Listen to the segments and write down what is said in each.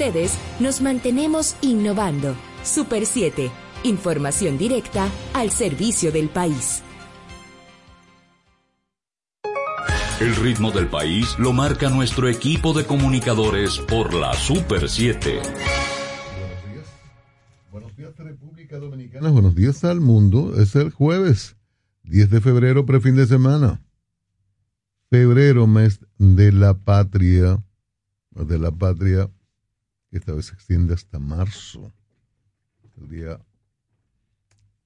ustedes, nos mantenemos innovando. Super 7. Información directa al servicio del país. El ritmo del país lo marca nuestro equipo de comunicadores por la Super 7. Buenos días. Buenos días, República Dominicana. Buenos días al mundo. Es el jueves, 10 de febrero, prefin de semana. Febrero, mes de la patria. De la patria, que esta vez se extiende hasta marzo. El día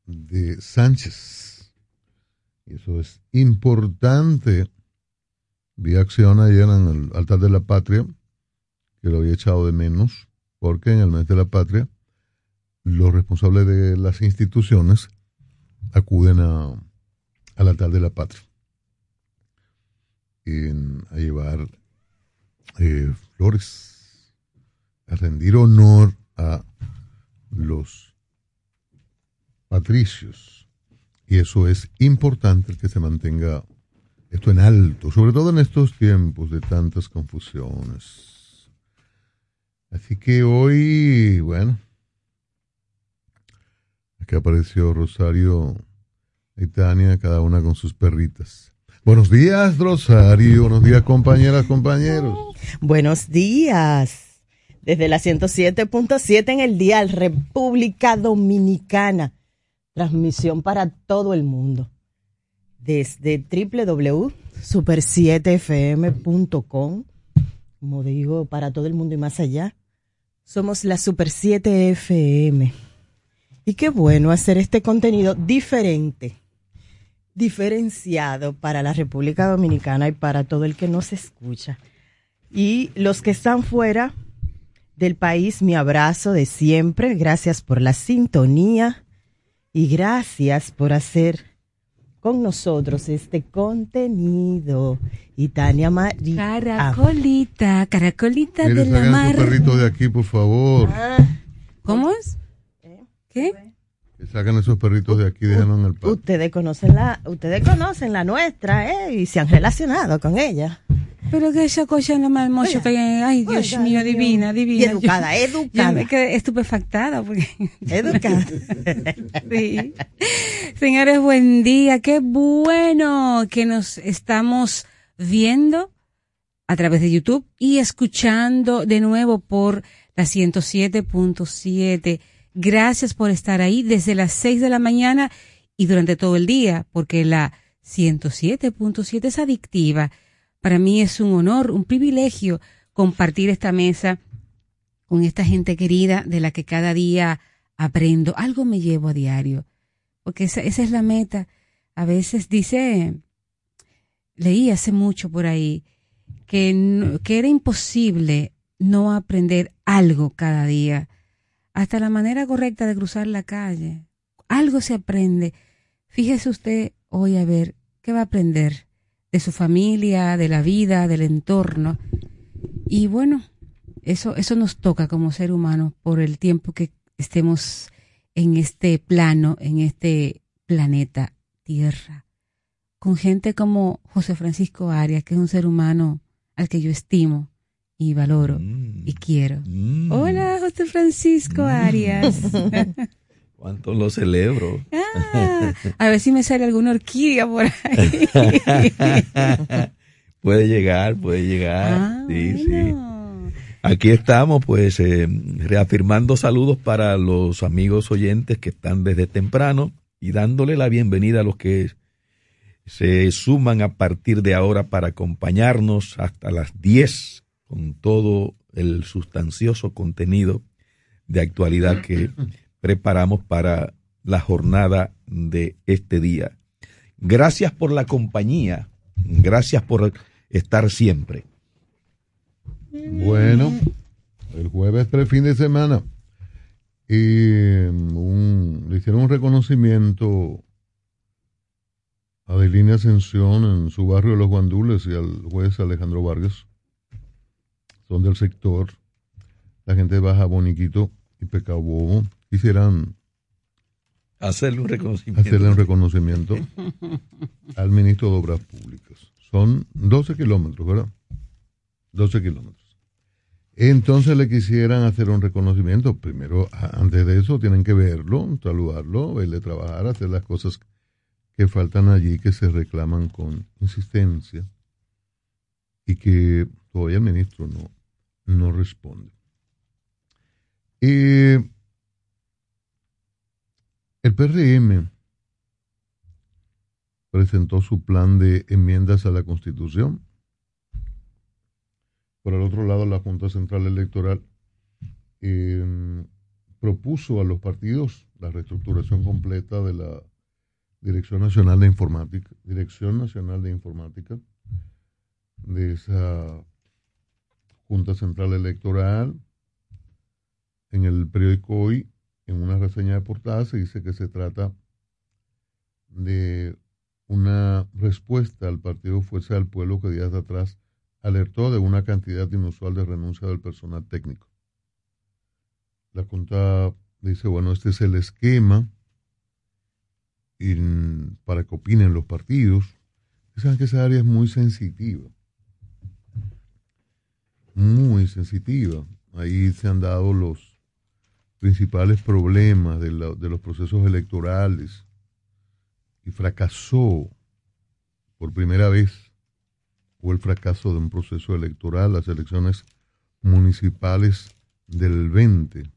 de Sánchez. Y eso es importante Vi acción ayer en el altar de la patria, que lo había echado de menos, porque en el mes de la patria los responsables de las instituciones acuden a, al altar de la patria a llevar eh, flores, a rendir honor a los patricios. Y eso es importante que se mantenga esto en alto, sobre todo en estos tiempos de tantas confusiones. Así que hoy, bueno, aquí apareció Rosario y Tania, cada una con sus perritas. Buenos días, Rosario. Buenos días, compañeras, compañeros. Buenos días. Desde la 107.7 en el Dial, República Dominicana. Transmisión para todo el mundo desde www.super7fm.com, como digo, para todo el mundo y más allá. Somos la Super 7 FM. Y qué bueno hacer este contenido diferente, diferenciado para la República Dominicana y para todo el que nos escucha. Y los que están fuera del país, mi abrazo de siempre. Gracias por la sintonía y gracias por hacer con nosotros este contenido. Y Tania María. Caracolita, caracolita de la mar. perrito de aquí, por favor. Ah. ¿Cómo es? ¿Qué? Que sacan esos perritos de aquí, déjanos en el parque. Ustedes conocen la, ustedes conocen la nuestra, ¿eh? Y se han relacionado con ella. Pero que esa cosa no más mocho que ay Dios mío, divina, divina. educada, educada. Yo me quedé estupefactada porque educada. sí. Señores, buen día. Qué bueno que nos estamos viendo a través de YouTube y escuchando de nuevo por la 107.7. Gracias por estar ahí desde las 6 de la mañana y durante todo el día, porque la 107.7 es adictiva para mí es un honor, un privilegio compartir esta mesa con esta gente querida de la que cada día aprendo. Algo me llevo a diario, porque esa, es la meta. A veces dice, leí hace mucho por ahí, que, que era imposible no aprender algo cada día, hasta la manera correcta de cruzar la calle. Algo se aprende. Fíjese usted hoy a ver, ¿qué va a aprender? De su familia, de la vida, del entorno. Y bueno, eso, eso nos toca como ser humano por el tiempo que estemos en este plano, en este planeta Tierra, con gente como José Francisco Arias, que es un ser humano al que yo estimo y valoro y mm. quiero. Mm. Hola, José Francisco mm. ¿Cuánto lo celebro? Ah, a ver si me sale alguna orquídea por ahí. puede llegar, puede llegar. Ah, sí, sí. Aquí estamos, pues, eh, reafirmando saludos para los amigos oyentes que están desde temprano y dándole la bienvenida a los que se suman a partir de ahora para acompañarnos hasta las 10 con todo el sustancioso contenido de actualidad que preparamos para la jornada de este día. Gracias por la compañía, gracias por estar siempre. Bueno, el jueves tres fin de semana y le hicieron un reconocimiento a Adelina Ascensión en su barrio de Los Guandules y al juez Alejandro Vargas. Son del sector. La gente Baja Boniquito y Pecado quisieran hacerle un reconocimiento, hacerle un reconocimiento al ministro de Obras Públicas. Son 12 kilómetros, ¿verdad? 12 kilómetros. entonces le quisieran hacer un reconocimiento. Primero, antes de eso, tienen que verlo, saludarlo, verle trabajar, hacer las cosas que faltan allí, que se reclaman con insistencia y que todavía el ministro no, no responde. El PRM presentó su plan de enmiendas a la Constitución. Por el otro lado, la Junta Central Electoral em, propuso a los partidos la reestructuración completa de la Dirección Nacional de Informática, Dirección Nacional de Informática, de esa Junta Central Electoral. En el periódico hoy, en una reseña de portada, se dice que se trata de una respuesta al partido Fuerza del Pueblo que días atrás alertó de una cantidad inusual de renuncia del personal técnico. La Junta dice, bueno, este es el esquema para que opinen los partidos. Saben que esa área es muy sensitiva. Muy sensitiva. Ahí se han dado los principales problemas de los procesos electorales y fracasó por primera vez, fue el fracaso de un proceso electoral, las elecciones municipales del 20,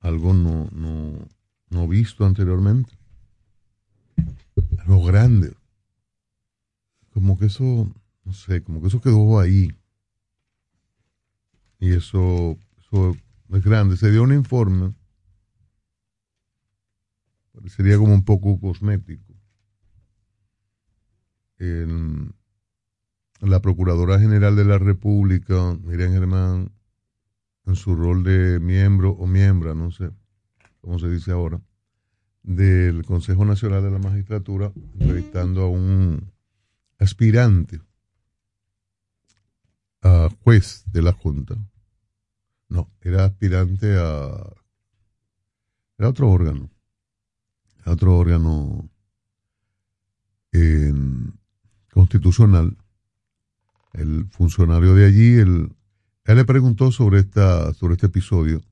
algo no, no, no visto anteriormente, algo grande, como que eso, no sé, como que eso quedó ahí, y eso, eso es grande, se dio un informe Parecería como un poco cosmético. la Procuradora General de la República, Miriam Germán, en su rol de miembro o miembra, no sé cómo se dice ahora, del Consejo Nacional de la Magistratura, entrevistando a un aspirante a juez de la Junta. No, era aspirante a... Era otro órgano otro órgano constitucional, el funcionario de allí, él, él le preguntó sobre, esta, sobre este episodio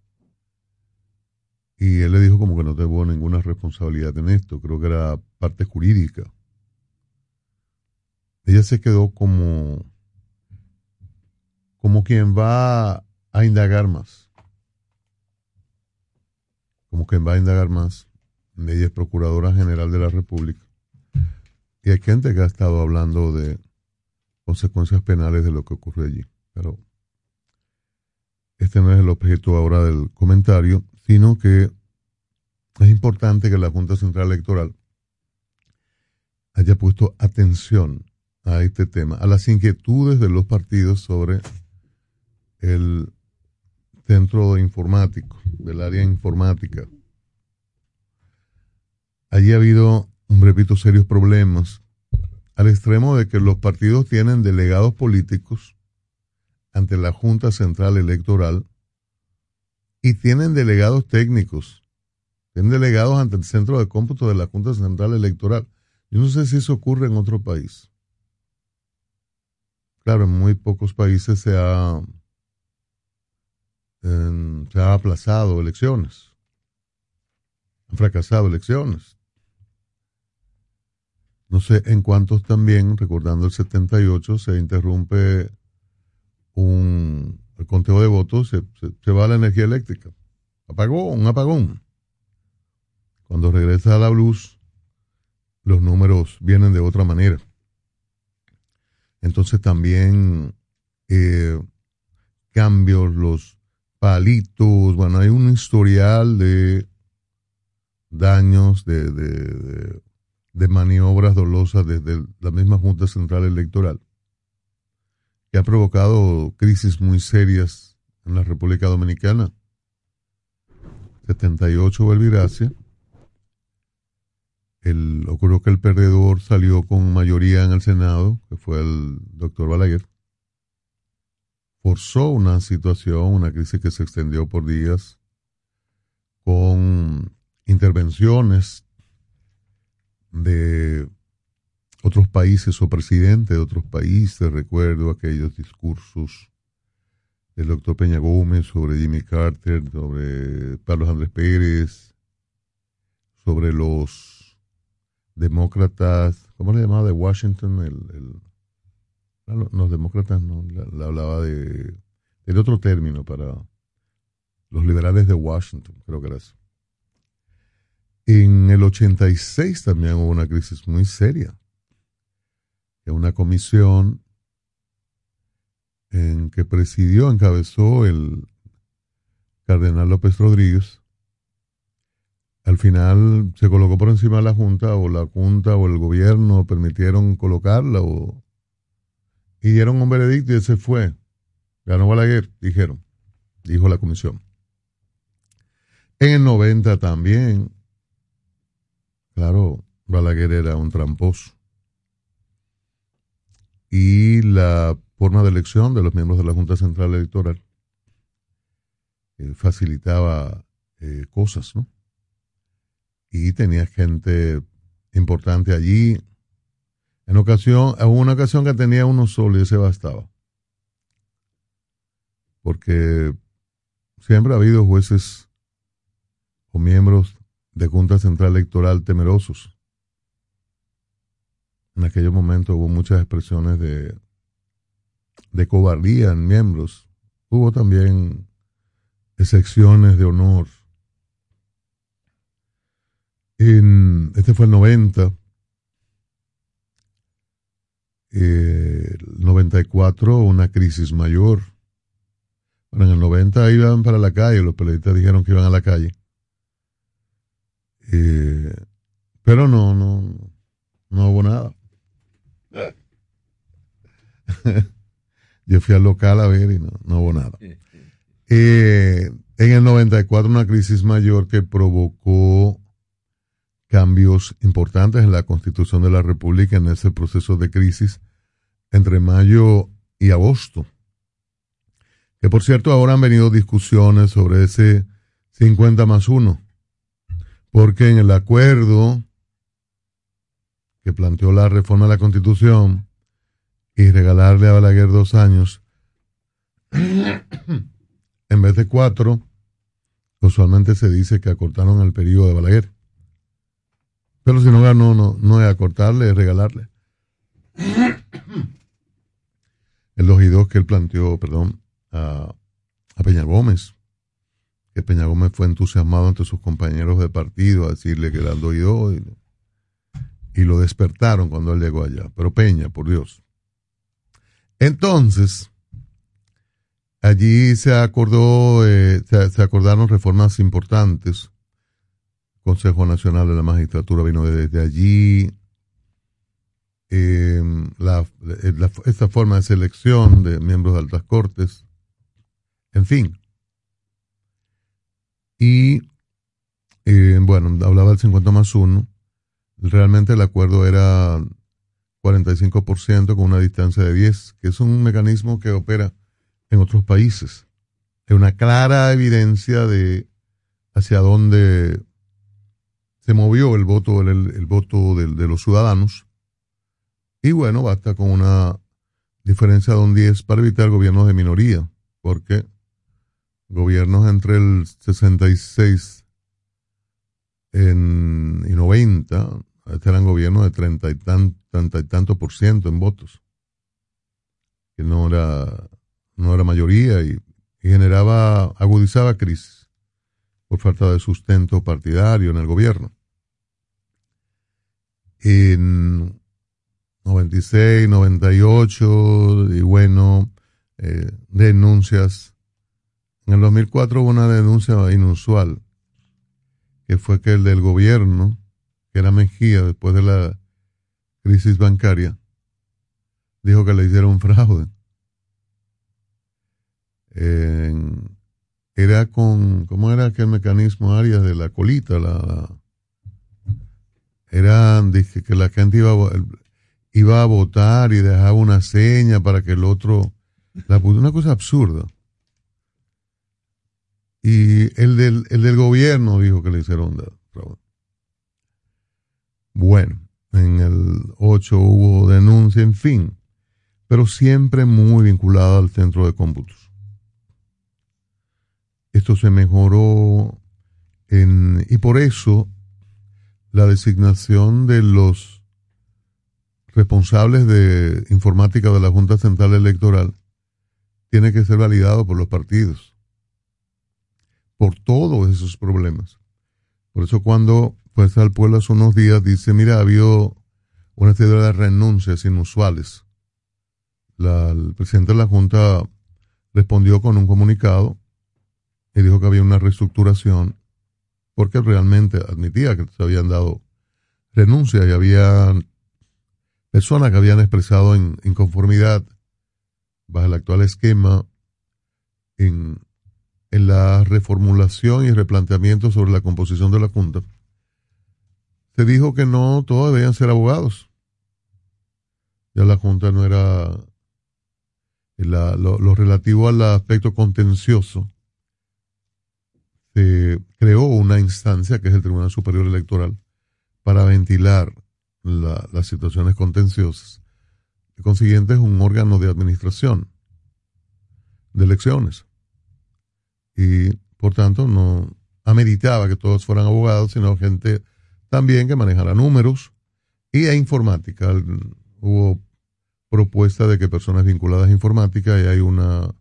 y él le dijo como que no tuvo ninguna responsabilidad en esto, creo que era parte jurídica. Ella se quedó como, como quien va a indagar más, como quien va a indagar más ella es Procuradora General de la República. Y hay gente que ha estado hablando de consecuencias penales de lo que ocurrió allí. Pero este no es el objeto ahora del comentario, sino que es importante que la Junta Central Electoral haya puesto atención a este tema, a las inquietudes de los partidos sobre el centro informático, del área informática, allí ha habido, repito, serios problemas, al extremo de que los partidos tienen delegados políticos ante la Junta Central Electoral y tienen delegados técnicos, tienen delegados ante el Centro de Cómputo de la Junta Central Electoral. Yo no sé si eso ocurre en otro país. Claro, en muy pocos países se ha, se ha aplazado elecciones, han fracasado elecciones no sé en cuántos también, recordando el 78, se interrumpe un el conteo de votos, se, va la energía eléctrica. Apagó, un apagón. Cuando regresa a la luz, los números vienen de otra manera. Entonces también eh, cambios, los palitos, bueno, hay un historial de daños, de de maniobras dolosas desde la misma Junta Central Electoral, que ha provocado crisis muy serias en la República Dominicana. 78 Belviracia. El, ocurrió que el perdedor salió con mayoría en el Senado, que fue el doctor Balaguer. Forzó una situación, una crisis que se extendió por días, con intervenciones de otros países o presidentes de otros países, recuerdo aquellos discursos del doctor Peña Gómez, sobre Jimmy Carter, sobre Carlos Andrés Pérez, sobre los demócratas, ¿cómo le llamaba de Washington? El, los demócratas no, le, hablaba de, del otro término para los liberales de Washington, creo que era eso. En el 86 también hubo una crisis muy seria. Una comisión en que presidió, encabezó el cardenal López Rodríguez, al final se colocó por encima de la Junta o la Junta o el gobierno permitieron colocarla o y dieron un veredicto y se fue. Ganó Balaguer, dijeron, dijo la comisión. En el 90 también, claro, Balaguer era un tramposo. Y la forma de elección de los miembros de la Junta Central Electoral facilitaba eh, cosas, ¿no? Y tenía gente importante allí. En ocasión, hubo una ocasión que tenía uno solo y ese bastaba. Porque siempre ha habido jueces o miembros de Junta Central Electoral temerosos. En aquellos momentos hubo muchas expresiones de de cobardía en miembros. Hubo también excepciones de honor. En, este fue el 90. El 94, una crisis mayor. Bueno, en el 90 iban para la calle, los periodistas dijeron que iban a la calle. Eh, pero no, no, no hubo nada. Yo fui al local a ver y no, hubo nada. Eh, en el 94 una crisis mayor que provocó cambios importantes en la constitución de la República en ese proceso de crisis entre mayo y agosto. Que por cierto ahora han venido discusiones sobre ese 50 más 1, porque en el acuerdo que planteó la reforma de la constitución, y regalarle a Balaguer dos años en vez de cuatro, usualmente se dice que acortaron el periodo de Balaguer. Pero si no ganó, no, no es acortarle, es regalarle. El 2 y 2 que él planteó, perdón, a, Peña Gómez, que Peña Gómez fue entusiasmado entre sus compañeros de partido a decirle que era el 2 y 2 y lo despertaron cuando él llegó allá. Pero Peña, por Dios. Entonces, allí se acordó, eh, se, acordaron reformas importantes. Consejo Nacional de la Magistratura vino desde allí. Em, esta forma de selección de miembros de altas cortes. En fin. Y, eh, bueno, hablaba del 50 más 1. Realmente el acuerdo era 45% con una distancia de 10, que es un mecanismo que opera en otros países. Es una clara evidencia de hacia dónde se movió el voto, el, voto de, de, los ciudadanos. Y bueno, basta con una diferencia de un 10 para evitar gobiernos de minoría, porque gobiernos entre el 66 en, y 90 este eran gobiernos de treinta y, tan, tanto por ciento en votos, que no era, no era mayoría y, generaba, agudizaba crisis por falta de sustento partidario en el gobierno. En 96, 98, y bueno, eh, denuncias. En el 2004 hubo una denuncia inusual, que fue que el del gobierno que era Mejía, después de la crisis bancaria, dijo que le hicieron fraude. era con, ¿cómo era aquel mecanismo Arias de la colita? La, era, dije que la gente iba a, iba a votar y dejaba una seña para que el otro, la, una cosa absurda. Y el del, el del gobierno dijo que le hicieron fraude. Bueno, en el 8 hubo denuncia, en fin, pero siempre muy vinculada al centro de cómputos. esto se mejoró en, y por eso la designación de los responsables de informática de la Junta Central Electoral tiene que ser validado por los partidos, por todos esos problemas. Por eso cuando pues al pueblo hace unos días dice, mira, ha habido una serie de renuncias inusuales. el presidente de la Junta respondió con un comunicado y dijo que había una reestructuración porque realmente admitía que se habían dado renuncias y había personas que habían expresado inconformidad bajo el actual esquema en, en la reformulación y replanteamiento sobre la composición de la Junta. Se dijo que no todos debían ser abogados. Ya la Junta no era lo relativo al aspecto contencioso se creó una instancia que es el Tribunal Superior Electoral para ventilar las situaciones contenciosas. De consiguiente, es un órgano de administración de elecciones. Y, por tanto, no ameritaba que todos fueran abogados, sino gente también que manejara números y a informática. Hubo propuesta de que personas vinculadas a informática y hay una,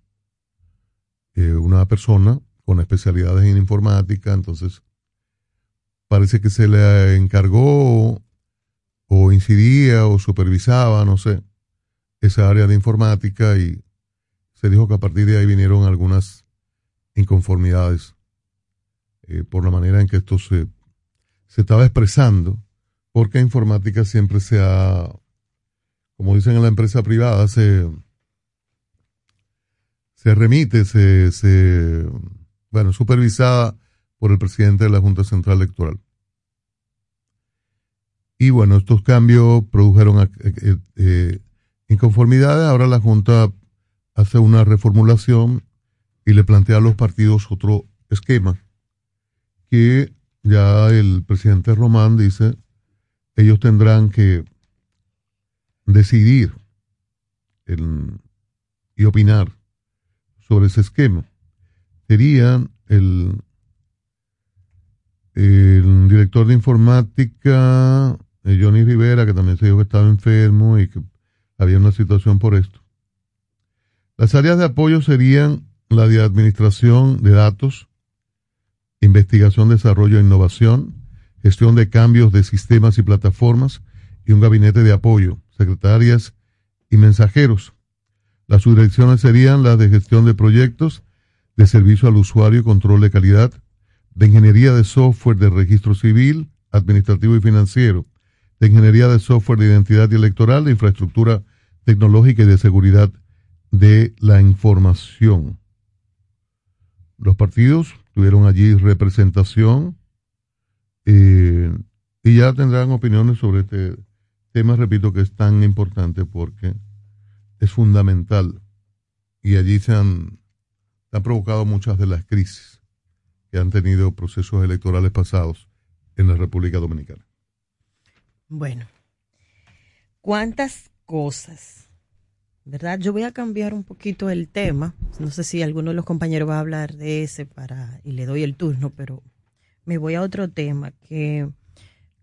eh, una persona con especialidades en informática, entonces parece que se le encargó o incidía o supervisaba, no sé, esa área de informática y se dijo que a partir de ahí vinieron algunas inconformidades eh, por la manera en que esto se, se estaba expresando, porque informática siempre se ha, como dicen en la empresa privada, se, se remite, se, se bueno, supervisada por el presidente de la Junta Central Electoral. Y bueno, estos cambios produjeron eh, eh, inconformidades. Ahora la Junta hace una reformulación y le plantea a los partidos otro esquema que ya el presidente Román dice, ellos tendrán que decidir y opinar sobre ese esquema serían el, el director de informática, Johnny Rivera, que también se dijo que estaba enfermo y que había una situación por esto. Las áreas de apoyo serían la de administración de datos, investigación, desarrollo e innovación, gestión de cambios de sistemas y plataformas y un gabinete de apoyo, secretarias y mensajeros. Las subdirecciones serían las de gestión de proyectos, de servicio al usuario y control de calidad, de ingeniería de software de registro civil, administrativo y financiero, de ingeniería de software de identidad y electoral, de infraestructura tecnológica y de seguridad de la información. Los partidos tuvieron allí representación eh, y ya tendrán opiniones sobre este tema, repito, que es tan importante porque es fundamental y allí se han han provocado muchas de las crisis que han tenido procesos electorales pasados en la República Dominicana. Bueno, ¿cuántas cosas? ¿Verdad? Yo voy a cambiar un poquito el tema. No sé si alguno de los compañeros va a hablar de ese para y le doy el turno, pero me voy a otro tema que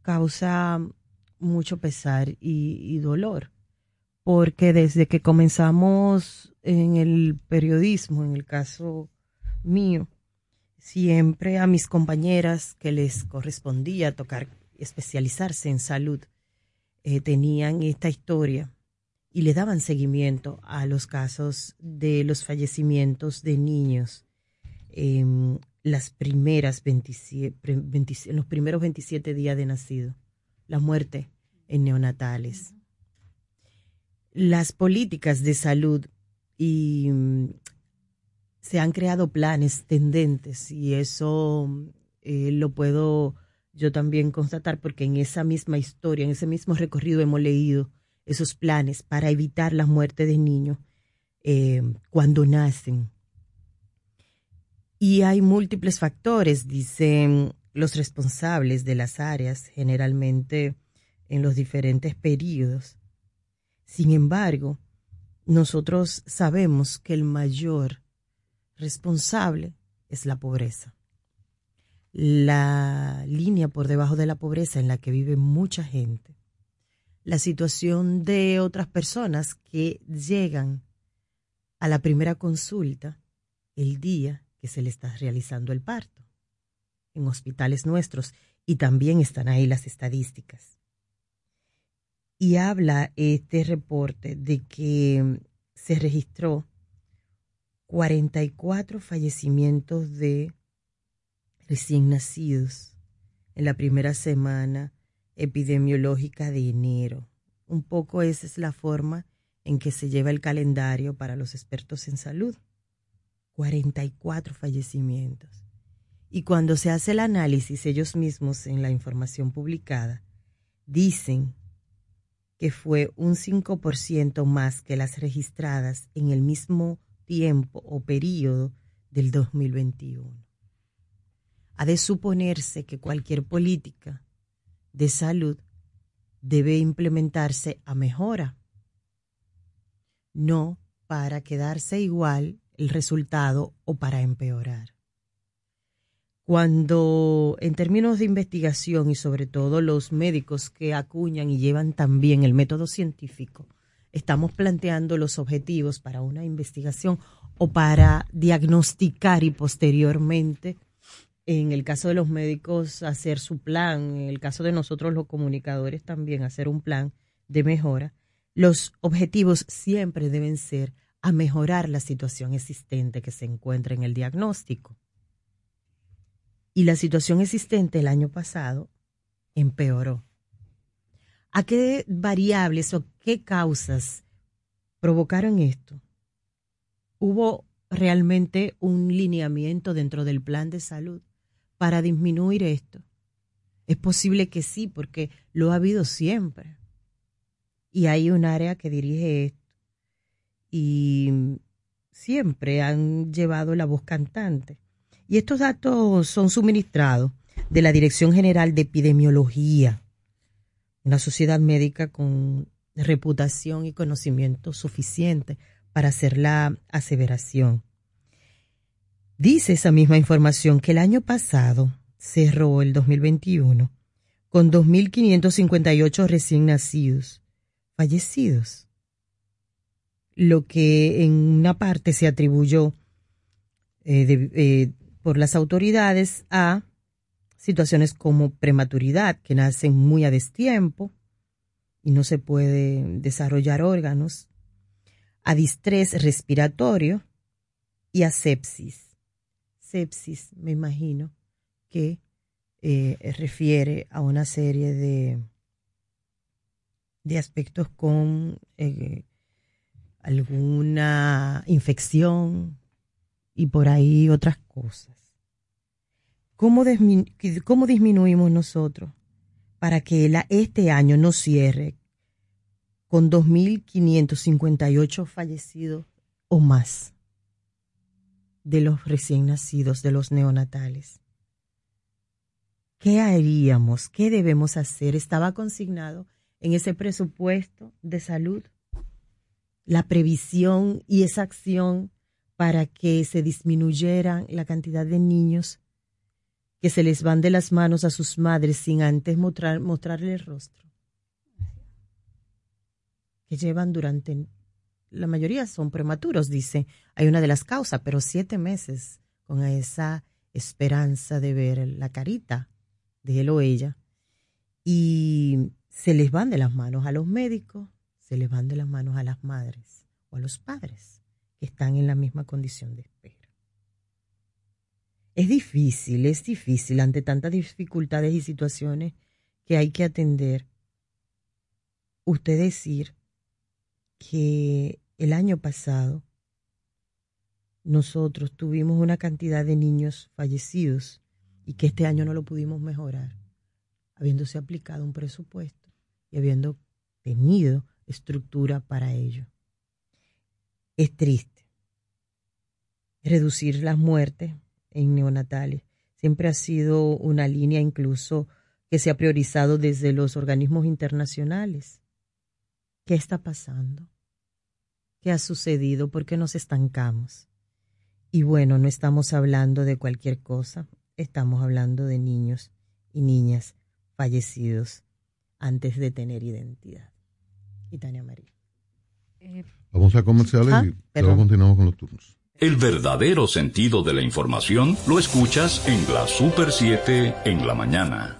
causa mucho pesar y dolor, porque desde que comenzamos en el periodismo, en el caso mío, siempre a mis compañeras que les correspondía tocar, especializarse en salud, eh, tenían esta historia y le daban seguimiento a los casos de los fallecimientos de niños en las primeras 27, en los primeros 27 días de nacido, la muerte en neonatales. Las políticas de salud y mm, se han creado planes tendentes y eso eh, lo puedo yo también constatar porque en esa misma historia, en ese mismo recorrido hemos leído esos planes para evitar la muerte de niños eh, cuando nacen. Y hay múltiples factores, dicen los responsables de las áreas, generalmente en los diferentes periodos. Sin embargo, nosotros sabemos que el mayor responsable es la pobreza. La línea por debajo de la pobreza en la que vive mucha gente. La situación de otras personas que llegan a la primera consulta el día que se le está realizando el parto en hospitales nuestros y también están ahí las estadísticas. Y habla este reporte de que se registró 44 fallecimientos de recién nacidos en la primera semana epidemiológica de enero. Un poco esa es la forma en que se lleva el calendario para los expertos en salud. 44 fallecimientos. Y cuando se hace el análisis ellos mismos en la información publicada, dicen que fue un 5% más que las registradas en el mismo tiempo o periodo del 2021. Ha de suponerse que cualquier política de salud debe implementarse a mejora, no para quedarse igual el resultado o para empeorar. Cuando en términos de investigación y sobre todo los médicos que acuñan y llevan también el método científico, estamos planteando los objetivos para una investigación o para diagnosticar y posteriormente, en el caso de los médicos, hacer su plan, en el caso de nosotros los comunicadores también, hacer un plan de mejora, los objetivos siempre deben ser a mejorar la situación existente que se encuentra en el diagnóstico y la situación existente el año pasado empeoró. ¿A qué variables o qué causas provocaron esto? ¿Hubo realmente un lineamiento dentro del plan de salud para disminuir esto? Es posible que sí, porque lo ha habido siempre. Y hay un área que dirige esto. Y siempre han llevado la voz cantante. Y estos datos son suministrados de la Dirección General de Epidemiología, una sociedad médica con reputación y conocimiento suficiente para hacer la aseveración. Dice esa misma información que el año pasado cerró el 2021 con 2.558 recién nacidos fallecidos, lo que en una parte se atribuyó eh, eh, por las autoridades a situaciones como prematuridad, que nacen muy a destiempo y no se puede desarrollar órganos, a distrés respiratorio y a sepsis. Sepsis, me imagino, que eh, refiere a una serie de, de aspectos con eh, alguna infección, y por ahí otras cosas. ¿Cómo, cómo disminuimos nosotros para que este año no cierre con 2.558 fallecidos o más de los recién nacidos, de los neonatales? ¿Qué haríamos? ¿Qué debemos hacer? ¿Estaba consignado en ese presupuesto de salud la previsión y esa acción para que se disminuyera la cantidad de niños que se les van de las manos a sus madres sin antes mostrar, mostrarle el rostro. Que llevan durante, la mayoría son prematuros, dice, hay una de las causas, pero siete meses con esa esperanza de ver la carita de él o ella. Y se les van de las manos a los médicos, se les van de las manos a las madres o a los padres están en la misma condición de espera. Es difícil, es difícil ante tantas dificultades y situaciones que hay que atender. Usted decir que el año pasado nosotros tuvimos una cantidad de niños fallecidos y que este año no lo pudimos mejorar, habiéndose aplicado un presupuesto y habiendo tenido estructura para ello es triste. Reducir las muertes en neonatales siempre ha sido una línea incluso que se ha priorizado desde los organismos internacionales. ¿Qué está pasando? ¿Qué ha sucedido? ¿Por qué nos estancamos? Y bueno, no estamos hablando de cualquier cosa, estamos hablando de niños y niñas fallecidos antes de tener identidad. Y Tania María. Eh, Vamos a comerciales ah, y luego continuamos con los turnos. El verdadero sentido de la información lo escuchas en la Super 7 en la mañana.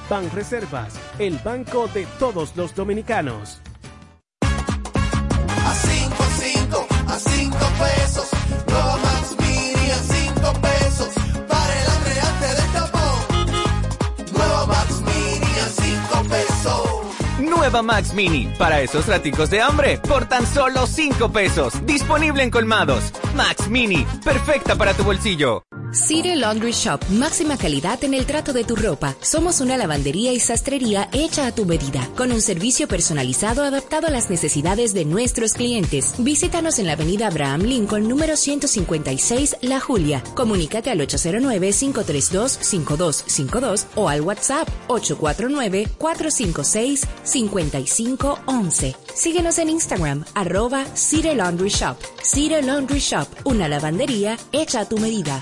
Banreservas. El banco de todos los dominicanos. Max Mini, para esos raticos de hambre, por tan solo 5 pesos. Disponible en colmados. Max Mini, perfecta para tu bolsillo. City Laundry Shop, máxima calidad en el trato de tu ropa. Somos una lavandería y sastrería hecha a tu medida, con un servicio personalizado adaptado a las necesidades de nuestros clientes. Visítanos en la avenida Abraham Lincoln, número 156, La Julia. Comunícate al 809-532-5252 o al WhatsApp 849-456-5511. Síguenos en Instagram, arroba City Laundry Shop. City Laundry Shop, una lavandería hecha a tu medida.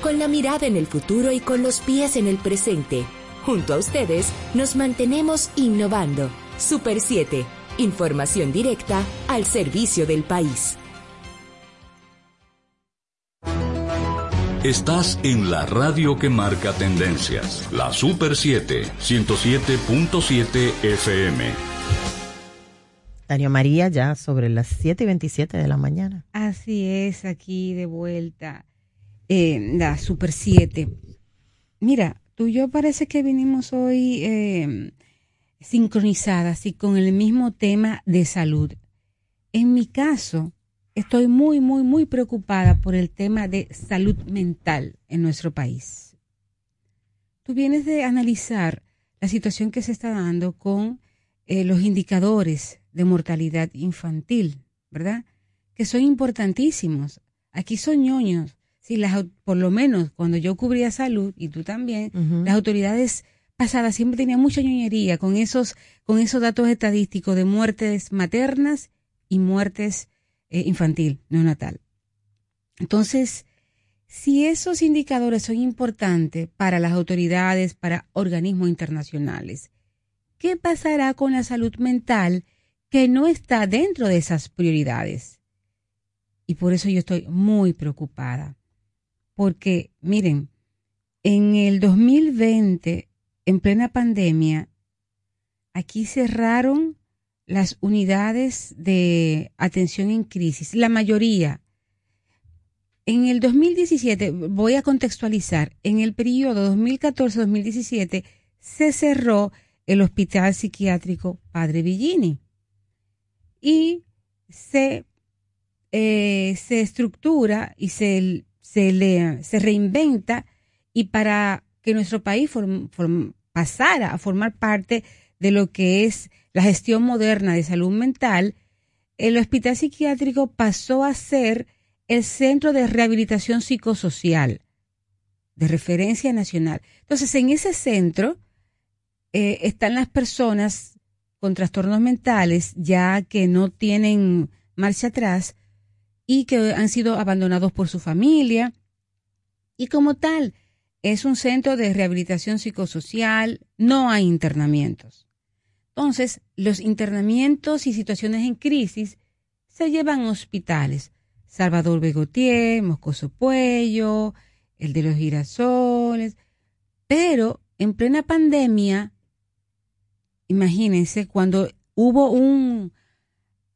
Con la mirada en el futuro y con los pies en el presente. Junto a ustedes nos mantenemos innovando. Super 7, información directa al servicio del país. Estás en la radio que marca tendencias, la Super 7, 107.7 FM. Tania María, ya sobre las 7 y 27 de la mañana. Así es, aquí de vuelta eh, la Super 7. Mira, tú y yo parece que vinimos hoy eh, sincronizadas y con el mismo tema de salud. En mi caso, estoy muy, muy, muy preocupada por el tema de salud mental en nuestro país. Tú vienes de analizar la situación que se está dando con eh, los indicadores de mortalidad infantil, ¿verdad? Que son importantísimos. Aquí son ñoños Sí, las, por lo menos cuando yo cubría salud, y tú también, las autoridades pasadas siempre tenían mucha ñoñería con esos, con esos datos estadísticos de muertes maternas y muertes eh, infantil, neonatal. Entonces, si esos indicadores son importantes para las autoridades, para organismos internacionales, ¿qué pasará con la salud mental que no está dentro de esas prioridades? Y por eso yo estoy muy preocupada porque miren, en el 2020, en plena pandemia, aquí cerraron las unidades de atención en crisis, la mayoría. En el 2017, voy a contextualizar, en el periodo 2014-2017 se cerró el Hospital Psiquiátrico Padre Villini y se, eh, se estructura y se se, le, se reinventa y para que nuestro país pasara a formar parte de lo que es la gestión moderna de salud mental, el hospital psiquiátrico pasó a ser el centro de rehabilitación psicosocial de referencia nacional. Entonces, en ese centro eh, están las personas con trastornos mentales ya que no tienen marcha atrás y que han sido abandonados por su familia. Y como tal, es un centro de rehabilitación psicosocial, no hay internamientos. Entonces, los internamientos y situaciones en crisis se llevan a hospitales. Salvador Begotier, Moscoso Puello, el de los girasoles. Pero en plena pandemia, imagínense, cuando hubo un,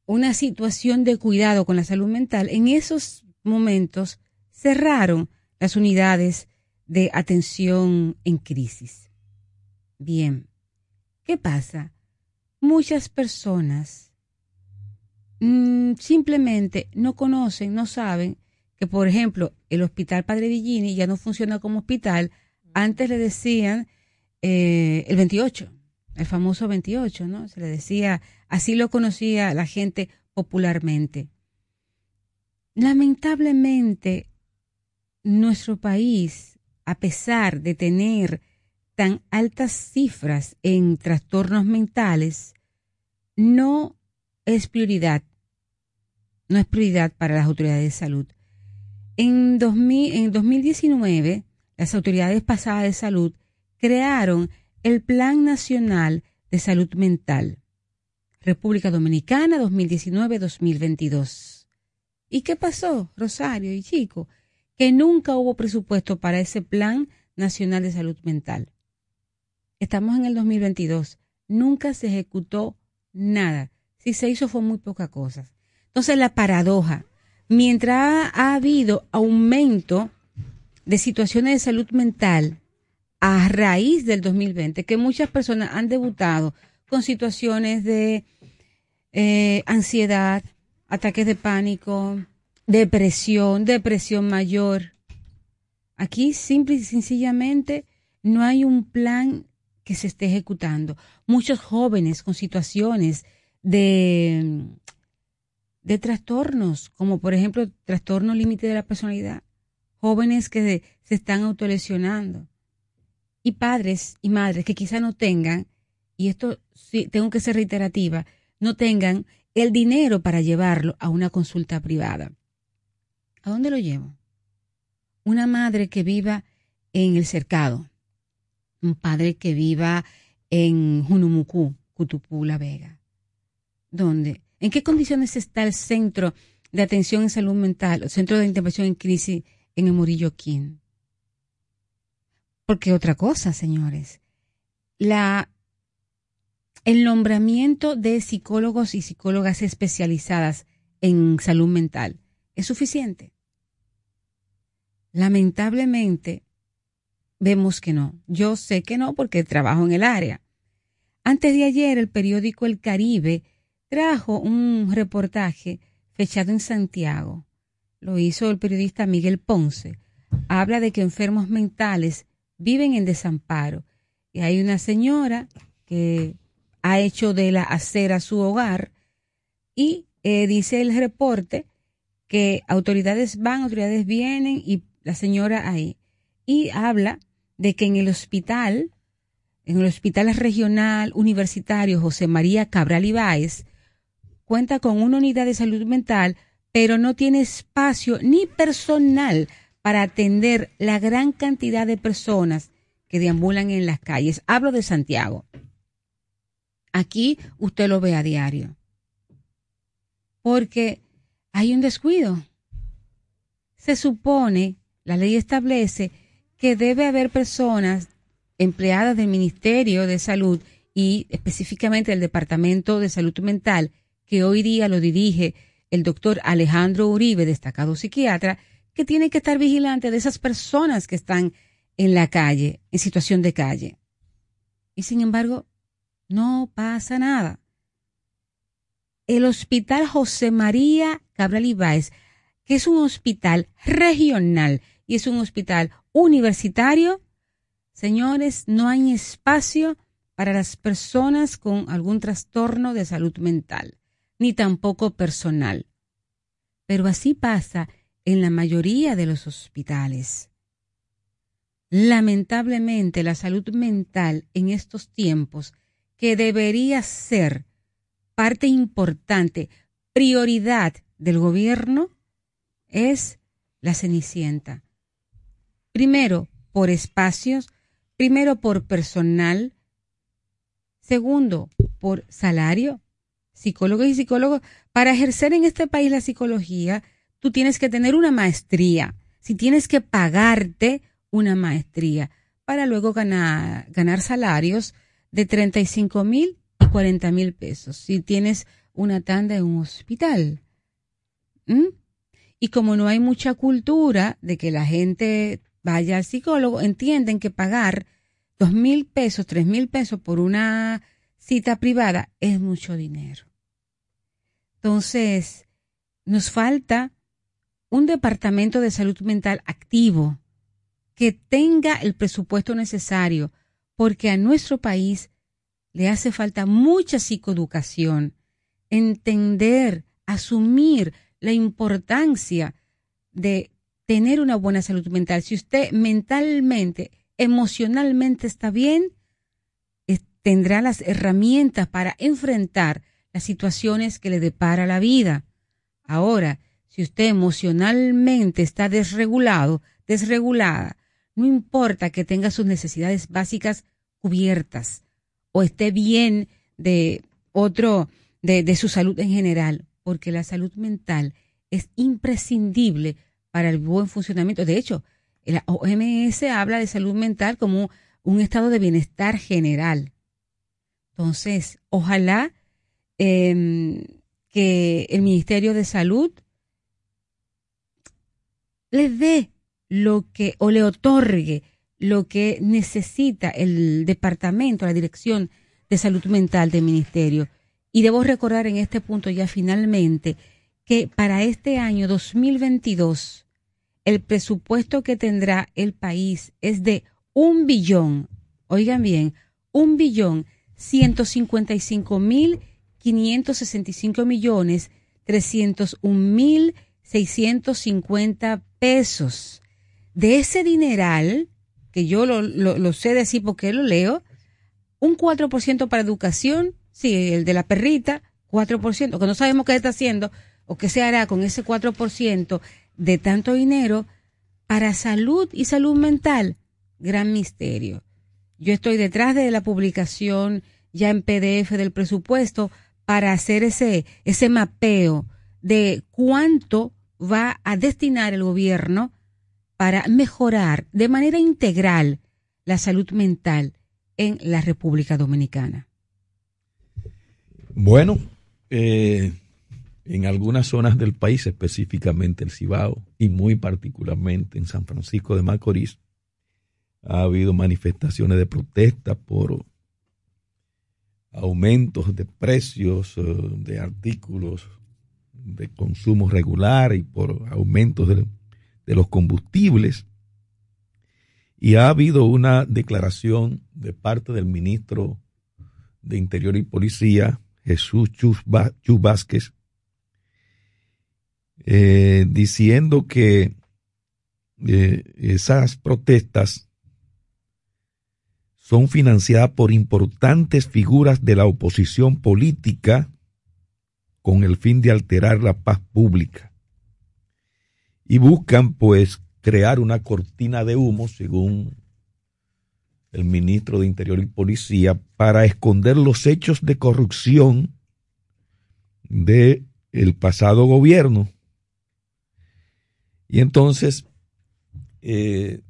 una situación de cuidado con la salud mental, en esos momentos cerraron las unidades de atención en crisis. Bien, ¿qué pasa? Muchas personas mm, simplemente no conocen, no saben que, por ejemplo, el Hospital Padre Villini ya no funciona como hospital. Antes le decían eh, el 28, el famoso 28, ¿no? Se le decía, así lo conocía la gente popularmente. Lamentablemente, nuestro país, a pesar de tener tan altas cifras en trastornos mentales, no es prioridad. No es prioridad para las autoridades de salud. En, 2000, en 2019, las autoridades pasadas de salud crearon el Plan Nacional de Salud Mental, República Dominicana 2019-2022. ¿Y qué pasó, Rosario y Chico? Que nunca hubo presupuesto para ese Plan Nacional de Salud Mental. Estamos en el 2022. Nunca se ejecutó nada. Si se hizo fue muy poca cosa. Entonces la paradoja, mientras ha habido aumento de situaciones de salud mental a raíz del 2020, que muchas personas han debutado con situaciones de eh, ansiedad, ataques de pánico, depresión, depresión mayor. Aquí simple y sencillamente no hay un plan que se esté ejecutando. Muchos jóvenes con situaciones de, de trastornos, como por ejemplo trastorno límite de la personalidad, jóvenes que se están autolesionando y padres y madres que quizá no tengan, y esto sí, tengo que ser reiterativa, no tengan el dinero para llevarlo a una consulta privada. ¿A dónde lo llevo? Una madre que viva en el cercado, un padre que viva en Junumucú, Cutupú, La Vega. ¿Dónde? ¿En qué condiciones está el centro de atención en salud mental, el centro de intervención en crisis en el Murillo Quín? Porque otra cosa, señores, la, el nombramiento de psicólogos y psicólogas especializadas en salud mental es suficiente. Lamentablemente, vemos que no. Yo sé que no porque trabajo en el área. Antes de ayer, el periódico El Caribe trajo un reportaje fechado en Santiago. Lo hizo el periodista Miguel Ponce. Habla de que enfermos mentales viven en desamparo. Y hay una señora que ha hecho de la acera su hogar y eh, dice el reporte que autoridades van, autoridades vienen y la señora ahí. Y habla de que en el hospital, en el hospital regional universitario José María Cabral Ibáez, cuenta con una unidad de salud mental, pero no tiene espacio ni personal para atender la gran cantidad de personas que deambulan en las calles. Hablo de Santiago. Aquí usted lo ve a diario. Porque hay un descuido. Se supone, la ley establece que debe haber personas empleadas del Ministerio de Salud y específicamente del Departamento de Salud Mental, que hoy día lo dirige el doctor Alejandro Uribe, destacado psiquiatra, que tiene que estar vigilante de esas personas que están en la calle, en situación de calle. Y sin embargo, no pasa nada. El Hospital José María Cabral Ibáez, que es un hospital regional y es un hospital universitario, señores, no hay espacio para las personas con algún trastorno de salud mental, ni tampoco personal. Pero así pasa en la mayoría de los hospitales. Lamentablemente, la salud mental en estos tiempos, que debería ser parte importante, prioridad del gobierno, es la cenicienta. Primero, por espacios, primero por personal, segundo, por salario, psicólogos y psicólogos, para ejercer en este país la psicología, tú tienes que tener una maestría, si tienes que pagarte una maestría para luego ganar, ganar salarios de 35 mil y 40 mil pesos, si tienes una tanda en un hospital. Y como no hay mucha cultura de que la gente vaya al psicólogo, entienden que pagar dos mil pesos, tres mil pesos por una cita privada es mucho dinero. Entonces, nos falta un departamento de salud mental activo que tenga el presupuesto necesario, porque a nuestro país le hace falta mucha psicoeducación, entender, asumir la importancia de tener una buena salud mental. Si usted mentalmente, emocionalmente está bien, tendrá las herramientas para enfrentar las situaciones que le depara la vida. Ahora, si usted emocionalmente está desregulado, desregulada, no importa que tenga sus necesidades básicas cubiertas o esté bien de otro, de, su salud en general, porque la salud mental es imprescindible para el buen funcionamiento. De hecho, la OMS habla de salud mental como un estado de bienestar general. Entonces, ojalá em, que el Ministerio de Salud le dé lo que, o le otorgue lo que necesita el departamento, la dirección de salud mental del ministerio. Y debo recordar en este punto ya finalmente que para este año 2022 el presupuesto que tendrá el país es de un billón, oigan bien, un billón ciento cincuenta y cinco mil quinientos sesenta y cinco millones trescientos un mil seiscientos cincuenta pesos. De ese dineral, que yo lo, lo, sé decir porque lo leo, un 4% para educación, sí, el de la perrita, 4%, que no sabemos qué está haciendo o qué se hará con ese 4%, de tanto dinero para salud y salud mental. Gran misterio. Yo estoy detrás de la publicación ya en PDF del presupuesto para hacer ese, ese mapeo de cuánto va a destinar el gobierno para mejorar de manera integral la salud mental en la República Dominicana. Bueno, eh, en algunas zonas del país, específicamente el Cibao y muy particularmente en San Francisco de Macorís, ha habido manifestaciones de protesta por aumentos de precios eh, de artículos de consumo regular y por aumentos de, los combustibles. Y ha habido una declaración de parte del ministro de Interior y Policía, Jesús Chus eh, diciendo que eh, esas protestas son financiadas por importantes figuras de la oposición política con el fin de alterar la paz pública. Y buscan pues crear una cortina de humo, según el ministro de Interior y Policía, para esconder los hechos de corrupción del el pasado gobierno y entonces eh,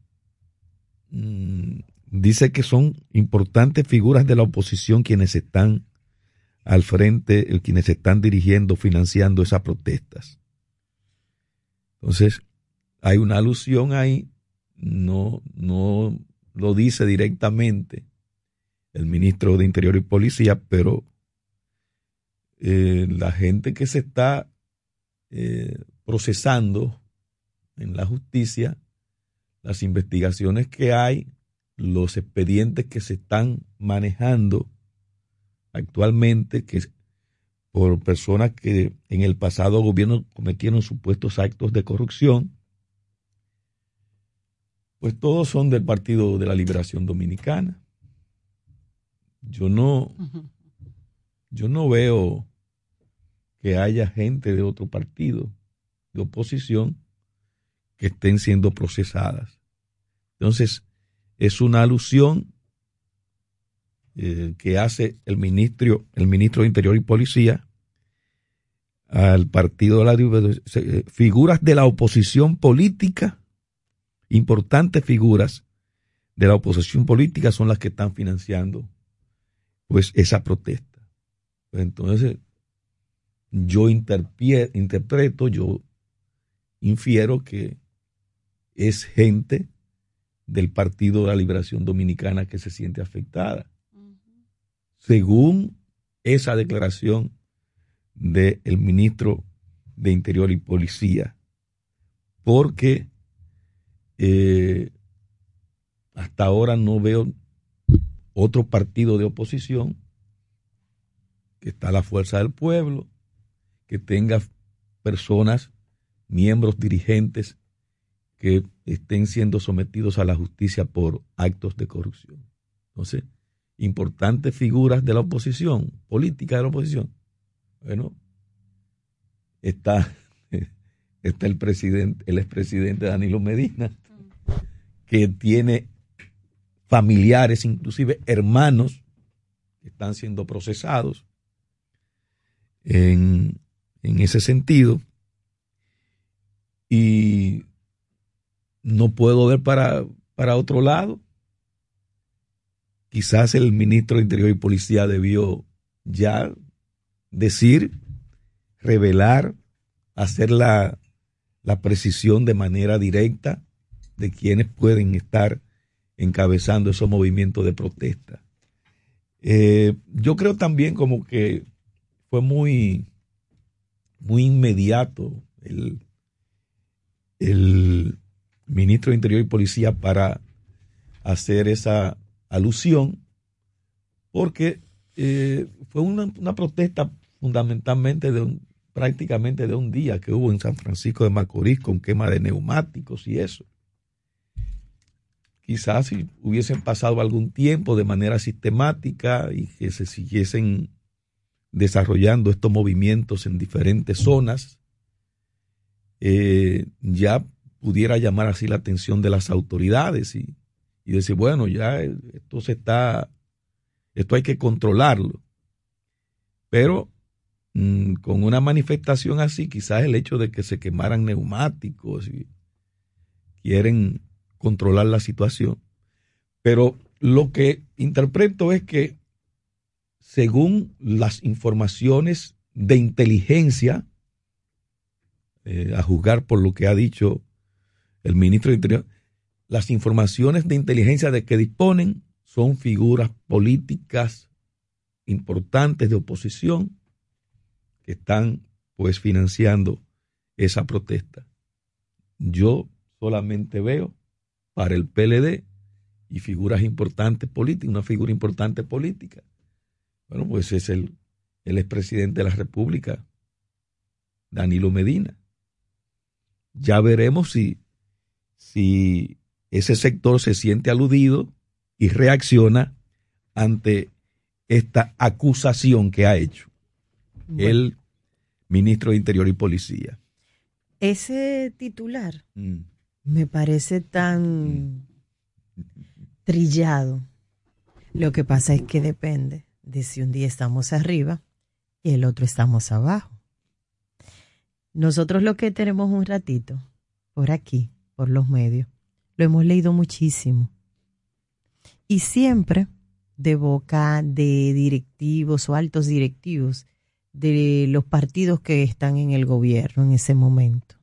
mm, dice que son importantes figuras de la oposición quienes están al frente, quienes están dirigiendo, financiando esas protestas. Entonces, hay una alusión ahí, no, no lo dice directamente el ministro de Interior y Policía, pero eh, la gente que se está eh, procesando en la justicia, las investigaciones que hay, los expedientes que se están manejando actualmente, que por personas que en el pasado gobierno cometieron supuestos actos de corrupción, pues todos son del Partido de la Liberación Dominicana. Yo no, yo no veo que haya gente de otro partido de oposición que estén siendo procesadas. Entonces, es una alusión eh, que hace el ministro, el ministro de Interior y Policía al Partido de la eh, figuras de la oposición política, importantes figuras de la oposición política son las que están financiando pues esa protesta. Entonces, yo interpreto, yo infiero que es gente del Partido de la Liberación Dominicana que se siente afectada. Según esa declaración del ministro de Interior y Policía, porque eh, hasta ahora no veo otro partido de oposición que está la fuerza del pueblo, que tenga personas, miembros dirigentes que estén siendo sometidos a la justicia por actos de corrupción. Entonces, importantes figuras de la oposición, política de la oposición. Bueno, está, está el presidente, el expresidente Danilo Medina, que tiene familiares, inclusive hermanos, que están siendo procesados en, en ese sentido. Y no puedo ver para, para otro lado. Quizás el ministro de Interior y Policía debió ya decir, revelar, hacer la, la precisión de manera directa de quienes pueden estar encabezando esos movimientos de protesta. Eh, yo creo también como que fue muy, muy inmediato el, el ministro de Interior y Policía para hacer esa alusión, porque eh, fue una, protesta fundamentalmente de un, prácticamente de un día que hubo en San Francisco de Macorís con quema de neumáticos y eso. Quizás si hubiesen pasado algún tiempo de manera sistemática y que se siguiesen desarrollando estos movimientos en diferentes zonas, eh, ya pudiera llamar así la atención de las autoridades y, y decir, bueno, ya esto se está, esto hay que controlarlo. Pero mm, con una manifestación así, quizás el hecho de que se quemaran neumáticos y quieren controlar la situación. Pero lo que interpreto es que según las informaciones de inteligencia, eh, a juzgar por lo que ha dicho el ministro de Interior, las informaciones de inteligencia de que disponen son figuras políticas importantes de oposición que están pues financiando esa protesta. Yo solamente veo para el PLD y figuras importantes políticas, una figura importante política. Bueno, pues es el, el expresidente de la República, Danilo Medina. Ya veremos si, si ese sector se siente aludido y reacciona ante esta acusación que ha hecho Bueno. el ministro de Interior y Policía. Ese titular Mm. me parece tan trillado. Lo que pasa es que depende de si un día estamos arriba y el otro estamos abajo. Nosotros lo que tenemos un ratito por aquí, por los medios, lo hemos leído muchísimo. Y siempre de boca de directivos o altos directivos de los partidos que están en el gobierno en ese momento.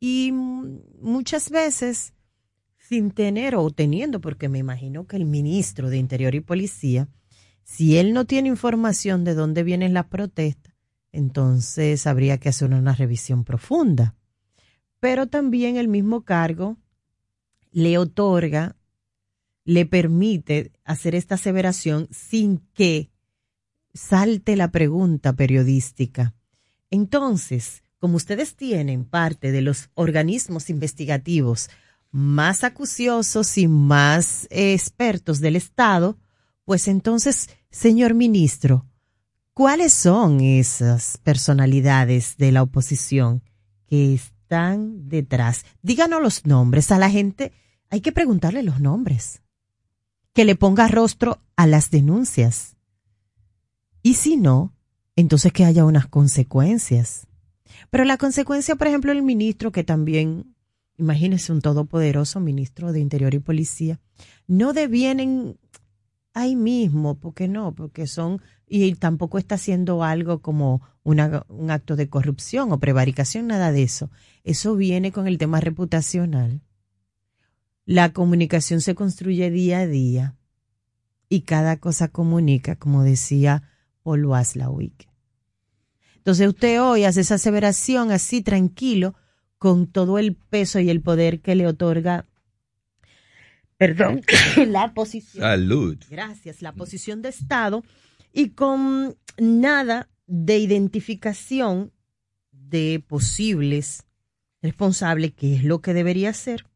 Y muchas veces sin tener o teniendo, porque me imagino que el ministro de Interior y Policía, si él no tiene información de dónde vienen las protestas, entonces habría que hacer una revisión profunda. Pero también el mismo cargo le otorga, le permite hacer esta aseveración sin que salte la pregunta periodística. Entonces, como ustedes tienen parte de los organismos investigativos más acuciosos y más expertos del Estado, pues entonces, señor ministro, ¿cuáles son esas personalidades de la oposición que están detrás? Díganos los nombres. A la gente hay que preguntarle los nombres. Que le ponga rostro a las denuncias. Y si no, entonces que haya unas consecuencias. Pero la consecuencia, por ejemplo, el ministro, que también, imagínese un todopoderoso ministro de Interior y Policía, no devienen ahí mismo, porque no, porque son, y tampoco está haciendo algo como una, un acto de corrupción o prevaricación, nada de eso. Eso viene con el tema reputacional. La comunicación se construye día a día y cada cosa comunica, como decía Paul Waslawick. Entonces usted hoy hace esa aseveración así tranquilo, con todo el peso y el poder que le otorga perdón, la posición. Salud. Gracias, la posición de Estado y con nada de identificación de posibles responsables, que es lo que debería ser.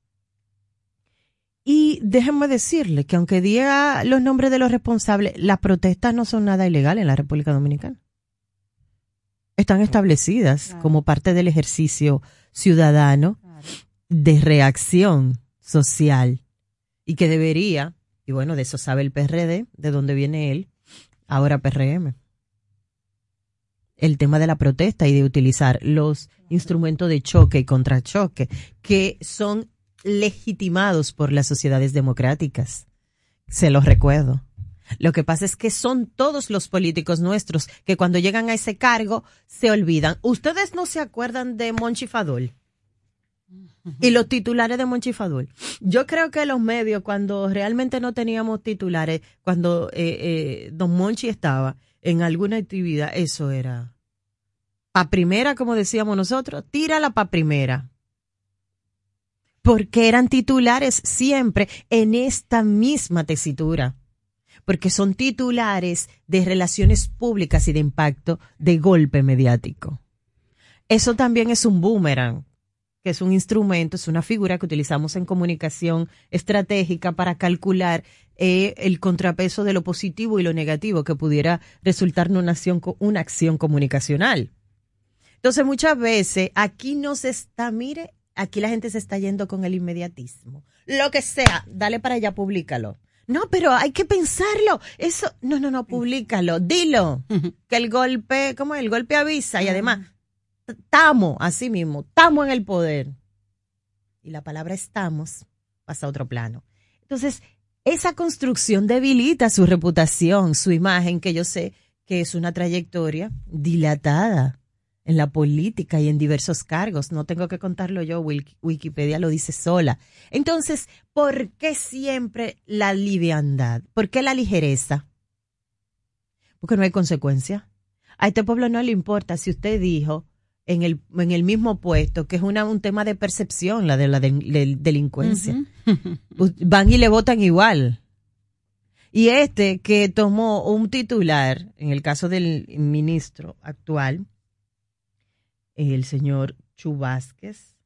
Y déjenme decirle que aunque diga los nombres de los responsables, las protestas no son nada ilegal en la República Dominicana. Están establecidas como parte del ejercicio ciudadano de reacción social y que debería, y bueno, de eso sabe el PRD, de dónde viene él, ahora PRM. El tema de la protesta y de utilizar los instrumentos de choque y contrachoque que son legitimados por las sociedades democráticas. Se los recuerdo. Lo que pasa es que son todos los políticos nuestros que cuando llegan a ese cargo se olvidan. Ustedes no se acuerdan de Monchi Fadul y los titulares de Monchi Fadul. Yo creo que los medios, cuando realmente no teníamos titulares, cuando eh, eh, Don Monchi estaba en alguna actividad, eso era pa primera, como decíamos nosotros, tírala pa primera. Porque eran titulares siempre en esta misma tesitura. Porque son titulares de relaciones públicas y de impacto de golpe mediático. Eso también es un boomerang, que es un instrumento, es una figura que utilizamos en comunicación estratégica para calcular eh, el contrapeso de lo positivo y lo negativo que pudiera resultar en una acción, una acción comunicacional. Entonces, muchas veces aquí no se está, mire, aquí la gente se está yendo con el inmediatismo. Lo que sea, dale para allá, públicalo. No, pero hay que pensarlo. Eso, no, no, no, públicalo, dilo. Que el golpe, ¿cómo es? El golpe avisa y además, estamos, así mismo, estamos en el poder. Y la palabra estamos pasa a otro plano. Entonces, esa construcción debilita su reputación, su imagen, que yo sé que es una trayectoria dilatada en la política y en diversos cargos. No tengo que contarlo yo, Wikipedia lo dice sola. Entonces, ¿por qué siempre la liviandad? ¿Por qué la ligereza? Porque no hay consecuencia. A este pueblo no le importa si usted dijo en el, en el mismo puesto, que es una, un tema de percepción, la de la delincuencia. Van y le votan igual. Y este que tomó un titular, en el caso del ministro actual, el señor Chubásquez,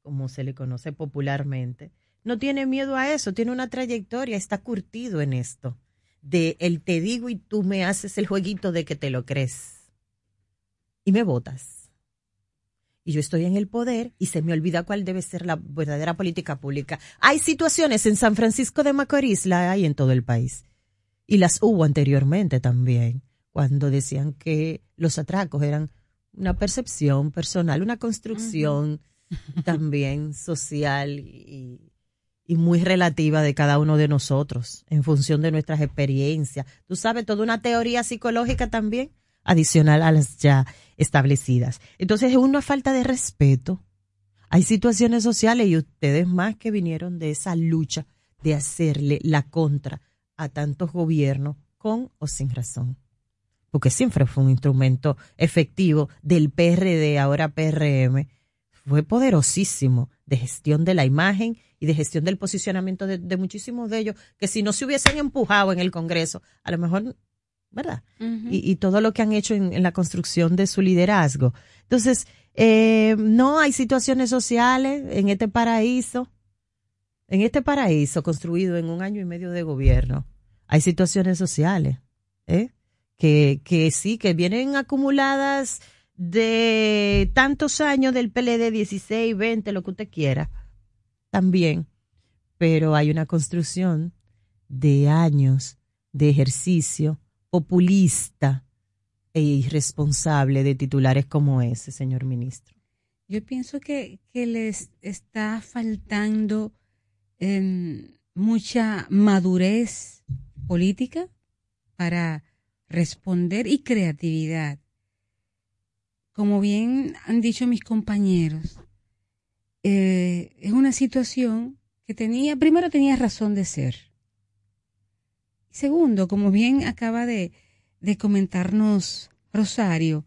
como se le conoce popularmente, no tiene miedo a eso, tiene una trayectoria, está curtido en esto, de el te digo y tú me haces el jueguito de que te lo crees. Y me votas. Y yo estoy en el poder y se me olvida cuál debe ser la verdadera política pública. Hay situaciones en San Francisco de Macorís, la hay en todo el país. Y las hubo anteriormente también, cuando decían que los atracos eran una percepción personal, una construcción también social y, y, muy relativa de cada uno de nosotros en función de nuestras experiencias. Tú sabes, toda una teoría psicológica también adicional a las ya establecidas. Entonces es una falta de respeto. Hay situaciones sociales y ustedes más que vinieron de esa lucha de hacerle la contra a tantos gobiernos con o sin razón porque siempre fue un instrumento efectivo del PRD, ahora PRM, fue poderosísimo de gestión de la imagen y de gestión del posicionamiento de, muchísimos de ellos, que si no se hubiesen empujado en el Congreso, a lo mejor, ¿verdad? y, todo lo que han hecho en, la construcción de su liderazgo. Entonces, eh, no hay situaciones sociales en este paraíso, en este paraíso construido en un año y medio de gobierno. Hay situaciones sociales, ¿eh? Que, que sí, que vienen acumuladas de tantos años del PLD, 16, 20, lo que usted quiera, también. Pero hay una construcción de años de ejercicio populista e irresponsable de titulares como ese, señor ministro? Yo pienso que, que les está faltando em, mucha madurez política para responder y creatividad. Como bien han dicho mis compañeros, eh, es una situación que tenía, primero tenía razón de ser. Segundo, como bien acaba de, de comentarnos Rosario,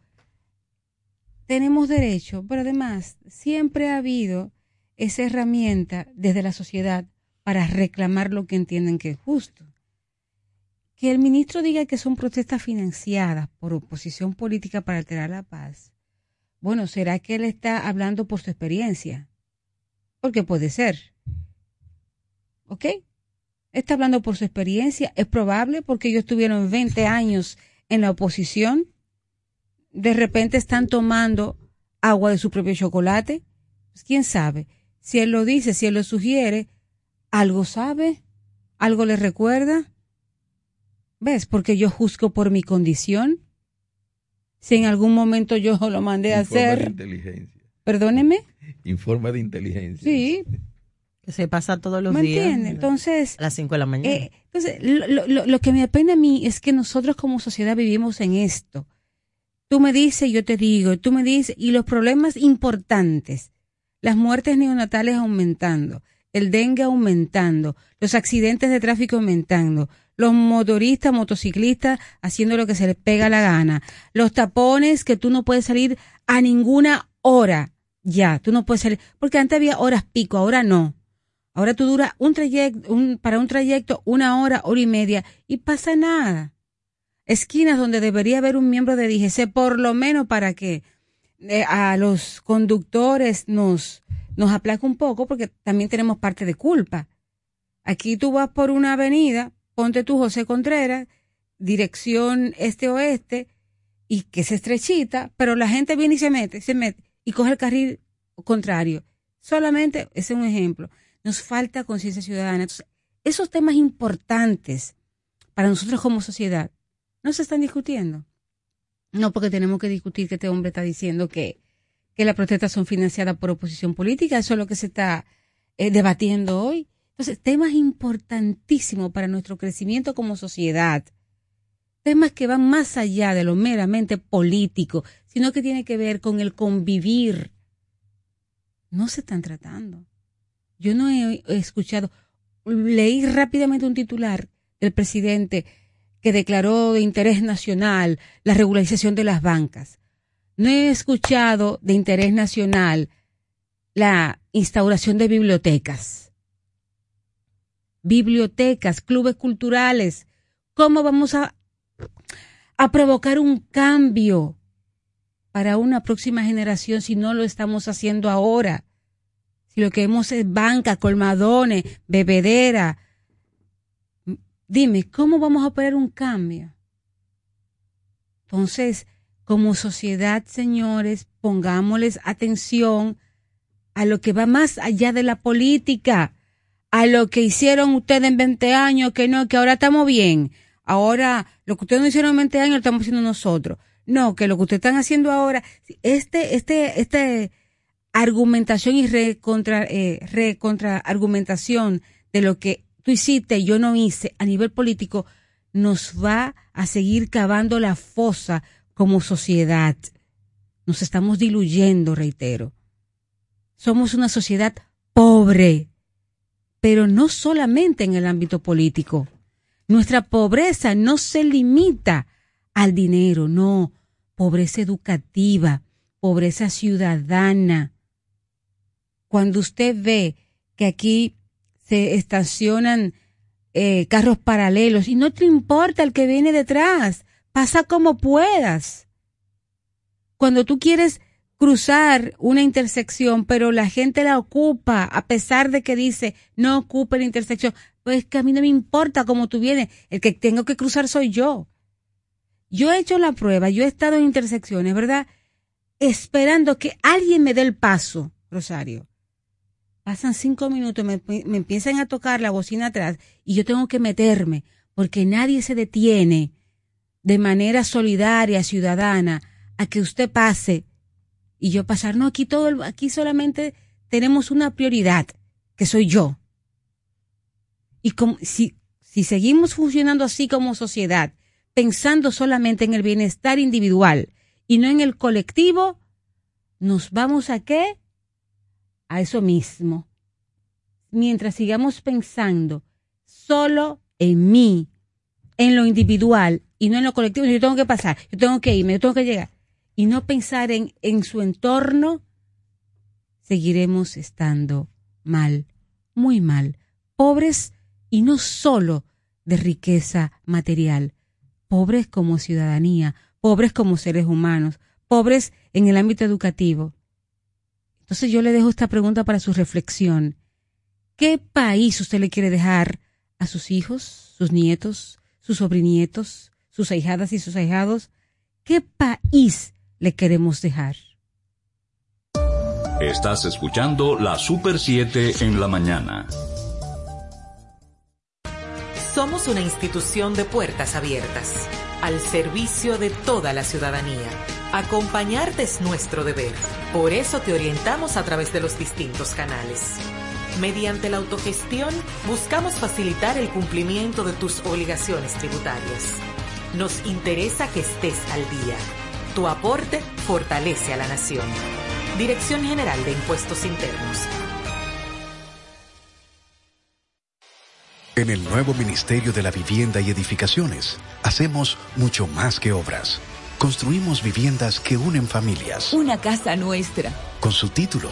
tenemos derecho, pero además siempre ha habido esa herramienta desde la sociedad para reclamar lo que entienden que es justo. Que el ministro diga que son protestas financiadas por oposición política para alterar la paz. Bueno, ¿será que él está hablando por su experiencia? Porque puede ser. ¿Ok? Está hablando por su experiencia. Es probable porque ellos estuvieron 20 años en la oposición. De repente están tomando agua de su propio chocolate. Pues, ¿Quién sabe? Si él lo dice, si él lo sugiere, algo sabe, algo le recuerda. ¿Ves? Porque yo juzgo por mi condición. Si en algún momento yo lo mandé a Informe de hacer. inteligencia. Perdóneme. Informe de inteligencia. Sí. Que se pasa todos los ¿Me días. Entonces, A las 5 de la mañana. Eh, entonces, lo, lo- lo que me apena a mí es que nosotros como sociedad vivimos en esto. Tú me dices, yo te digo, tú me dices, y los problemas importantes, las muertes neonatales aumentando, el dengue aumentando, los accidentes de tráfico aumentando, los motoristas, motociclistas haciendo lo que se les pega la gana, los tapones que tú no puedes salir a ninguna hora, ya, tú no puedes salir, porque antes había horas pico, ahora no. Ahora tú duras un trayecto, un, para un trayecto una hora, hora y media y pasa nada. Esquinas donde debería haber un miembro de DGC, por lo menos para que eh, a los conductores nos, nos aplaque un poco, porque también tenemos parte de culpa. Aquí tú vas por una avenida, ponte tú José Contreras, dirección este-oeste, y que es estrechita, pero la gente viene y se mete, se mete, y coge el carril contrario. Solamente, ese es un ejemplo. Nos falta conciencia ciudadana. Entonces, esos temas importantes para nosotros como sociedad no se están discutiendo. No, porque tenemos que discutir que este hombre está diciendo que, que las protestas son financiadas por oposición política. Eso es lo que se está eh, debatiendo hoy. Entonces, temas importantísimos para nuestro crecimiento como sociedad. Temas que van más allá de lo meramente político, sino que tiene que ver con el convivir. No se están tratando. Yo no he escuchado, leí rápidamente un titular del presidente que declaró de interés nacional la regularización de las bancas. No he escuchado de interés nacional la instauración de bibliotecas. Bibliotecas, clubes culturales. ¿Cómo vamos a, a provocar un cambio para una próxima generación si no lo estamos haciendo ahora? Si lo que vemos es banca, colmadones, bebedera. Dime, ¿cómo vamos a operar un cambio? Entonces, como sociedad, señores, pongámosles atención a lo que va más allá de la política, a lo que hicieron ustedes en 20 años, que no, que ahora estamos bien. Ahora, lo que ustedes no hicieron en 20 años lo estamos haciendo nosotros. No, que lo que ustedes están haciendo ahora, este, este, este, argumentación y recontra, eh, recontra argumentación de lo que tú hiciste y yo no hice a nivel político nos va a seguir cavando la fosa como sociedad. Nos estamos diluyendo, reitero. Somos una sociedad pobre, pero no solamente en el ámbito político. Nuestra pobreza no se limita al dinero, no. Pobreza educativa, pobreza ciudadana, cuando usted ve que aquí se estacionan eh, carros paralelos y no te importa el que viene detrás, pasa como puedas. Cuando tú quieres cruzar una intersección, pero la gente la ocupa, a pesar de que dice no ocupe la intersección, pues que a mí no me importa cómo tú vienes, el que tengo que cruzar soy yo. Yo he hecho la prueba, yo he estado en intersecciones, ¿verdad? Esperando que alguien me dé el paso, Rosario. Pasan cinco minutos, me, me empiezan a tocar la bocina atrás y yo tengo que meterme porque nadie se detiene de manera solidaria, ciudadana, a que usted pase y yo pasar. No, aquí todo, aquí solamente tenemos una prioridad, que soy yo. Y como, si, si seguimos funcionando así como sociedad, pensando solamente en el bienestar individual y no en el colectivo, nos vamos a qué? A eso mismo. Mientras sigamos pensando solo en mí, en lo individual y no en lo colectivo, yo tengo que pasar, yo tengo que irme, yo tengo que llegar, y no pensar en, en su entorno, seguiremos estando mal, muy mal, pobres y no solo de riqueza material, pobres como ciudadanía, pobres como seres humanos, pobres en el ámbito educativo. Entonces yo le dejo esta pregunta para su reflexión. ¿Qué país usted le quiere dejar a sus hijos, sus nietos, sus sobrinietos, sus ahijadas y sus ahijados? ¿Qué país le queremos dejar? Estás escuchando la Super 7 en la mañana. Somos una institución de puertas abiertas, al servicio de toda la ciudadanía. Acompañarte es nuestro deber. Por eso te orientamos a través de los distintos canales. Mediante la autogestión, buscamos facilitar el cumplimiento de tus obligaciones tributarias. Nos interesa que estés al día. Tu aporte fortalece a la nación. Dirección General de Impuestos Internos. En el nuevo Ministerio de la Vivienda y Edificaciones, hacemos mucho más que obras. Construimos viviendas que unen familias. Una casa nuestra. Con su título,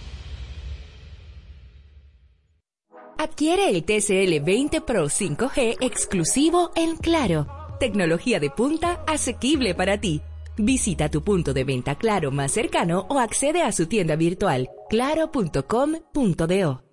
Adquiere el TCL 20 Pro 5G exclusivo en Claro. Tecnología de punta asequible para ti. Visita tu punto de venta Claro más cercano o accede a su tienda virtual claro.com.do.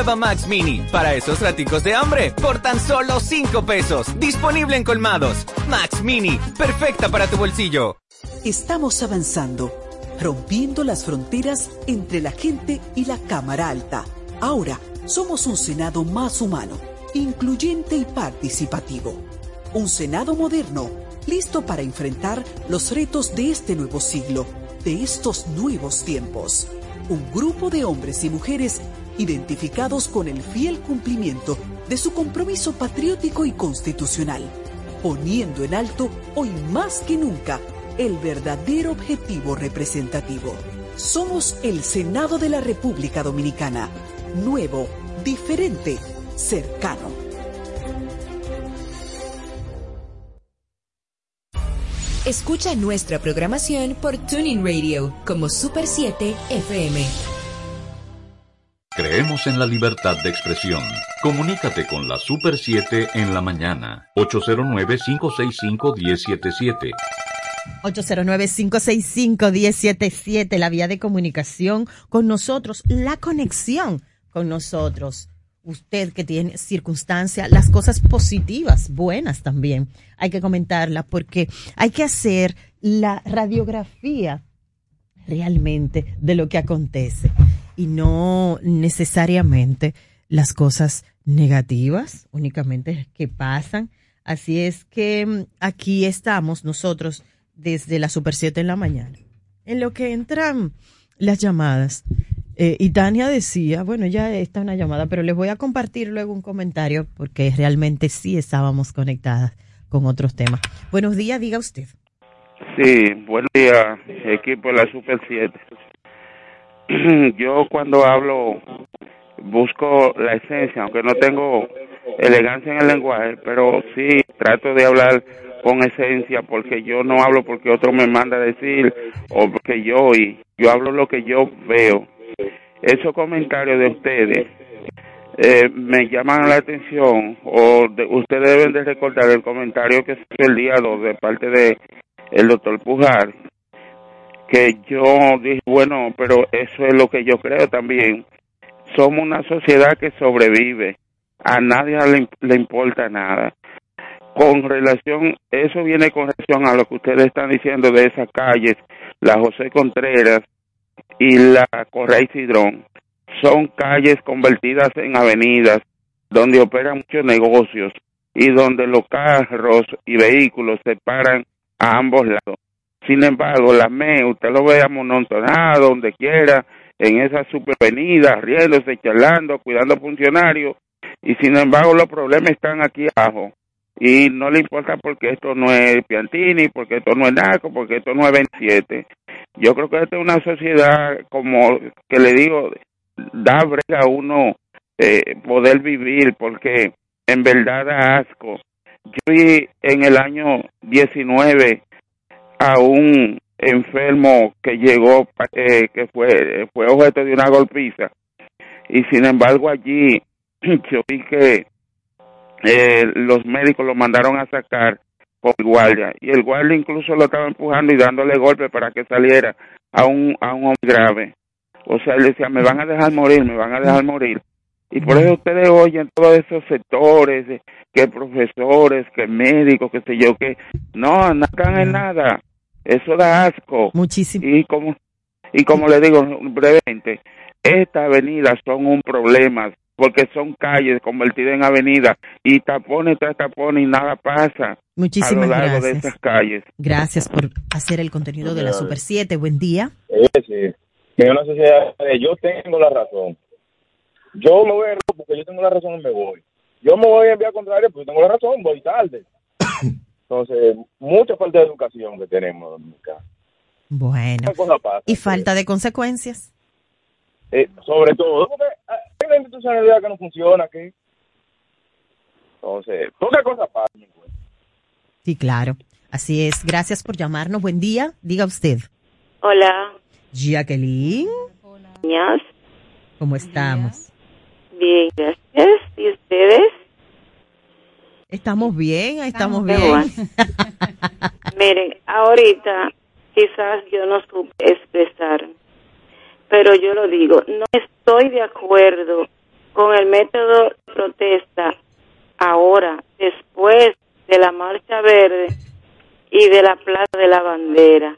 Nueva Max Mini, para esos raticos de hambre, por tan solo 5 pesos. Disponible en colmados. Max Mini, perfecta para tu bolsillo. Estamos avanzando, rompiendo las fronteras entre la gente y la Cámara Alta. Ahora somos un Senado más humano, incluyente y participativo. Un Senado moderno, listo para enfrentar los retos de este nuevo siglo, de estos nuevos tiempos. Un grupo de hombres y mujeres identificados con el fiel cumplimiento de su compromiso patriótico y constitucional, poniendo en alto hoy más que nunca el verdadero objetivo representativo. Somos el Senado de la República Dominicana, nuevo, diferente, cercano. Escucha nuestra programación por Tuning Radio como Super 7 FM. Creemos en la libertad de expresión. Comunícate con la Super 7 en la mañana. 809-565-1077. 809-565-1077, la vía de comunicación con nosotros, la conexión con nosotros. Usted que tiene circunstancias, las cosas positivas, buenas también, hay que comentarlas porque hay que hacer la radiografía realmente de lo que acontece y no necesariamente las cosas negativas únicamente que pasan. Así es que mm, aquí estamos nosotros desde la Super 7 en la mañana. En lo que entran las llamadas, eh, y Tania decía, bueno, ya está una llamada, pero les voy a compartir luego un comentario porque realmente sí estábamos conectadas con otros temas. Buenos días, diga usted. Sí, buen día, equipo de la Super 7. Yo cuando hablo busco la esencia, aunque no tengo elegancia en el lenguaje, pero sí trato de hablar con esencia, porque yo no hablo porque otro me manda a decir o porque yo y yo hablo lo que yo veo. Esos comentarios de ustedes eh, me llaman la atención o de- ustedes deben de recordar el comentario que se hizo el día 2 de parte de el doctor Pujar que yo dije bueno pero eso es lo que yo creo también. Somos una sociedad que sobrevive. A nadie le, le importa nada. Con relación eso viene con relación a lo que ustedes están diciendo de esas calles la José Contreras y la Correa y Cidrón. Son calles convertidas en avenidas donde operan muchos negocios y donde los carros y vehículos se paran a ambos lados. Sin embargo, la ME, usted lo ve amontonado donde quiera, en esa superavenida, riéndose, charlando, cuidando funcionarios, y sin embargo los problemas están aquí abajo. Y no le importa porque esto no es Piantini, porque esto no es Naco, porque esto no es 27. Yo creo que esta es una sociedad, como que le digo, da brega a uno eh, poder vivir, porque en verdad da asco. Yo en el año 19 a un enfermo que llegó, eh, que fue, fue objeto de una golpiza, y sin embargo allí yo vi que eh, los médicos lo mandaron a sacar por guardia, y el guardia incluso lo estaba empujando y dándole golpes para que saliera a un, a un hombre grave. O sea, él decía, me van a dejar morir, me van a dejar morir. Y por eso ustedes oyen todos esos sectores, que profesores, que médicos, que sé yo, que no, no en nada. Eso da asco. Muchísimo. Y como, y como le digo brevemente, estas avenidas son un problema porque son calles convertidas en avenidas y tapones tras tapones y nada pasa Muchísimas a lo largo de gracias. esas calles. Gracias por hacer el contenido de la Super 7. Buen día. Es decir, que en una sociedad de yo tengo la razón. Yo me voy a ir porque yo tengo la razón y me voy. Yo me voy a enviar contrario porque yo tengo la razón, voy tarde. Entonces, mucha falta de educación que tenemos dominicanos. Bueno. Cosa pasa, Y falta de consecuencias. eh, sobre todo, porque hay una institucionalidad que no funciona aquí. Entonces, pocas cosas pasan. Sí, claro. Así es. Gracias por llamarnos. Buen día. Diga usted. Hola, Jacqueline. niñas. ¿Cómo estamos? Bien, gracias. ¿Y ustedes? Estamos bien, estamos bien. Miren, ahorita quizás yo no supe expresar, pero yo lo digo, no estoy de acuerdo con el método de protesta ahora, después de la Marcha Verde y de la Plaza de la Bandera.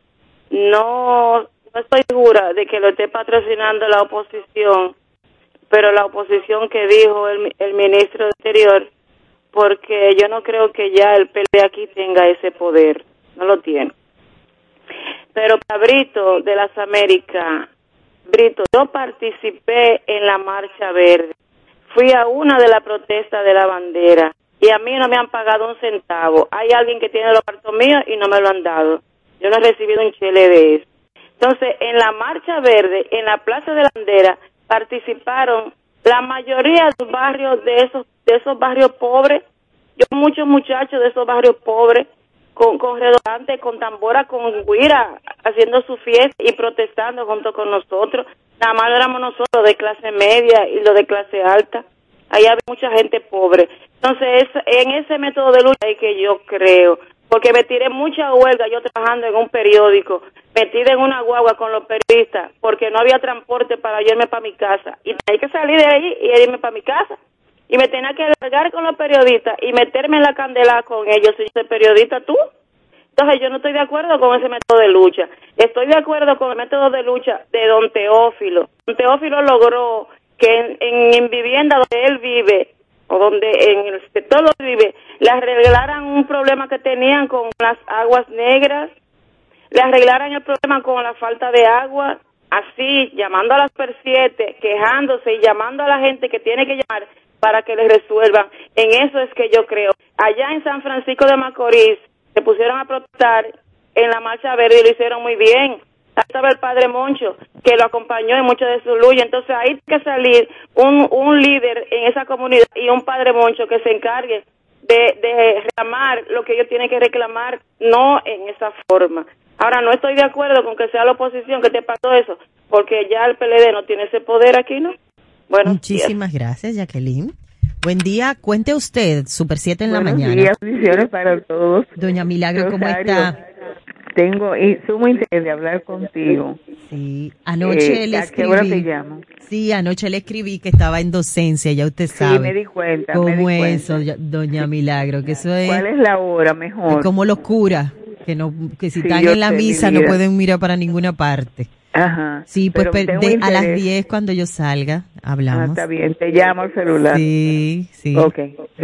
No, no estoy segura de que lo esté patrocinando la oposición, pero la oposición que dijo el, el ministro de Exterior, porque yo no creo que ya el PLD aquí tenga ese poder, no lo tiene. Pero para Brito de las Américas, Brito, yo participé en la Marcha Verde, fui a una de las protestas de la bandera y a mí no me han pagado un centavo. Hay alguien que tiene los cuartos míos y no me lo han dado. Yo no he recibido un chile de eso. Entonces, en la Marcha Verde, en la Plaza de la Bandera, participaron la mayoría de los barrios de esos de esos barrios pobres. Yo muchos muchachos de esos barrios pobres con con redondantes, con tambora, con guira, haciendo su fiesta y protestando junto con nosotros. Nada más éramos nosotros de clase media y los de clase alta. Ahí había mucha gente pobre. Entonces, es, en ese método de lucha es que yo creo, porque me tiré mucha huelga yo trabajando en un periódico, metida en una guagua con los periodistas, porque no había transporte para irme para mi casa. Y tenía que salir de ahí y irme para mi casa. Y me tenía que largar con los periodistas y meterme en la candela con ellos. Si yo soy periodista, tú. Entonces yo no estoy de acuerdo con ese método de lucha. Estoy de acuerdo con el método de lucha de don Teófilo. Don Teófilo logró que en, en, en vivienda donde él vive, o donde en el donde vive, le arreglaran un problema que tenían con las aguas negras, le arreglaran el problema con la falta de agua, así, llamando a las per siete, quejándose y llamando a la gente que tiene que llamar para que les resuelvan. En eso es que yo creo. Allá en San Francisco de Macorís se pusieron a protestar en la marcha verde y lo hicieron muy bien. Ahí estaba el padre Moncho, que lo acompañó en muchas de sus luchas. Entonces ahí tiene que salir un, un líder en esa comunidad y un padre Moncho que se encargue de, de reclamar lo que ellos tienen que reclamar, no en esa forma. Ahora, no estoy de acuerdo con que sea la oposición que te pasó eso, porque ya el PLD no tiene ese poder aquí, ¿no? Bueno, Muchísimas gracias, Jacqueline. Buen día, cuente usted, Super 7 en la Buenos mañana. días, bendiciones para todos. Doña Milagro, ¿cómo Rosario, está? Tengo y sumo interés de hablar contigo. Sí, Anoche Eh, le ¿a qué hora te escribí. llamo? Sí, anoche le escribí que estaba en docencia, ya usted sabe. me di cuenta, me ¿Cómo di es cuenta. eso, doña Milagro? Que eso es, ¿Cuál es la hora mejor? como locura, que no que si Sí, están en la sé, mi misa no pueden mirar para ninguna parte. Ajá. Sí, pues tengo de- a las interés. 10 cuando yo salga Ah, hablamos. está bien, te llamo al celular. Sí, sí. Ok,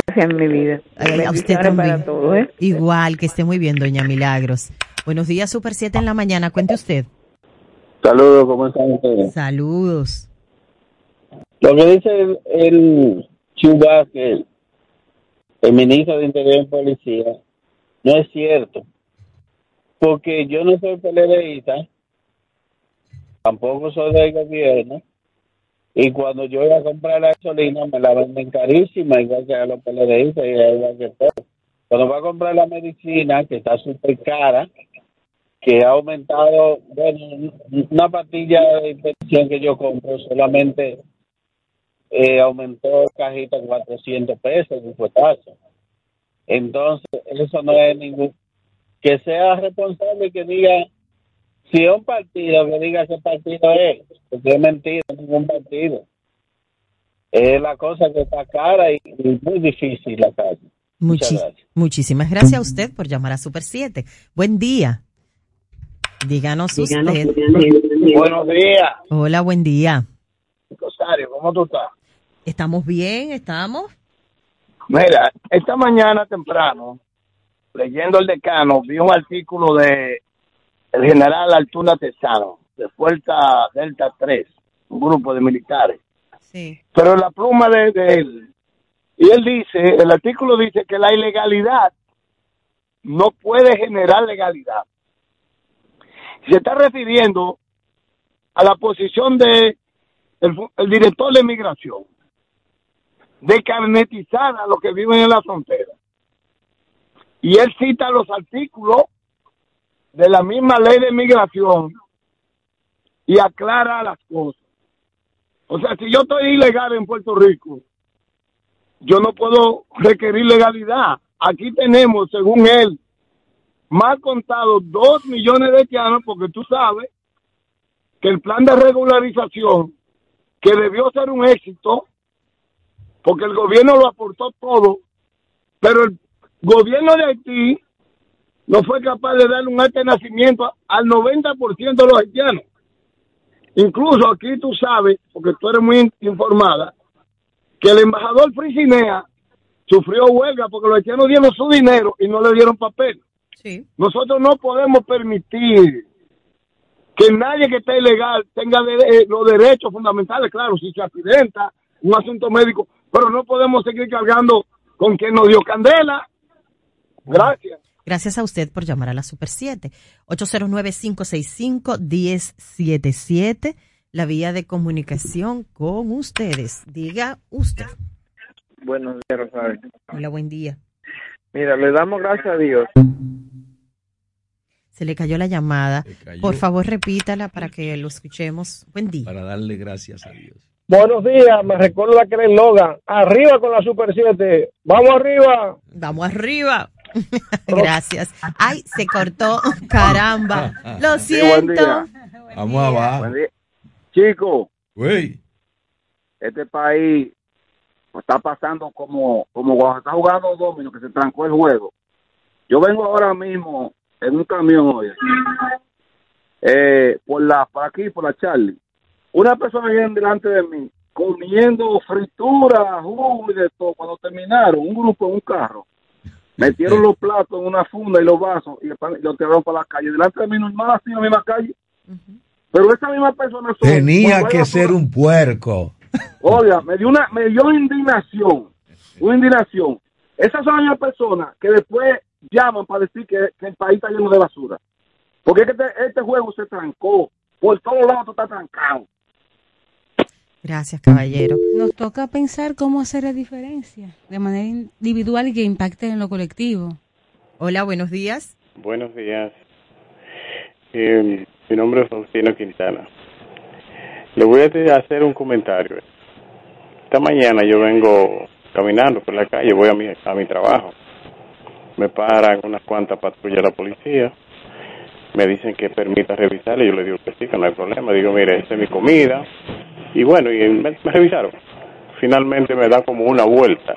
gracias mi vida. Ay, a usted también. para todos, ¿eh? Igual, que esté muy bien, doña Milagros. Buenos días, Super 7 en la mañana. Cuente usted. Saludos, ¿cómo están ustedes? Saludos. Lo que dice el, el Chubaque, el ministro de Interior y Policía, no es cierto. Porque yo no soy PLDista, tampoco soy del gobierno, y cuando yo voy a comprar la gasolina me la venden carísima, igual que a los PLDistas y igual que todo. Cuando voy a comprar la medicina, que está súper cara, que ha aumentado, bueno, una pastilla de infección que yo compro solamente eh, aumentó cajita 400 pesos un fuetazo. Entonces, eso no es ningún... Que sea responsable y que diga, si es un partido, que diga qué partido es, porque es mentira, ningún partido. Es la cosa que está cara y, y muy difícil la calle. Gracias. Muchísimas gracias a usted por llamar a Super 7. Buen día. Díganos usted. Buenos días, Hola, buen día. Rosario, ¿cómo tú estás? ¿Estamos bien? ¿Estamos? Mira, esta mañana temprano, leyendo el decano, vi un artículo de el general Altuna Tesano, de Fuerza Delta 3, un grupo de militares. Sí. Pero la pluma de, de él, y él dice, el artículo dice que la ilegalidad no puede generar legalidad. Se está refiriendo a la posición de el, director de migración de carnetizar a los que viven en la frontera. Y él cita los artículos de la misma ley de migración y aclara las cosas. O sea, si yo estoy ilegal en Puerto Rico, yo no puedo requerir legalidad. Aquí tenemos, según él, más contado dos millones de haitianos, porque tú sabes que el plan de regularización, que debió ser un éxito, porque el gobierno lo aportó todo, pero el gobierno de Haití no fue capaz de darle un de nacimiento al 90% de los haitianos. Incluso aquí tú sabes, porque tú eres muy in- informada, que el embajador Frisinea sufrió huelga porque los haitianos dieron su dinero y no le dieron papel. Sí. Nosotros no podemos permitir que nadie que esté ilegal tenga de- eh, los derechos fundamentales, claro, si se accidenta, un asunto médico, pero no podemos seguir cargando con quien nos dio candela. Gracias. Gracias a usted por llamar a la Super 7. 809-565-1077, la vía de comunicación con ustedes. Diga usted. Buenos días, Rosario. Hola, buen día. Mira, le damos gracias a Dios. Se le cayó la llamada. cayó. Por favor, repítala para que lo escuchemos. Buen día. Para darle gracias a Dios. Buenos días, me recuerda que el Logan. Arriba con la Super 7. Vamos arriba. Vamos arriba. Gracias. Ay, se cortó. Caramba. Lo Sí, buen siento. día. Vamos abajo. Chicos, Güey. este país está pasando como, como cuando está jugando domino, que se trancó el juego. Yo vengo ahora mismo en un camión hoy, eh, por la, por aquí, por la Charlie. Una persona viene delante de mí comiendo fritura, jugo y de todo. Cuando terminaron, un grupo en un carro, metieron los platos en una funda y los vasos y los tiraron para la calle. Delante de mí, normal, así en la misma calle. Pero esa misma persona son- Tenía que ser un puerco. Oiga, me dio una, me dio indignación, una indignación. Esas son las personas que después llaman para decir que, que el país está lleno de basura. Porque es que este, este juego se trancó. Por todos lados tú estás trancado. Gracias, caballero. Nos toca pensar cómo hacer la diferencia de manera individual y que impacte en lo colectivo. Hola, buenos días. Buenos días. Eh, mi nombre es Faustino Quintana. Le voy a hacer un comentario. Esta mañana yo vengo caminando por la calle, voy a mi, a mi trabajo. Me paran unas cuantas patrullas de la policía. Me dicen que permita revisarle. Yo le digo que sí, que no hay problema. Digo, mire, esta es mi comida. Y bueno, y me revisaron. Finalmente me da como una vuelta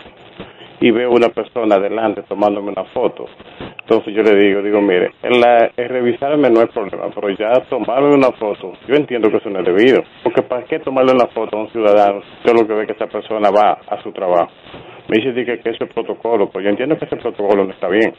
y veo una persona adelante tomándome una foto. Entonces yo le digo, digo, mire, la- el revisarme no es problema, pero ya tomarme una foto, yo entiendo que eso no es debido. Porque ¿para qué tomarle una foto a un ciudadano si yo lo que ve que esa persona va a su trabajo? Me dice di que, que eso es protocolo, pero yo entiendo que ese protocolo no está bien.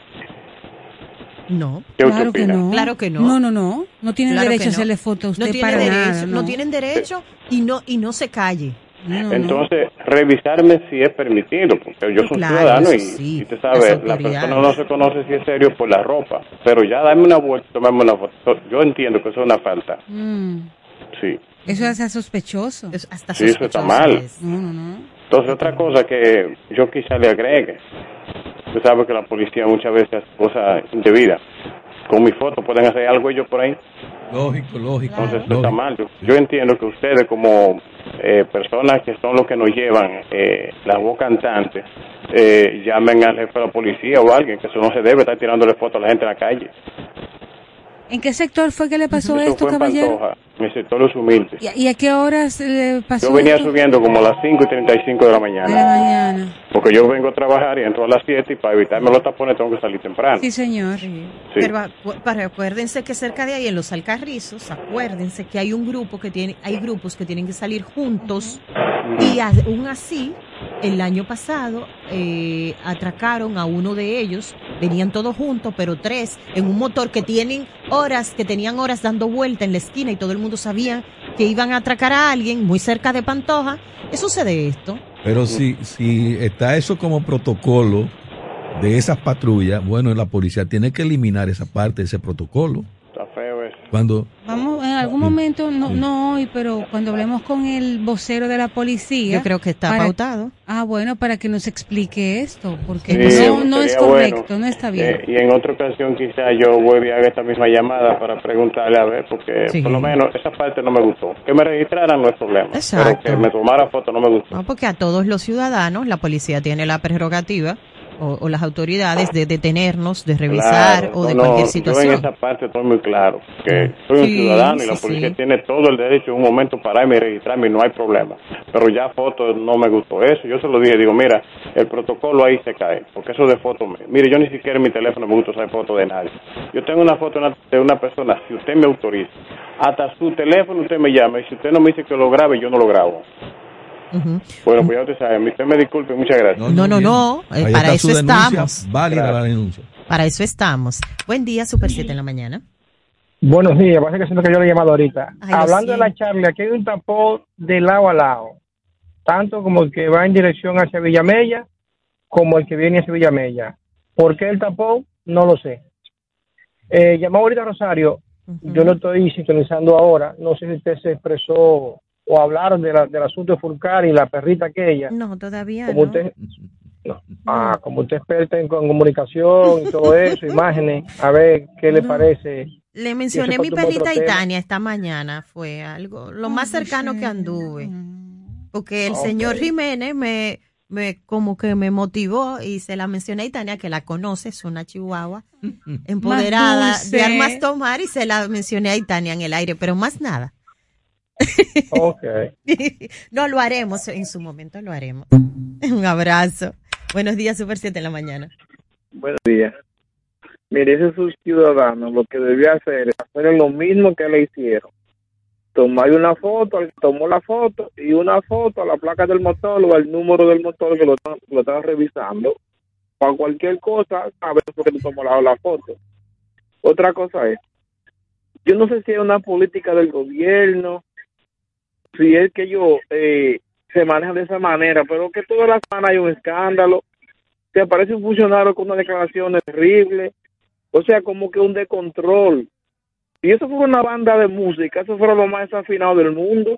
No. ¿Qué usted Claro que no. Claro que no. No, no, no. No tienen Claro derecho a hacerle foto a usted no tiene para derecho, nada. no. tienen derecho y no y no se calle. Entonces, revisarme si es permitido, porque yo soy un Claro, ciudadano y, sí, y usted sabe, las la persona no se conoce si es serio por la ropa, pero ya dame una vuelta, tomarme una foto. Yo entiendo que eso es una falta, Mm. sí. Eso es sospechoso. hasta Sí, eso está mal. No, no, no. Entonces, otra cosa que yo quizá le agregue, usted sabe que la policía muchas veces hace cosas indebidas. Con mi foto pueden hacer algo ellos por ahí. Lógico, lógico. Entonces, eso está mal. Yo, yo entiendo que ustedes, como eh, personas que son los que nos llevan eh, la voz cantante, eh, llamen al jefe de la policía o a alguien, que eso no se debe estar tirándole fotos a la gente en la calle. ¿En qué sector fue que le pasó Eso esto, caballero? Pantoja, en el sector Los Humildes. ¿Y a, y a qué horas le pasó Yo venía esto? subiendo como a las 5 y 35 de la De la mañana, mañana. porque yo vengo a trabajar y entro a las 7 y para evitarme los tapones tengo que salir temprano. Sí, señor. Sí. Pero, pero acuérdense que cerca de ahí, en los Alcarrizos, acuérdense que hay un grupo que tiene, hay grupos que tienen que salir juntos y aún así, el año pasado eh, atracaron a uno de ellos, venían todos juntos, pero tres, en un motor que tienen horas, que tenían horas dando vuelta en la esquina y todo el mundo sabía que iban a atracar a alguien muy cerca de Pantoja. ¿Qué sucede esto? Pero si, si está eso como protocolo de esas patrullas, bueno, la policía tiene que eliminar esa parte de ese protocolo. Está feo eso. Cuando Vamos, en algún momento, no, no hoy, pero cuando hablemos con el vocero de la policía. Yo creo que está para- pautado. Ah, bueno, para que nos explique esto, porque Sí, no, no es correcto, bueno. no está bien. Eh, y en otra ocasión quizá yo vuelva y haga esta misma llamada para preguntarle a ver, porque Sí. por lo menos esa parte no me gustó. Que me registraran no es problema, Exacto. pero que me tomara foto no me gustó. No, porque a todos los ciudadanos la policía tiene la prerrogativa o, o las autoridades de detenernos, de revisar Claro, o de no, cualquier Yo situación. en esa parte estoy muy claro, que soy un Sí, ciudadano y la policía sí. tiene todo el derecho en un momento pararme y registrarme y no hay problema. Pero ya fotos no me gustó eso. Yo se lo dije, digo, mira, el protocolo ahí se cae, porque eso de fotos, mire, yo ni siquiera en mi teléfono me gusta usar fotos de nadie. Yo tengo una foto de una persona, si usted me autoriza, hasta su teléfono usted me llama y si usted no me dice que lo grabe, yo no lo grabo. Bueno, pues ya usted sabe, usted me disculpe, muchas gracias. No, no, no, eh, para está eso su denuncia, estamos. Válida la denuncia. Para eso estamos. Buen día, Super 7 en la mañana. Buenos días, parece que siento que yo le he llamado ahorita. Ay, Hablando de la charla, aquí hay un tapón de lado a lado, tanto como el que va en dirección hacia Villamella, como el que viene hacia Villamella. ¿Por qué el tapón? No lo sé. Eh, llamó ahorita Rosario, yo lo estoy sintonizando ahora, no sé si usted se expresó o hablaron de la- del asunto de Fulcar y la perrita aquella. No, todavía Como no. usted, no. Ah, como usted es experta en, comunicación y todo eso, imágenes, a ver qué le No. parece. Le mencioné mi perrita. Itania esta mañana. Fue algo, lo más cercano que anduve. Porque el señor. Jiménez me, me, como que me motivó y se la mencioné a Itania, que la conoce, es una chihuahua empoderada de armas tomar y se la mencioné a Itania en el aire, pero más nada. Ok. no lo haremos, en su momento lo haremos. Un abrazo. Buenos días, Super 7 en la mañana. Buenos días. Mire, ese es un ciudadano. Lo que debía hacer es hacer lo mismo que le hicieron. Tomar una foto, tomó la foto y una foto a la placa del motor o al número del motor que lo, están- lo están revisando. Para cualquier cosa, sabes por qué tomó la, la foto. Otra cosa es, yo no sé si es una política del gobierno, si es que ellos eh, se manejan de esa manera, pero que toda la semana hay un escándalo te aparece un funcionario con una declaración terrible, o sea, como que un descontrol. Y eso fue una banda de música, eso fue lo más desafinado del mundo.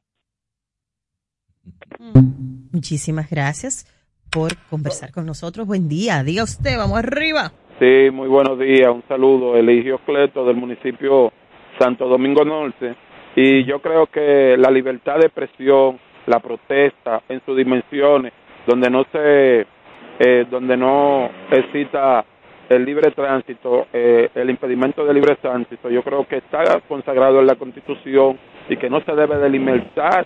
Muchísimas gracias por conversar con nosotros. Buen día. Diga usted, vamos arriba. Sí, muy buenos días. Un saludo, Eligio Cleto del municipio Santo Domingo Norte. Y yo creo que la libertad de expresión, la protesta en sus dimensiones, donde no se, eh, donde no exista el libre tránsito, eh, el impedimento del libre tránsito, yo creo que está consagrado en la Constitución y que no se debe delimitar,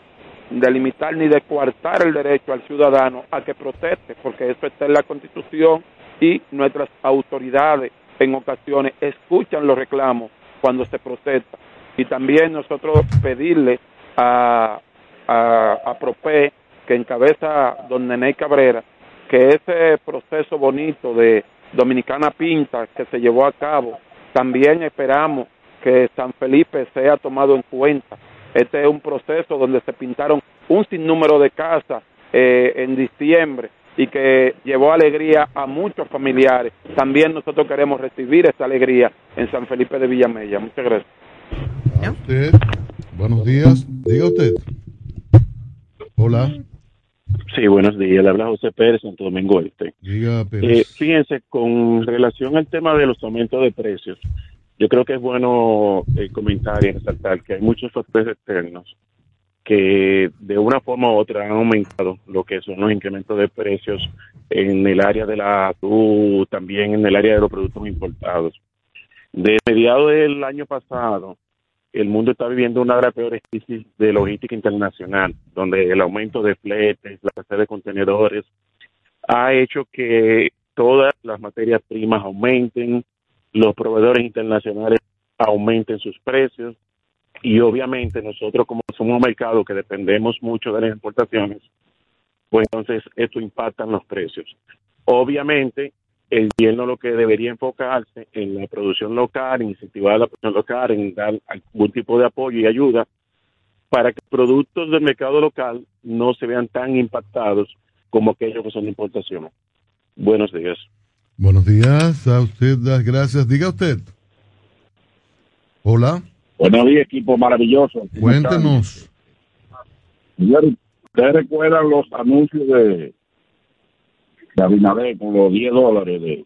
delimitar ni de coartar el derecho al ciudadano a que proteste, porque eso está en la Constitución y nuestras autoridades en ocasiones escuchan los reclamos cuando se protesta. Y también nosotros pedirle a, a, a PROPE, que encabeza don Nené Cabrera, que ese proceso bonito de Dominicana Pinta que se llevó a cabo, también esperamos que San Felipe sea tomado en cuenta. Este es un proceso donde se pintaron un sinnúmero de casas eh, en diciembre y que llevó alegría a muchos familiares. También nosotros queremos recibir esa alegría en San Felipe de Villamella. Muchas gracias. Usted. Buenos días. Diga usted. Hola. Sí, buenos días. Le habla José Pérez, Santo Domingo Este. Diga, Eh, Pérez. fíjense, con relación al tema de los aumentos de precios, yo creo que es bueno eh, comentar y resaltar que hay muchos factores externos que de una forma u otra han aumentado lo que son los incrementos de precios en el área de la atún, también en el área de los productos importados. De mediados del año pasado, el mundo está viviendo una de las peores crisis de logística internacional, donde el aumento de fletes, la escasez de contenedores, ha hecho que todas las materias primas aumenten, los proveedores internacionales aumenten sus precios y obviamente nosotros como somos un mercado que dependemos mucho de las importaciones, pues entonces esto impacta en los precios. Obviamente el gobierno lo que debería enfocarse en la producción local, en incentivar la producción local, en dar algún tipo de apoyo y ayuda para que productos del mercado local no se vean tan impactados como aquellos que son de importación. Buenos días. Buenos días. A usted las gracias. Diga usted. Hola. Buenos días, equipo maravilloso. ¿Cómo Cuéntenos. ¿ustedes recuerdan los anuncios de Abinader con los 10 dólares de,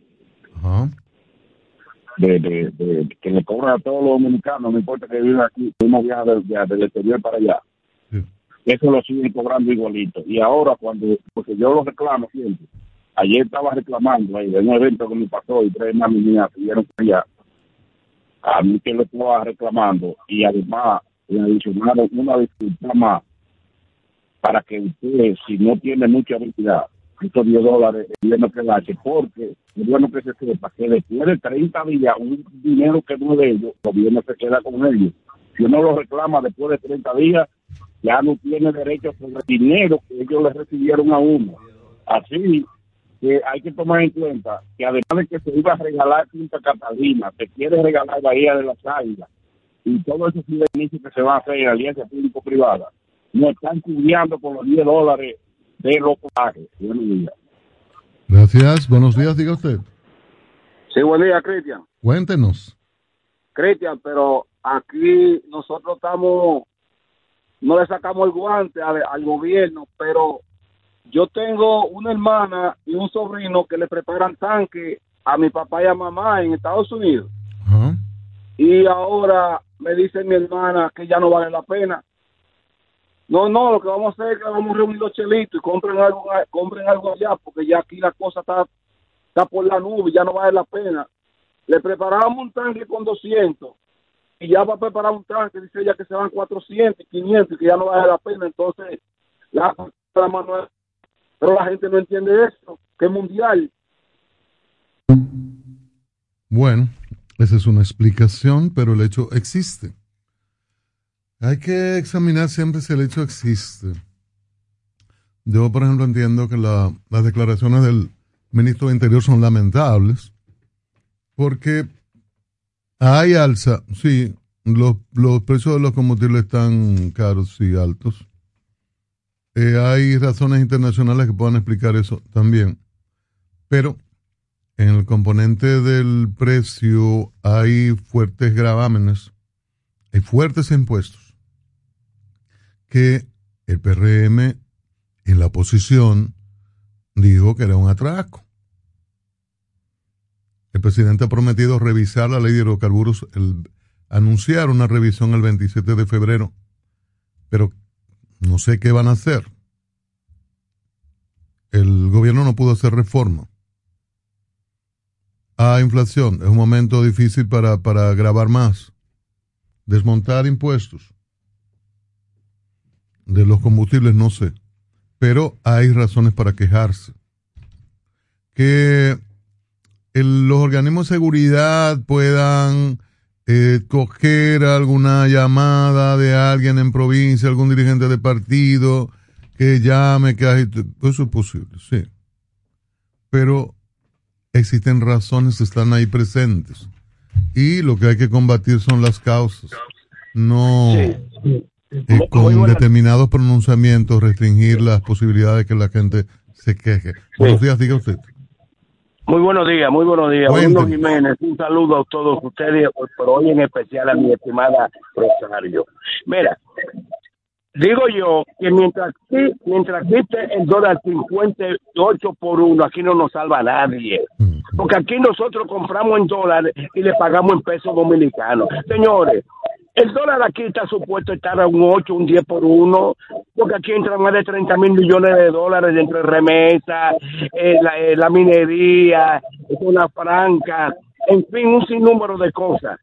de, de- de- que le cobran a todos los dominicanos, no importa que vivan aquí, fuimos viajar del, de- del exterior para allá? Eso lo siguen cobrando igualito. Y ahora, cuando, porque yo lo reclamo siempre, ayer estaba reclamando ahí de un evento que me pasó y tres mami mías estuvieron allá a mí que lo estaba reclamando y además le adicionaron una disculpa más para que usted, si no tiene mucha habilidad, 10 dólares, es bueno que porque bueno que se sepa que después de 30 días, un dinero que no es de ellos, el gobierno se queda con ellos. Si uno lo reclama después de 30 días, ya no tiene derecho sobre el dinero que ellos le recibieron a uno. Así que hay que tomar en cuenta que además de que se iba a regalar Punta Catalina, se quiere regalar Bahía de las Águilas y todo eso que se va a hacer en alianza público-privada, no están cubriendo con los 10 dólares de los corajes. Buenos días. Gracias. Buenos días. Diga usted. Sí, buen día, Cristian. Cuéntenos. Cristian, pero aquí nosotros estamos, no le sacamos el guante al, al gobierno, pero yo tengo una hermana y un sobrino que le preparan tanque a mi papá y a mamá en Estados Unidos. Y ahora me dice mi hermana que ya no vale la pena. No, no, lo que vamos a hacer es que vamos a reunir los chelitos y compren algo, compren algo allá, porque ya aquí la cosa está, está por la nube, ya no vale la pena. Le preparamos un tanque con 200 y ya va a preparar un tanque, dice ella que se van 400, 500 y que ya no vale la pena. Entonces, la, la pero la gente no entiende eso, que es mundial. Bueno, esa es una explicación, pero el hecho existe. Hay que examinar siempre si el hecho existe. Yo, por ejemplo, entiendo que la- las declaraciones del ministro de Interior son lamentables, porque hay alza, sí, los, precios de los combustibles están caros y altos. Eh, hay razones internacionales que puedan explicar eso también. Pero en el componente del precio hay fuertes gravámenes, hay fuertes impuestos que el PRM en la oposición dijo que era un atraco. El presidente ha prometido revisar la ley de hidrocarburos, el, anunciar una revisión el 27 de febrero, pero no sé qué van a hacer. El gobierno no pudo hacer reforma. Ah, inflación, es un momento difícil para, para grabar más. Desmontar impuestos de los combustibles, no sé. Pero hay razones para quejarse. Que los organismos de seguridad puedan eh, coger alguna llamada de alguien en provincia, algún dirigente de partido que llame, que agite- eso es posible, sí. Pero existen razones que están ahí presentes. Y lo que hay que combatir son las causas. No eh, con determinados pronunciamientos restringir las posibilidades de que la gente se queje. Buenos días, diga usted. Muy buenos días, muy buenos días. Bruno Jiménez, un saludo a todos ustedes, pero hoy en especial a mi estimada Rosario. Mira, digo yo que mientras aquí, mientras esté el dólar 58 por uno, aquí no nos salva a nadie. Porque aquí nosotros compramos en dólares y le pagamos en pesos dominicanos. Señores, el dólar aquí está supuesto estar a un 8, un 10 por uno, porque aquí entran más de 30 mil millones de dólares entre remesas, eh, la, eh, la minería, zona franca, en fin, un sinnúmero de cosas.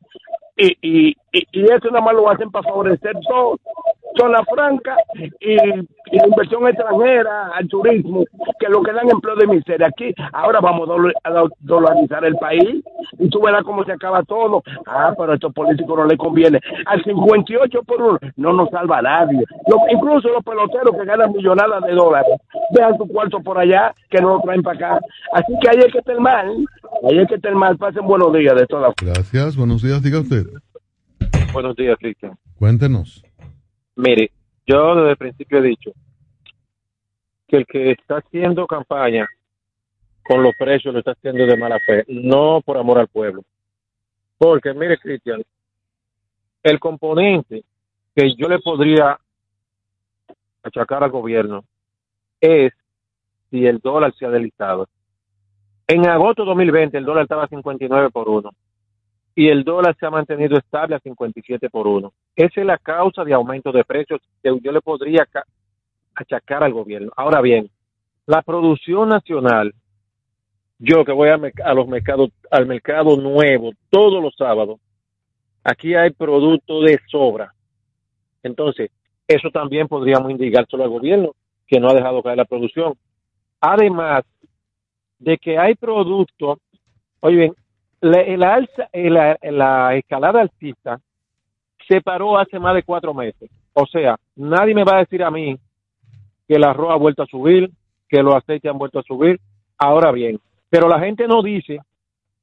Y, y, y, y eso nada más lo hacen para favorecer todo, zona franca y, y la inversión extranjera al turismo, que lo que dan empleo de miseria. Aquí ahora vamos a dolarizar el país y tú verás cómo se acaba todo. Ah, pero a estos políticos no les conviene. Al 58 por uno no nos salva a nadie. Lo- incluso los peloteros que ganan millonadas de dólares, dejan su cuarto por allá que no lo traen para acá. Así que ahí es que está el mal. Ahí es que está el mal. Pasen buenos días de todas Gracias, buenos días, diga usted. Buenos días, Cristian. Cuéntenos. Mire, yo desde el principio he dicho que el que está haciendo campaña con los precios lo está haciendo de mala fe, no por amor al pueblo. Porque, mire, Cristian, el componente que yo le podría achacar al gobierno es si el dólar se ha deslizado. En agosto de 2020 el dólar estaba a 59 por 1 y el dólar se ha mantenido estable a 57 por 1. Esa es la causa de aumento de precios que yo le podría ca- achacar al gobierno. Ahora bien, la producción nacional, yo que voy a, a los mercados, al mercado nuevo todos los sábados, aquí hay producto de sobra. Entonces, eso también podríamos indicárselo al gobierno, que no ha dejado caer la producción. Además de que hay productos, oye bien, la, alza, eh, la, la escalada alcista se paró hace más de cuatro meses. O sea, nadie me va a decir a mí que el arroz ha vuelto a subir, que los aceites han vuelto a subir. Ahora bien, pero la gente no dice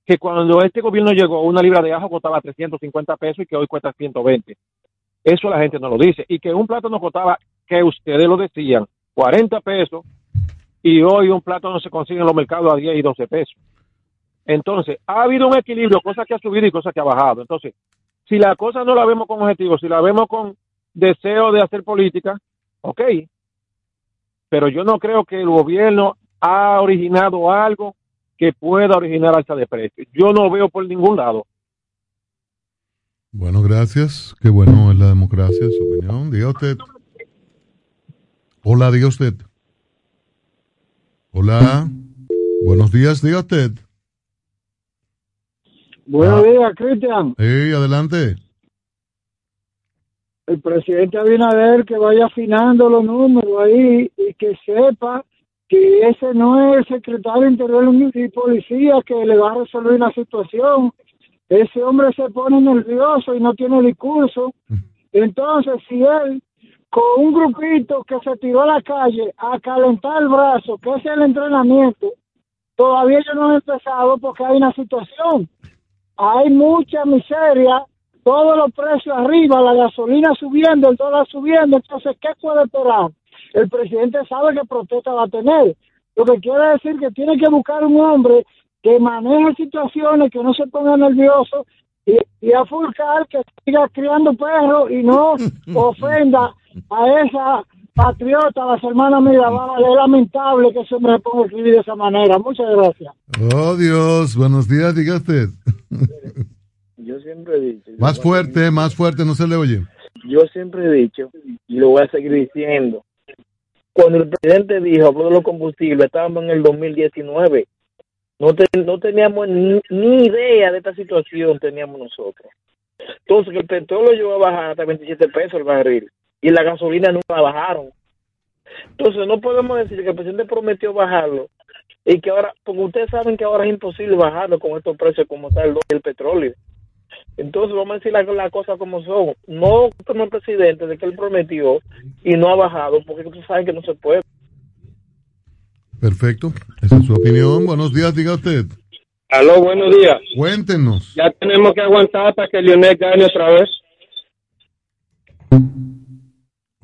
que cuando este gobierno llegó, una libra de ajo costaba 350 pesos y que hoy cuesta 120. Eso la gente no lo dice. Y que un plátano costaba, que ustedes lo decían, 40 pesos y hoy un plátano se consigue en los mercados a 10 y 12 pesos. Entonces, ha habido un equilibrio, cosa que ha subido y cosa que ha bajado. Entonces, si la cosa no la vemos con objetivo, si la vemos con deseo de hacer política, ok. Pero yo no creo que el gobierno ha originado algo que pueda originar alza de precios. Yo no veo por ningún lado. Bueno, gracias. Qué bueno es la democracia, su opinión. Diga usted. Hola, diga usted. Hola. Buenos días, diga usted. Buenos días, Cristian. Hey, adelante. El presidente Abinader que vaya afinando los números ahí y que sepa que ese no es el secretario interior y policía que le va a resolver la situación. Ese hombre se pone nervioso y no tiene discurso. Entonces, si él, con un grupito que se tiró a la calle a calentar el brazo, que es el entrenamiento, todavía yo no he empezado porque hay una situación. Hay mucha miseria, todos los precios arriba, la gasolina subiendo, el dólar subiendo, entonces, ¿qué puede esperar? El presidente sabe que protesta va a tener. Lo que quiere decir que tiene que buscar un hombre que maneje situaciones, que no se ponga nervioso y, y a Fulcar que siga criando perros y no ofenda a esa Patriota, las hermanas Mirabal, es lamentable que se me ponga a escribir de esa manera. Muchas gracias. Oh, Dios. Buenos días, diga usted. Yo siempre he dicho. Más fuerte, más fuerte, no se le oye. Yo siempre he dicho, y lo voy a seguir diciendo. Cuando el presidente dijo habló de los combustibles, estábamos en el 2019. No, te- no teníamos ni, ni idea de esta situación, teníamos nosotros. Entonces, que el petróleo llegó a bajar hasta 27 pesos el barril y la gasolina nunca la bajaron. Entonces, no podemos decir que el presidente prometió bajarlo y que ahora, porque ustedes saben que ahora es imposible bajarlo con estos precios como está el, el petróleo. Entonces, vamos a decir las las cosas como son. No como el presidente de que él prometió y no ha bajado, porque ustedes saben que no se puede. Perfecto. Esa es su opinión. Buenos días, diga usted. Aló, buenos días. Cuéntenos. Ya tenemos que aguantar hasta que Lionel gane otra vez.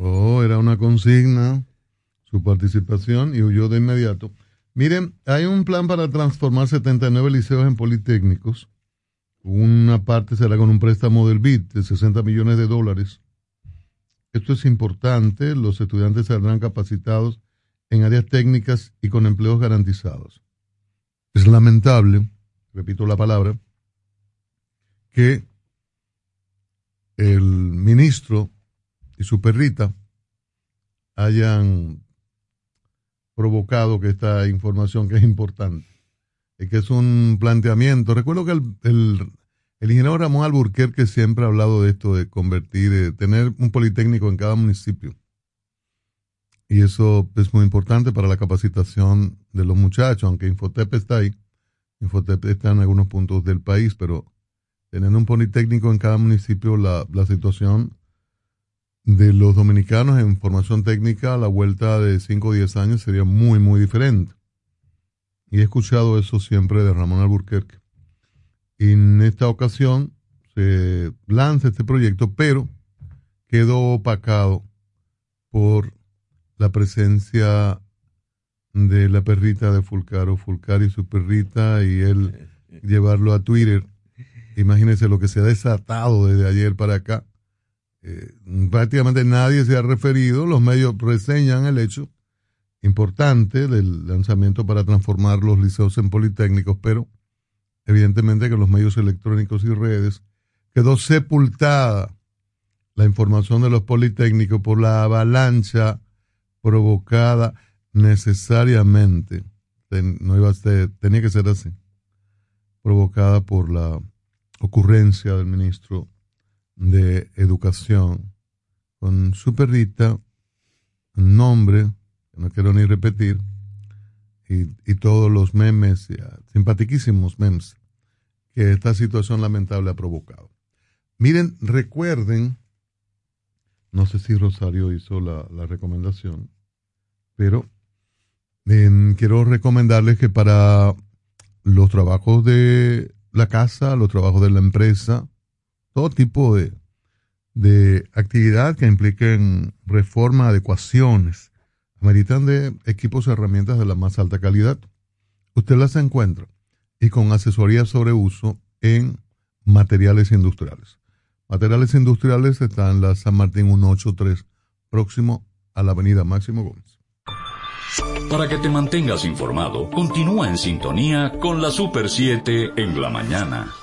Oh, era una consigna, su participación y huyó de inmediato. Miren, hay un plan para transformar 79 liceos en politécnicos. Una parte será con un préstamo del BID de 60 millones de dólares. Esto es importante, los estudiantes saldrán capacitados en áreas técnicas y con empleos garantizados. Es lamentable, repito la palabra, que el ministro y su perrita hayan provocado que esta información que es importante, y que es un planteamiento. Recuerdo que el, el- el ingeniero Ramón Alburquerque siempre ha hablado de esto, de convertir, de tener un politécnico en cada municipio. Y eso es muy importante para la capacitación de los muchachos, aunque Infotep está ahí. Infotep está en algunos puntos del país, pero tener un politécnico en cada municipio, la, la situación de los dominicanos en formación técnica a la vuelta de 5 o 10 años sería muy, muy diferente. Y he escuchado eso siempre de Ramón Alburquerque. Y en esta ocasión se lanza este proyecto, pero quedó opacado por la presencia de la perrita de Fulcaro, Fulcaro y su perrita, y él llevarlo a Twitter. Imagínense lo que se ha desatado desde ayer para acá. Eh, prácticamente nadie se ha referido, los medios reseñan el hecho importante del lanzamiento para transformar los liceos en politécnicos, pero evidentemente que los medios electrónicos y redes quedó sepultada la información de los politécnicos por la avalancha provocada necesariamente, no iba a ser, tenía que ser así, provocada por la ocurrencia del ministro de Educación con su perrita, nombre que no quiero ni repetir, y, y todos los memes, ya, simpatiquísimos memes, que esta situación lamentable ha provocado. Miren, recuerden, no sé si Rosario hizo la, la recomendación, pero em, quiero recomendarles que para los trabajos de la casa, los trabajos de la empresa, todo tipo de, de actividad que impliquen reforma, adecuaciones, ameritan de equipos y herramientas de la más alta calidad. Usted las encuentra y con asesoría sobre uso en materiales industriales. Materiales industriales está en la San Martín 183, próximo a la avenida Máximo Gómez. Para que te mantengas informado, continúa en sintonía con la Super 7 en la mañana.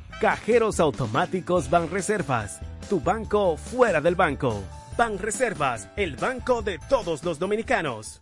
Cajeros automáticos Banreservas, tu banco fuera del banco. Banreservas, el banco de todos los dominicanos.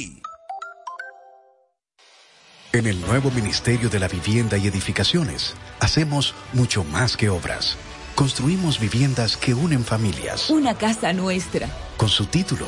En el nuevo Ministerio de la Vivienda y Edificaciones, hacemos mucho más que obras. Construimos viviendas que unen familias. Una casa nuestra. Con su título,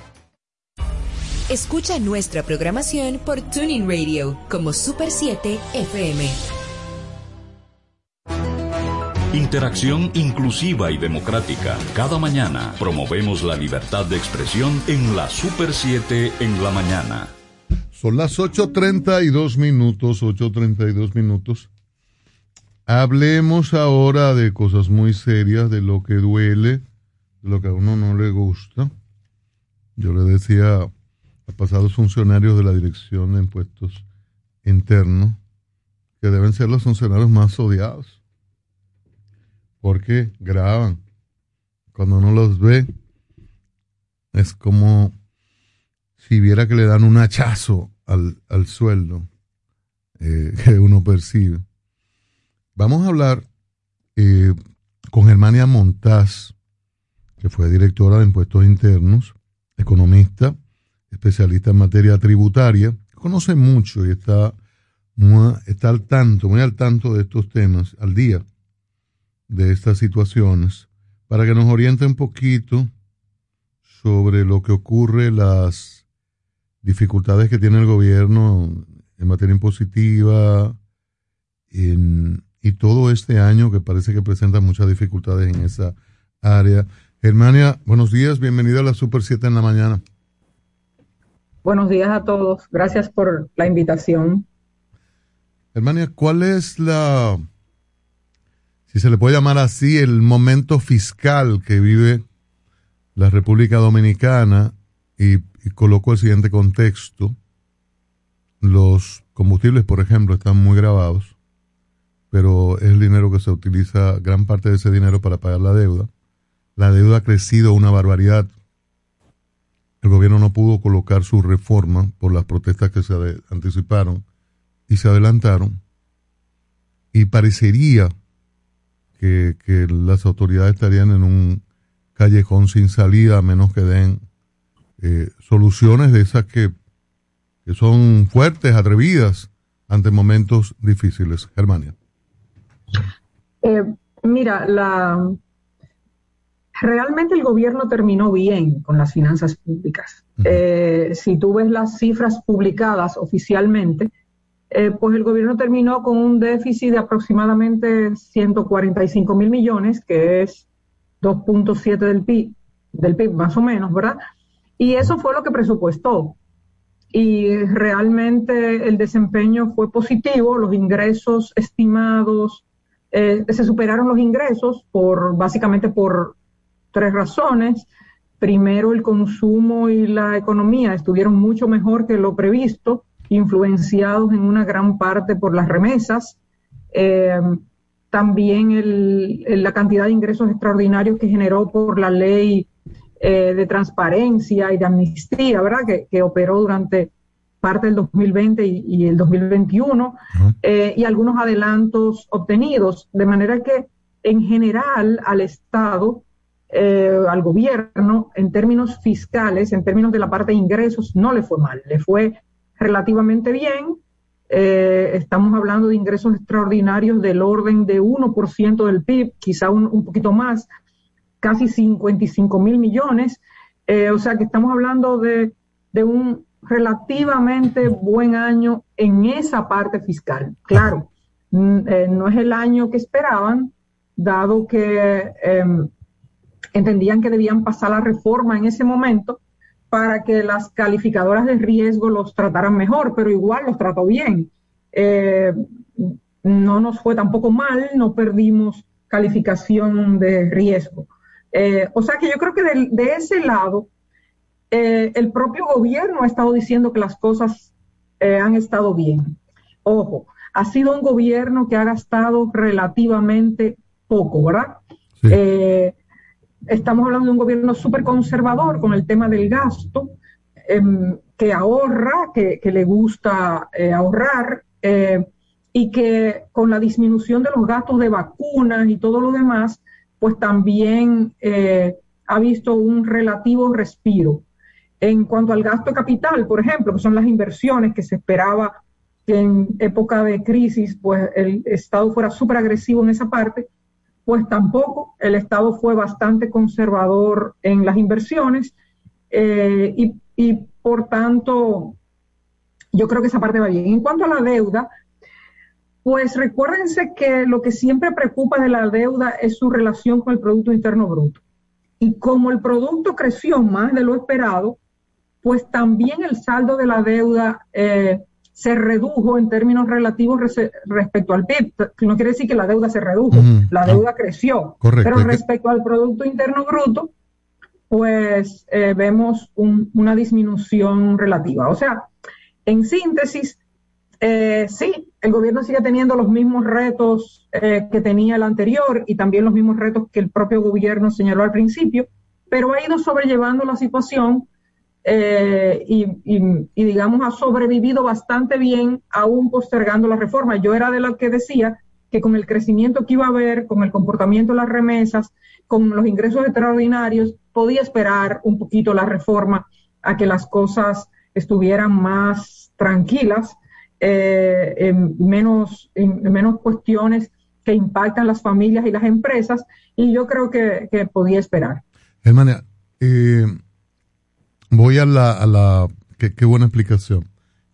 Escucha nuestra programación por Tuning Radio como Super 7 FM. Interacción inclusiva y democrática. Cada mañana promovemos la libertad de expresión en la Super 7 en la mañana. Son las 8.32 minutos, 8.32 minutos. Hablemos ahora de cosas muy serias, de lo que duele, de lo que a uno no le gusta. Yo le decía pasados funcionarios de la Dirección de Impuestos Internos, que deben ser los funcionarios más odiados, porque graban. Cuando uno los ve, es como si viera que le dan un hachazo al, al sueldo eh, que uno percibe. Vamos a hablar eh, con Germania Montaz, que fue directora de Impuestos Internos, economista, especialista en materia tributaria, conoce mucho y está, está al tanto, muy al tanto de estos temas, al día de estas situaciones, para que nos oriente un poquito sobre lo que ocurre, las dificultades que tiene el gobierno en materia impositiva y todo este año que parece que presenta muchas dificultades en esa área. Germania, buenos días, bienvenida a la Super 7 en la mañana. Buenos días a todos. Gracias por la invitación. Hermania, ¿cuál es la, si se le puede llamar así, el momento fiscal que vive la República Dominicana? Y, y coloco el siguiente contexto. Los combustibles, por ejemplo, están muy grabados, pero es el dinero que se utiliza, gran parte de ese dinero para pagar la deuda. La deuda ha crecido una barbaridad el gobierno no pudo colocar su reforma por las protestas que se anticiparon y se adelantaron. Y parecería que, las autoridades estarían en un callejón sin salida a menos que den eh, soluciones de esas que, que son fuertes, atrevidas ante momentos difíciles. Germania. Eh, mira, la, realmente el gobierno terminó bien con las finanzas públicas. Eh, si tú ves las cifras publicadas oficialmente, eh, pues el gobierno terminó con un déficit de aproximadamente 145 mil millones, que es 2.7 del PIB, del PIB más o menos, ¿verdad? Y eso fue lo que presupuestó. Y realmente el desempeño fue positivo, los ingresos estimados, eh, se superaron los ingresos por básicamente por tres razones. Primero, el consumo y la economía estuvieron mucho mejor que lo previsto, influenciados en una gran parte por las remesas. Eh, también el, la cantidad de ingresos extraordinarios que generó por la ley eh, de transparencia y de amnistía, ¿verdad? Que, que, operó durante parte del 2020 y, y el 2021, eh, y algunos adelantos obtenidos, de manera que en general al Estado eh, al gobierno en términos fiscales, en términos de la parte de ingresos, no le fue mal, le fue relativamente bien. Eh, estamos hablando de ingresos extraordinarios del orden de 1% del PIB, quizá un, poquito más, casi 55 mil millones. Eh, o sea que estamos hablando de, de, un relativamente buen año en esa parte fiscal. Claro, no es el año que esperaban, dado que em, entendían que debían pasar la reforma en ese momento para que las calificadoras de riesgo los trataran mejor, pero igual los trató bien. Eh, no nos fue tampoco mal, no perdimos calificación de riesgo. Eh, o sea que yo creo que de, de ese lado, eh, el propio gobierno ha estado diciendo que las cosas han estado bien. Ojo, ha sido un gobierno que ha gastado relativamente poco, ¿verdad? Sí. Estamos hablando de un gobierno súper conservador con el tema del gasto, eh, que ahorra, que, le gusta eh, ahorrar, eh, y que con la disminución de los gastos de vacunas y todo lo demás, pues también eh, ha visto un relativo respiro. En cuanto al gasto capital, por ejemplo, que son las inversiones que se esperaba que en época de crisis, pues el Estado fuera súper agresivo en esa parte, pues tampoco. El Estado fue bastante conservador en las inversiones eh, y, por tanto, yo creo que esa parte va bien. En cuanto a la deuda, pues recuérdense que lo que siempre preocupa de la deuda es su relación con el Producto Interno Bruto. Y como el producto creció más de lo esperado, pues también el saldo de la deuda eh, se redujo en términos relativos respecto al PIB. No quiere decir que la deuda se redujo, uh -huh. la deuda creció. Correcto. Pero respecto al Producto Interno Bruto, pues eh, vemos un, una disminución relativa. O sea, en síntesis, eh, sí, el gobierno sigue teniendo los mismos retos eh, que tenía el anterior y también los mismos retos que el propio gobierno señaló al principio, pero ha ido sobrellevando la situación eh, y, digamos, ha sobrevivido bastante bien, aún postergando la reforma. Yo era de la que decía que con el crecimiento que iba a haber, con el comportamiento de las remesas, con los ingresos extraordinarios, podía esperar un poquito la reforma a que las cosas estuvieran más tranquilas, eh, en menos, en menos cuestiones que impactan las familias y las empresas, y yo creo que, podía esperar. Eh voy a la, a la qué, qué, buena explicación.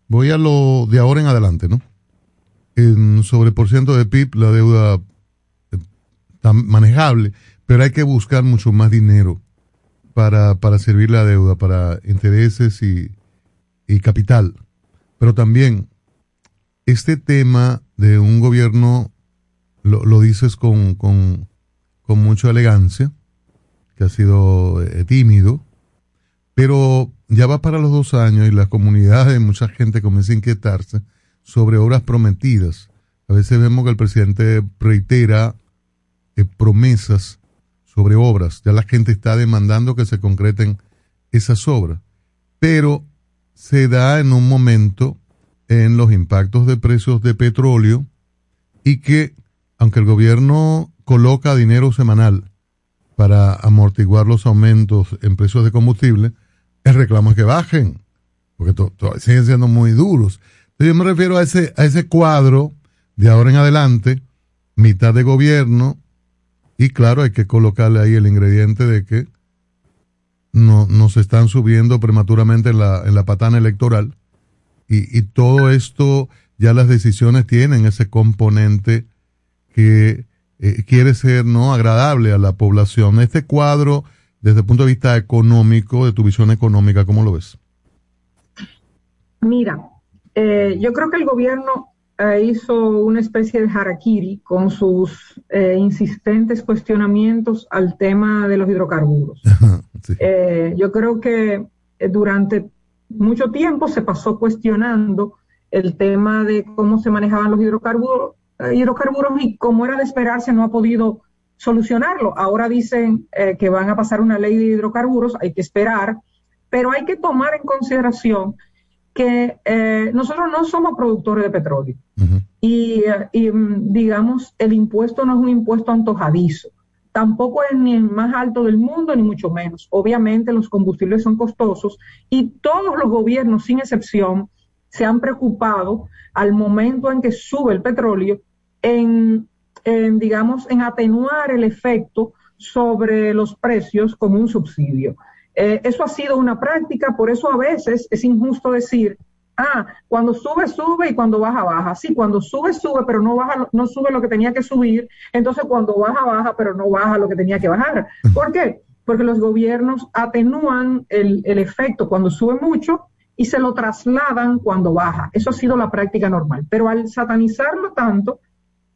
Voy a lo de ahora en adelante, ¿no? En sobre por ciento de PIB, la deuda está manejable, pero hay que buscar mucho más dinero para, para servir la deuda, para intereses y, y capital. Pero también, este tema de un gobierno, lo, lo dices con, con, con mucha elegancia, que ha sido eh, tímido, pero ya va para los dos años y la comunidad de mucha gente comienza a inquietarse sobre obras prometidas. A veces vemos que el presidente reitera eh, promesas sobre obras. Ya la gente está demandando que se concreten esas obras. Pero se da en un momento en los impactos de precios de petróleo y que, aunque el gobierno coloca dinero semanal para amortiguar los aumentos en precios de combustible, el reclamo es que bajen, porque to, siguen siendo muy duros. Yo me refiero a ese, a ese cuadro de ahora en adelante, mitad de gobierno, y claro, hay que colocarle ahí el ingrediente de que no, nos están subiendo prematuramente en la, en la patana electoral, y, y todo esto ya las decisiones tienen ese componente que eh, quiere ser no agradable a la población. Este cuadro, desde el punto de vista económico, de tu visión económica, ¿cómo lo ves? Mira, eh, yo creo que el gobierno eh, hizo una especie de harakiri con sus eh, insistentes cuestionamientos al tema de los hidrocarburos. Eh, yo creo que eh, durante mucho tiempo se pasó cuestionando el tema de cómo se manejaban los hidrocarburos, hidrocarburos y como era de esperarse no ha podido solucionarlo. Ahora dicen eh, que van a pasar una ley de hidrocarburos, hay que esperar, pero hay que tomar en consideración que eh, nosotros no somos productores de petróleo y, eh, y, mm, digamos el impuesto no es un impuesto antojadizo. Tampoco es ni el más alto del mundo, ni mucho menos. Obviamente los combustibles son costosos y todos los gobiernos, sin excepción, se han preocupado al momento en que sube el petróleo en, en, digamos, en atenuar el efecto sobre los precios como un subsidio. Eh, eso ha sido una práctica, por eso a veces es injusto decir, ah, cuando sube, sube y cuando baja, baja. Sí, cuando sube, sube, pero no baja, no sube lo que tenía que subir. Entonces, cuando baja, baja, pero no baja lo que tenía que bajar. ¿Por qué? Porque los gobiernos atenúan el, el efecto cuando sube mucho y se lo trasladan cuando baja. Eso ha sido la práctica normal. Pero al satanizarlo tanto,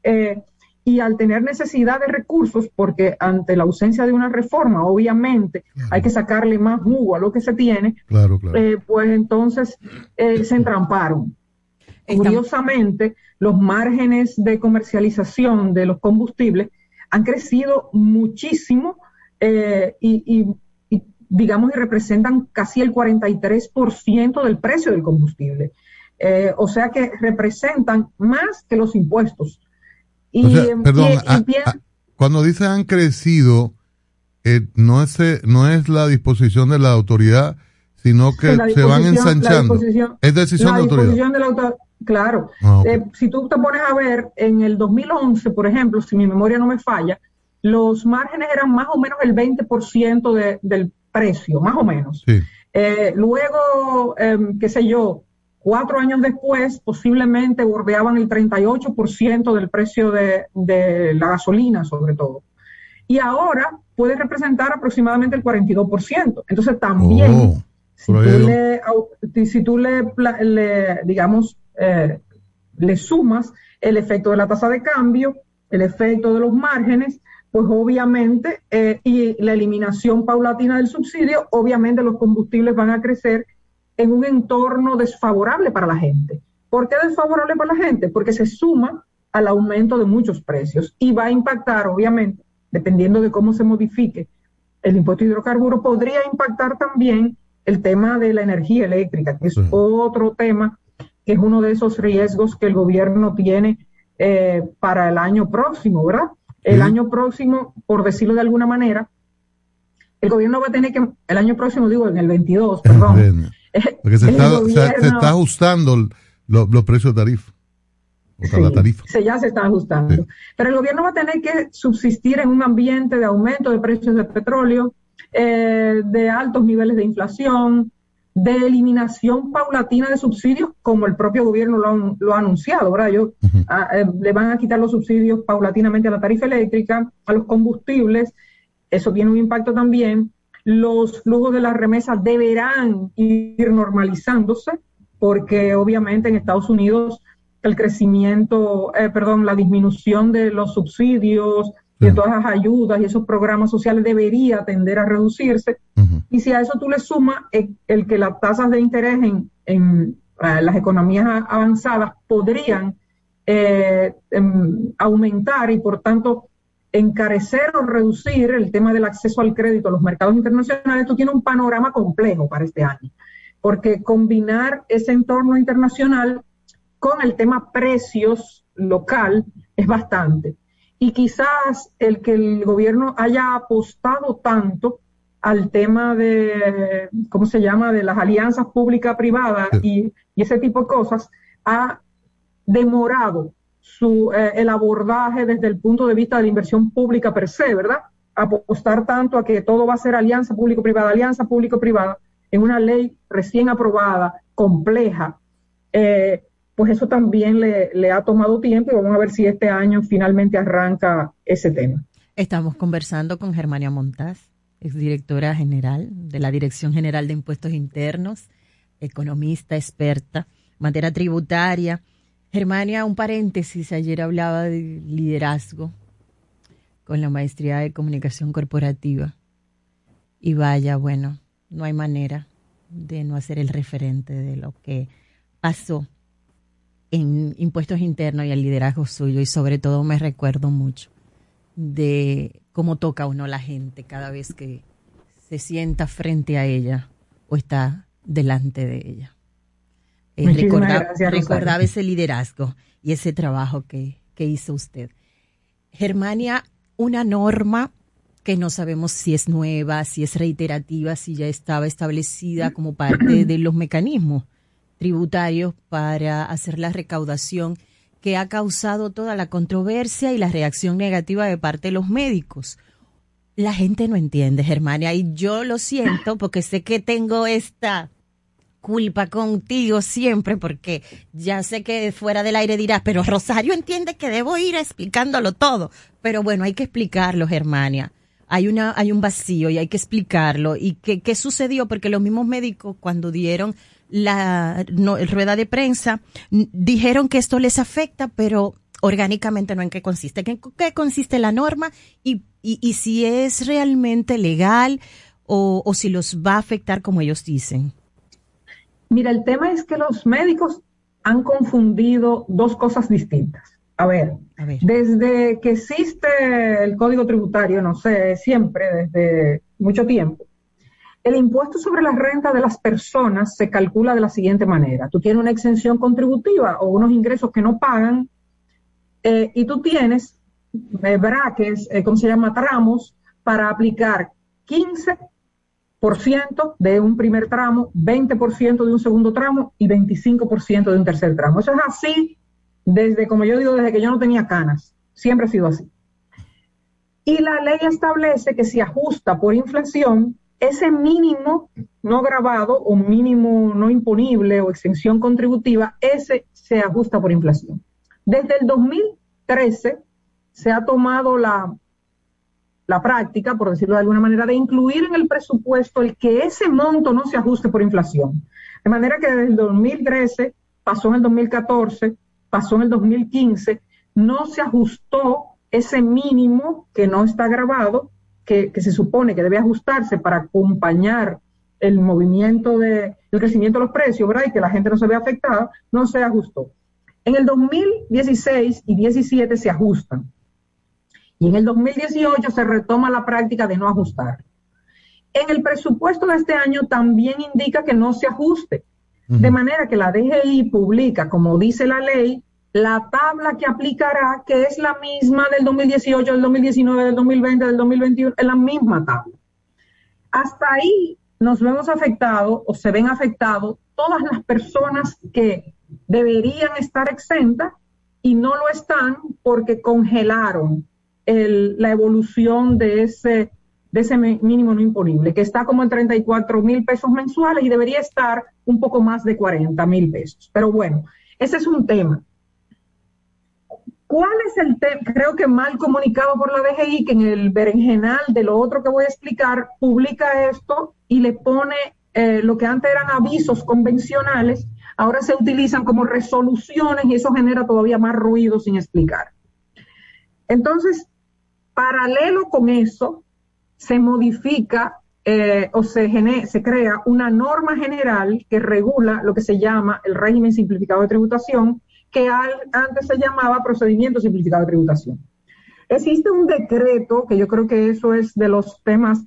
eh, y al tener necesidad de recursos, porque ante la ausencia de una reforma, obviamente hay que sacarle más jugo a lo que se tiene, Claro, claro. eh, pues entonces eh, se entramparon. Curiosamente, los márgenes de comercialización de los combustibles han crecido muchísimo eh, y, y- y, digamos, y representan casi el 43% del precio del combustible. Eh, o sea que representan más que los impuestos. Y, O sea, eh, perdón, ah, cuando dice han crecido, eh, no, es, eh, no es la disposición de la autoridad, sino que se van ensanchando. Es decisión la de autoridad. disposición de la auto- claro. Ah. Eh, si tú te pones a ver, en el 2011, por ejemplo, si mi memoria no me falla, los márgenes eran más o menos el 20% de, del precio, más o menos. Sí. Eh, luego, em, qué sé yo, cuatro años después, posiblemente bordeaban el 38% del precio de, de la gasolina, sobre todo. Y ahora puede representar aproximadamente el 42%. Entonces, también Oh, si tú le, si tú le, pla- le, digamos, eh, le sumas el efecto de la tasa de cambio, el efecto de los márgenes, pues obviamente, eh, y la eliminación paulatina del subsidio, obviamente los combustibles van a crecer en un entorno desfavorable para la gente. ¿Por qué desfavorable para la gente? Porque se suma al aumento de muchos precios y va a impactar, obviamente, dependiendo de cómo se modifique el impuesto de hidrocarburos, podría impactar también el tema de la energía eléctrica, que es otro tema, que es uno de esos riesgos que el gobierno tiene eh, para el año próximo, ¿verdad? El Sí. año próximo, por decirlo de alguna manera, el gobierno va a tener que, el año próximo, digo, en el 22, perdón, Porque se está, se- se, gobierno- está ajustando los precios de tarifa. O sea, la tarifa. se- ya se está ajustando. Pero el gobierno va a tener que subsistir en un ambiente de aumento de precios de petróleo, eh, de altos niveles de inflación, de eliminación paulatina de subsidios, como el propio gobierno lo, ha- lo ha anunciado, ¿verdad? Yo, ah, eh, le van a quitar los subsidios paulatinamente a la tarifa eléctrica, a los combustibles, eso tiene un impacto también. Los flujos de las remesas deberán ir normalizándose, porque obviamente en Estados Unidos el crecimiento, eh, perdón, la disminución de los subsidios, de todas las ayudas y esos programas sociales debería tender a reducirse. Y si a eso tú le sumas el, el que las tasas de interés en, en, eh, las economías avanzadas podrían eh, em, aumentar y por tanto encarecer o reducir el tema del acceso al crédito a los mercados internacionales, tú tienes un panorama complejo para este año, porque combinar ese entorno internacional con el tema precios local es bastante. Y quizás el que el gobierno haya apostado tanto al tema de, ¿cómo se llama?, de las alianzas pública-privada y, y ese tipo de cosas, ha demorado su, eh, el abordaje desde el punto de vista de la inversión pública per se, ¿verdad? Apostar tanto a que todo va a ser alianza público-privada, alianza público-privada, en una ley recién aprobada, compleja, eh, pues eso también le, ha tomado tiempo y vamos a ver si este año finalmente arranca ese tema. Estamos conversando con Germania Montaz, exdirectora general de la Dirección General de Impuestos Internos, economista, experta, materia tributaria. Germania, un paréntesis, ayer hablaba de liderazgo con la maestría de comunicación corporativa. Y vaya, bueno, no hay manera de no hacer el referente de lo que pasó en impuestos internos y el liderazgo suyo. Y sobre todo me recuerdo mucho de cómo toca uno la gente cada vez que se sienta frente a ella o está delante de ella. Eh, recordaba, ese liderazgo y ese trabajo que, que hizo usted. Germania, una norma que no sabemos si es nueva, si es reiterativa, si ya estaba establecida como parte de los mecanismos tributarios para hacer la recaudación que ha causado toda la controversia y la reacción negativa de parte de los médicos. La gente no entiende, Germania, y yo lo siento porque sé que tengo esta culpa contigo siempre porque ya sé que fuera del aire dirás, pero Rosario entiende que debo ir explicándolo todo. Pero bueno, hay que explicarlo, Germania. Hay, una, hay un vacío y hay que explicarlo. ¿Y qué, qué sucedió? Porque los mismos médicos cuando dieron la rueda de prensa, dijeron que esto les afecta, pero orgánicamente no en qué consiste. ¿En qué consiste la norma? Y, y, si es realmente legal o, o si los va a afectar como ellos dicen. Mira, el tema es que los médicos han confundido dos cosas distintas. A ver, a ver, desde que existe el código tributario, no sé, siempre, desde mucho tiempo, el impuesto sobre la renta de las personas se calcula de la siguiente manera. Tú tienes una exención contributiva o unos ingresos que no pagan eh, y tú tienes eh, braques, eh, ¿cómo se llama? Tramos para aplicar 15% de un primer tramo, 20% de un segundo tramo y 25% de un tercer tramo. Eso es así desde, como yo digo, desde que yo no tenía canas. Siempre ha sido así. Y la ley establece que se ajusta por inflación ese mínimo no grabado o mínimo no imponible o extensión contributiva, ese se ajusta por inflación. Desde el 2013 se ha tomado la, la práctica, por decirlo de alguna manera, de incluir en el presupuesto el que ese monto no se ajuste por inflación. De manera que desde el 2013 pasó en el 2014, pasó en el 2015, no se ajustó ese mínimo que no está grabado que, se supone que debe ajustarse para acompañar el movimiento de, el crecimiento de los precios, ¿verdad? Y que la gente no se vea afectada, no se ajustó. En el 2016 y 2017 se ajustan. Y en el 2018 se retoma la práctica de no ajustar. En el presupuesto de este año también indica que no se ajuste. De manera que la DGI publica, como dice la ley, la tabla que aplicará, que es la misma del 2018, del 2019, del 2020, del 2021, es la misma tabla. Hasta ahí nos vemos afectados o se ven afectados todas las personas que deberían estar exentas y no lo están porque congelaron la evolución de ese, de ese mínimo no imponible, que está como en 34 mil pesos mensuales y debería estar un poco más de 40 mil pesos. Pero bueno, ese es un tema. ¿Cuál es el tema? Creo que mal comunicado por la DGI, que en el berenjenal de lo otro que voy a explicar, publica esto y le pone eh, lo que antes eran avisos convencionales, ahora se utilizan como resoluciones y eso genera todavía más ruido sin explicar. Entonces, paralelo con eso, se modifica eh, o se, se crea una norma general que regula lo que se llama el régimen simplificado de tributación, que antes se llamaba procedimiento simplificado de tributación. Existe un decreto, que yo creo que eso es de los temas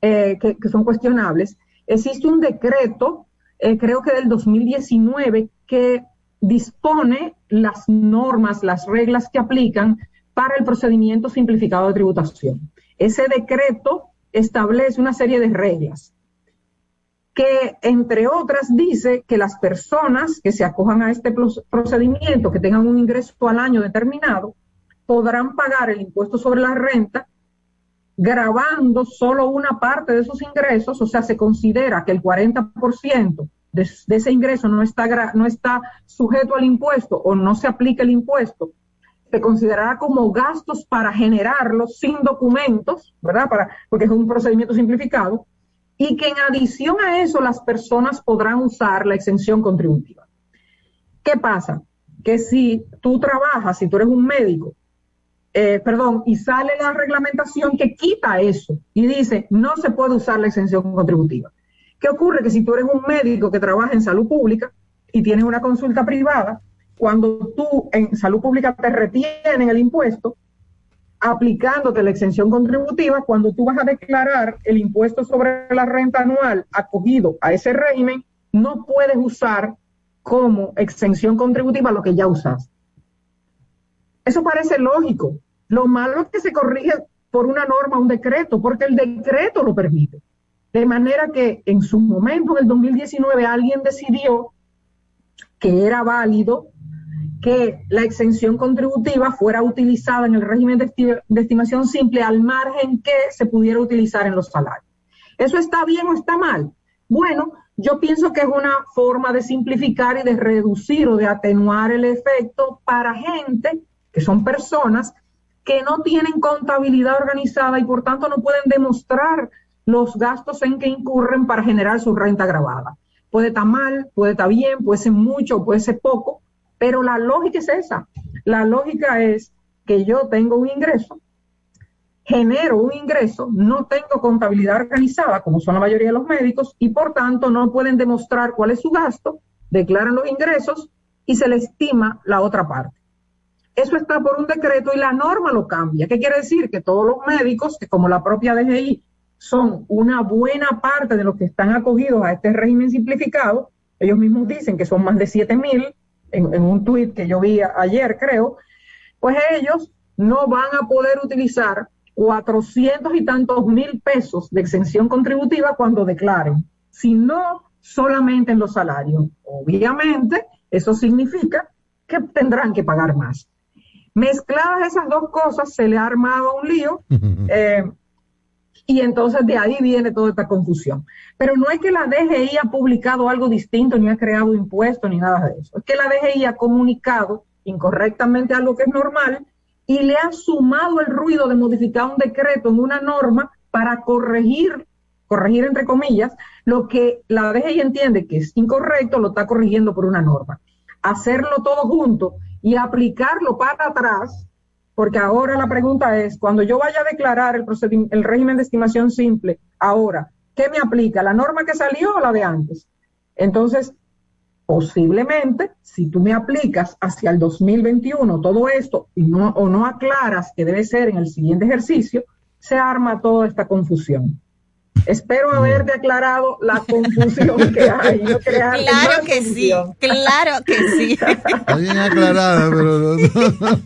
eh, que, son cuestionables, existe un decreto, eh, creo que del 2019, que dispone las normas, las reglas que aplican para el procedimiento simplificado de tributación. Ese decreto establece una serie de reglas que entre otras dice que las personas que se acojan a este procedimiento, que tengan un ingreso al año determinado, podrán pagar el impuesto sobre la renta grabando solo una parte de esos ingresos, o sea, se considera que el 40% de, de ese ingreso no está, no está sujeto al impuesto o no se aplica el impuesto, se considerará como gastos para generarlos sin documentos, ¿verdad? Para, porque es un procedimiento simplificado, y que en adición a eso las personas podrán usar la exención contributiva. ¿Qué pasa? Que si tú trabajas, si tú eres un médico, eh, perdón, y sale la reglamentación que quita eso y dice no se puede usar la exención contributiva. ¿Qué ocurre? Que si tú eres un médico que trabaja en salud pública y tienes una consulta privada, cuando tú en salud pública te retienen el impuesto, aplicándote la exención contributiva, cuando tú vas a declarar el impuesto sobre la renta anual acogido a ese régimen, no puedes usar como exención contributiva lo que ya usaste. Eso parece lógico. Lo malo es que se corrige por una norma, un decreto, porque el decreto lo permite. De manera que en su momento, en el 2019, alguien decidió que era válido que la exención contributiva fuera utilizada en el régimen de, esti- de estimación simple al margen que se pudiera utilizar en los salarios. ¿Eso está bien o está mal? Bueno, yo pienso que es una forma de simplificar y de reducir o de atenuar el efecto para gente que son personas que no tienen contabilidad organizada y por tanto no pueden demostrar los gastos en que incurren para generar su renta grabada. Puede estar mal, puede estar bien, puede ser mucho, puede ser poco, pero la lógica es esa. La lógica es que yo tengo un ingreso, genero un ingreso, no tengo contabilidad organizada, como son la mayoría de los médicos, y por tanto no pueden demostrar cuál es su gasto, declaran los ingresos y se le estima la otra parte. Eso está por un decreto y la norma lo cambia. ¿Qué quiere decir? Que todos los médicos, que como la propia DGI son una buena parte de los que están acogidos a este régimen simplificado, ellos mismos dicen que son más de 7 mil, en, en un tuit que yo vi ayer, creo, pues ellos no van a poder utilizar 400 y tantos mil pesos de exención contributiva cuando declaren, sino solamente en los salarios. Obviamente, eso significa que tendrán que pagar más. Mezcladas esas dos cosas, se le ha armado un lío. eh, y entonces de ahí viene toda esta confusión. Pero no es que la DGI ha publicado algo distinto, ni ha creado impuestos, ni nada de eso. Es que la DGI ha comunicado incorrectamente algo que es normal y le ha sumado el ruido de modificar un decreto en una norma para corregir, corregir entre comillas, lo que la DGI entiende que es incorrecto, lo está corrigiendo por una norma. Hacerlo todo junto y aplicarlo para atrás porque ahora la pregunta es, cuando yo vaya a declarar el, el régimen de estimación simple, ahora, ¿qué me aplica? ¿La norma que salió o la de antes? Entonces, posiblemente, si tú me aplicas hacia el 2021 todo esto y no, o no aclaras que debe ser en el siguiente ejercicio, se arma toda esta confusión. Espero haberte aclarado la confusión que hay. no Claro que sí, claro que sí. Está bien aclarada, pero no- no-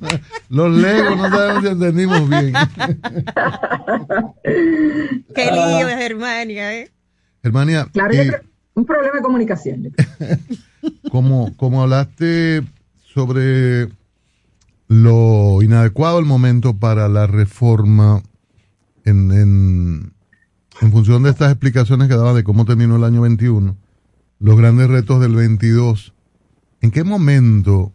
los legos no sabemos si entendimos bien. Qué lío, Germania, ¿eh? Germania, Claro, yo eh, un problema de comunicación. como, como hablaste sobre lo inadecuado el momento para la reforma en, en, en función de estas explicaciones que daba de cómo terminó el año 21, los grandes retos del 22, ¿en qué momento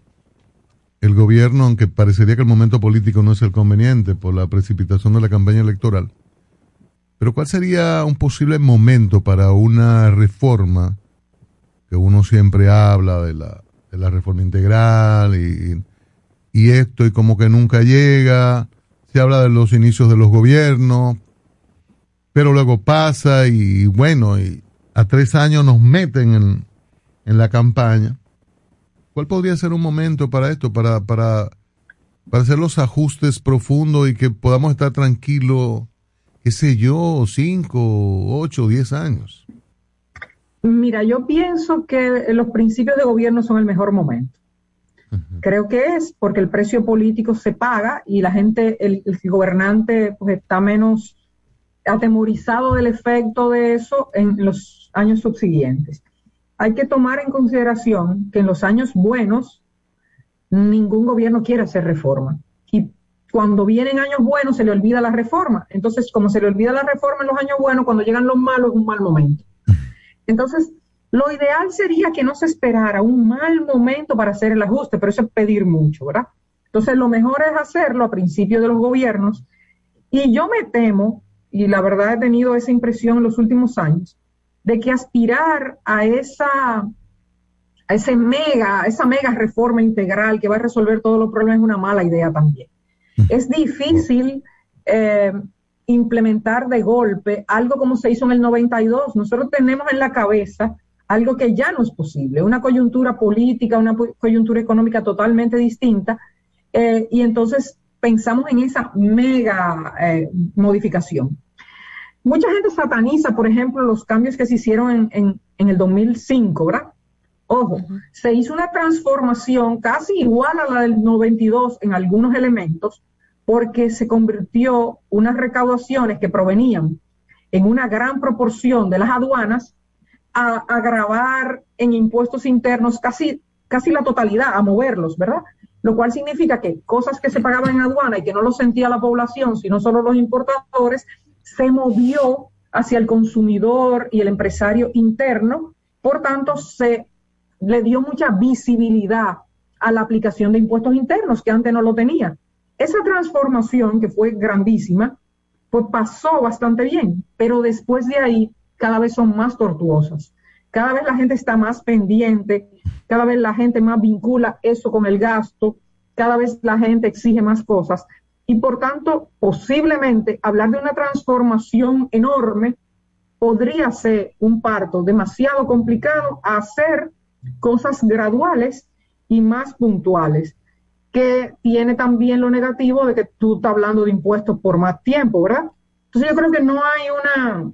el gobierno, aunque parecería que el momento político no es el conveniente por la precipitación de la campaña electoral, pero cuál sería un posible momento para una reforma que uno siempre habla de la, reforma integral y, y esto y como que nunca llega, se habla de los inicios de los gobiernos, pero luego pasa y bueno, y a tres años nos meten en, en la campaña. ¿Cuál podría ser un momento para esto, para, para, para hacer los ajustes profundos y que podamos estar tranquilos, qué sé yo, cinco, ocho, diez años? Mira, yo pienso que los principios de gobierno son el mejor momento. Creo que es porque el precio político se paga y la gente, el, el gobernante, pues está menos atemorizado del efecto de eso en los años subsiguientes. Hay que tomar en consideración que en los años buenos ningún gobierno quiere hacer reforma. Y cuando vienen años buenos se le olvida la reforma. Entonces, como se le olvida la reforma en los años buenos, cuando llegan los malos es un mal momento. Entonces, Lo ideal sería que no se esperara un mal momento para hacer el ajuste, pero eso es pedir mucho, ¿verdad? Entonces, lo mejor es hacerlo a principio de los gobiernos. Y yo me temo, y la verdad he tenido esa impresión en los últimos años, de que aspirar a esa, a ese mega, a esa mega reforma integral que va a resolver todos los problemas es una mala idea también. Es difícil eh, implementar de golpe algo como se hizo en el 92. Nosotros tenemos en la cabeza algo que ya no es posible, una coyuntura política, una coyuntura económica totalmente distinta, eh, y entonces pensamos en esa mega eh, modificación. Mucha gente sataniza, por ejemplo, los cambios que se hicieron en, en, el 2005, ¿verdad? Ojo, se hizo una transformación casi igual a la del 92 en algunos elementos, porque se convirtió unas recaudaciones que provenían en una gran proporción de las aduanas a, a grabar en impuestos internos casi, casi la totalidad, a moverlos, ¿verdad? Lo cual significa que cosas que se pagaban en aduana y que no lo sentía la población, sino solo los importadores, se movió hacia el consumidor y el empresario interno, por tanto se le dio mucha visibilidad a la aplicación de impuestos internos que antes no lo tenía. Esa transformación, que fue grandísima, pues pasó bastante bien, pero después de ahí cada vez son más tortuosas. Cada vez la gente está más pendiente, cada vez la gente más vincula eso con el gasto, cada vez la gente exige más cosas y por tanto, posiblemente hablar de una transformación enorme podría ser un parto demasiado complicado a hacer cosas graduales y más puntuales, que tiene también lo negativo de que tú estás hablando de impuestos por más tiempo, ¿verdad? Entonces yo creo que no hay una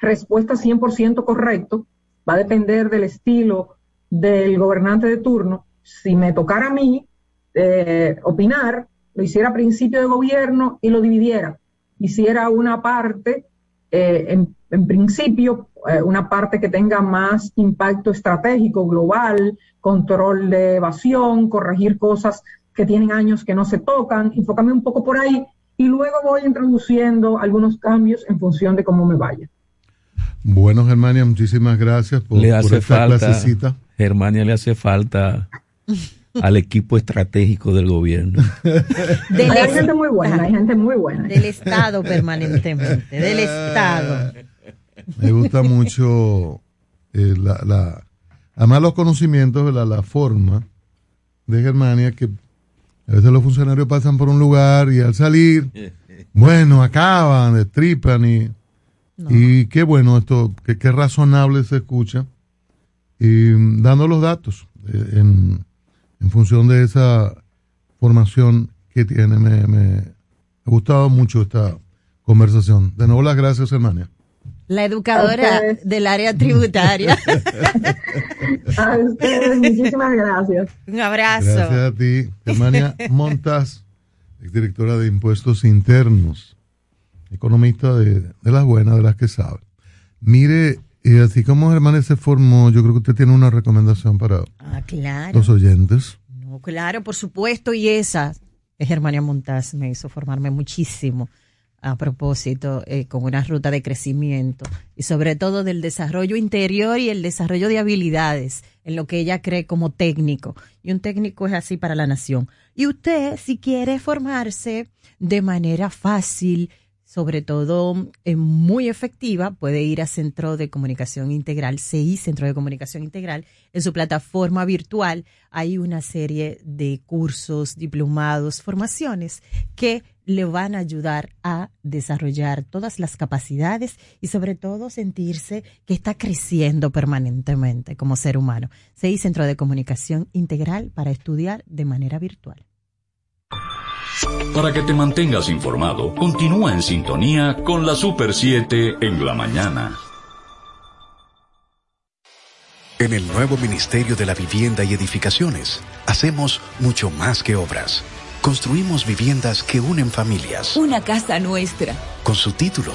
respuesta 100% correcto, va a depender del estilo del gobernante de turno. Si me tocara a mí eh, opinar, lo hiciera a principio de gobierno y lo dividiera. Hiciera una parte, eh, en, principio, eh, una parte que tenga más impacto estratégico, global, control de evasión, corregir cosas que tienen años que no se tocan, enfocarme un poco por ahí y luego voy introduciendo algunos cambios en función de cómo me vaya. Bueno, Germania, muchísimas gracias por, le hace esta falta, Germania le hace falta al equipo estratégico del gobierno. hay gente muy buena, hay gente muy buena. Del Estado permanentemente, del Estado. Me gusta mucho eh, la, la, además los conocimientos, la, la forma de Germania que a veces los funcionarios pasan por un lugar y al salir, bueno, acaban, destripan y, y qué bueno esto, que qué razonable se escucha y dando los datos eh, en, en función de esa formación que tiene. Me, ha gustado mucho esta conversación. De nuevo, las gracias, hermana. La educadora del área tributaria. a ustedes, muchísimas gracias. Un abrazo. Gracias a ti, Germania Montas, directora de Impuestos Internos, economista de, de las buenas, de las que sabe. Mire, y así como Germán se formó, yo creo que usted tiene una recomendación para ah, los oyentes. No, claro, por supuesto, y esa es Germania Montaz, me hizo formarme muchísimo a propósito eh, con una ruta de crecimiento y sobre todo del desarrollo interior y el desarrollo de habilidades en lo que ella cree como técnico. Y un técnico es así para la nación. Y usted, si quiere formarse de manera fácil, sobre todo eh, muy efectiva, puede ir a Centro de Comunicación Integral, CI, Centro de Comunicación Integral. En su plataforma virtual hay una serie de cursos, diplomados, formaciones que le van a ayudar a desarrollar todas las capacidades y sobre todo sentirse que está creciendo permanentemente como ser humano. CI, Centro de Comunicación Integral para estudiar de manera virtual. Para que te mantengas informado, continúa en sintonía con la Super 7 en la mañana. En el nuevo Ministerio de la Vivienda y Edificaciones, hacemos mucho más que obras. Construimos viviendas que unen familias. Una casa nuestra. Con su título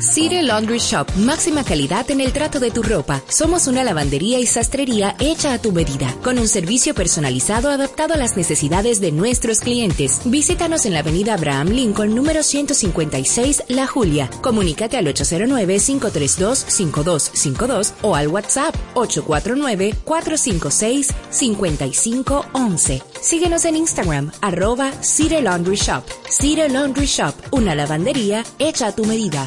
City Laundry Shop, máxima calidad en el trato de tu ropa. Somos una lavandería y sastrería hecha a tu medida, con un servicio personalizado adaptado a las necesidades de nuestros clientes. Visítanos en la avenida Abraham Lincoln, número 156, La Julia. Comunícate al 809-532-5252 o al WhatsApp 849-456-5511. Síguenos en Instagram, arroba City Laundry Shop. City Laundry Shop, una lavandería hecha a tu medida.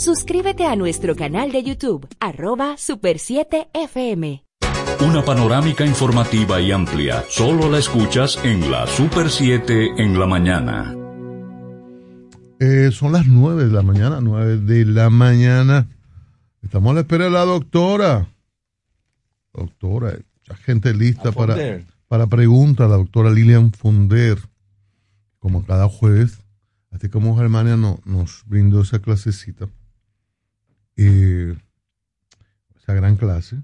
Suscríbete a nuestro canal de YouTube, arroba Super 7 FM. Una panorámica informativa y amplia, solo la escuchas en la Super 7 en la mañana. Eh, son las 9 de la mañana, 9 de la mañana. Estamos a la espera de la doctora. Doctora, mucha gente lista para, para preguntas. La doctora Lilian Fonder, como cada jueves, así como Germania no, nos brindó esa clasecita eh, esa gran clase.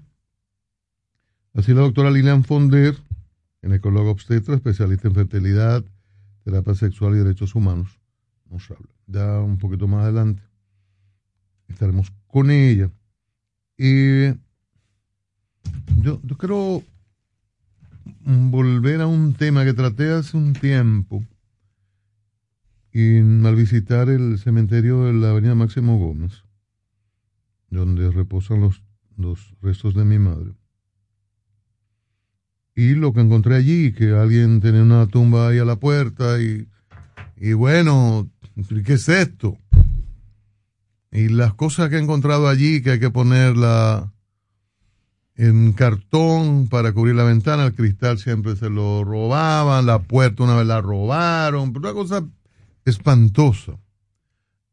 Así la doctora Lilian Fonder, ginecóloga obstetra, especialista en fertilidad, terapia sexual y derechos humanos, nos habla. Ya un poquito más adelante estaremos con ella. Y yo, yo quiero volver a un tema que traté hace un tiempo y al visitar el cementerio de la avenida Máximo Gómez donde reposan los, los restos de mi madre. Y lo que encontré allí, que alguien tenía una tumba ahí a la puerta y, y bueno, ¿qué es esto? Y las cosas que he encontrado allí, que hay que ponerla en cartón para cubrir la ventana, el cristal siempre se lo robaban, la puerta una vez la robaron, una cosa espantosa.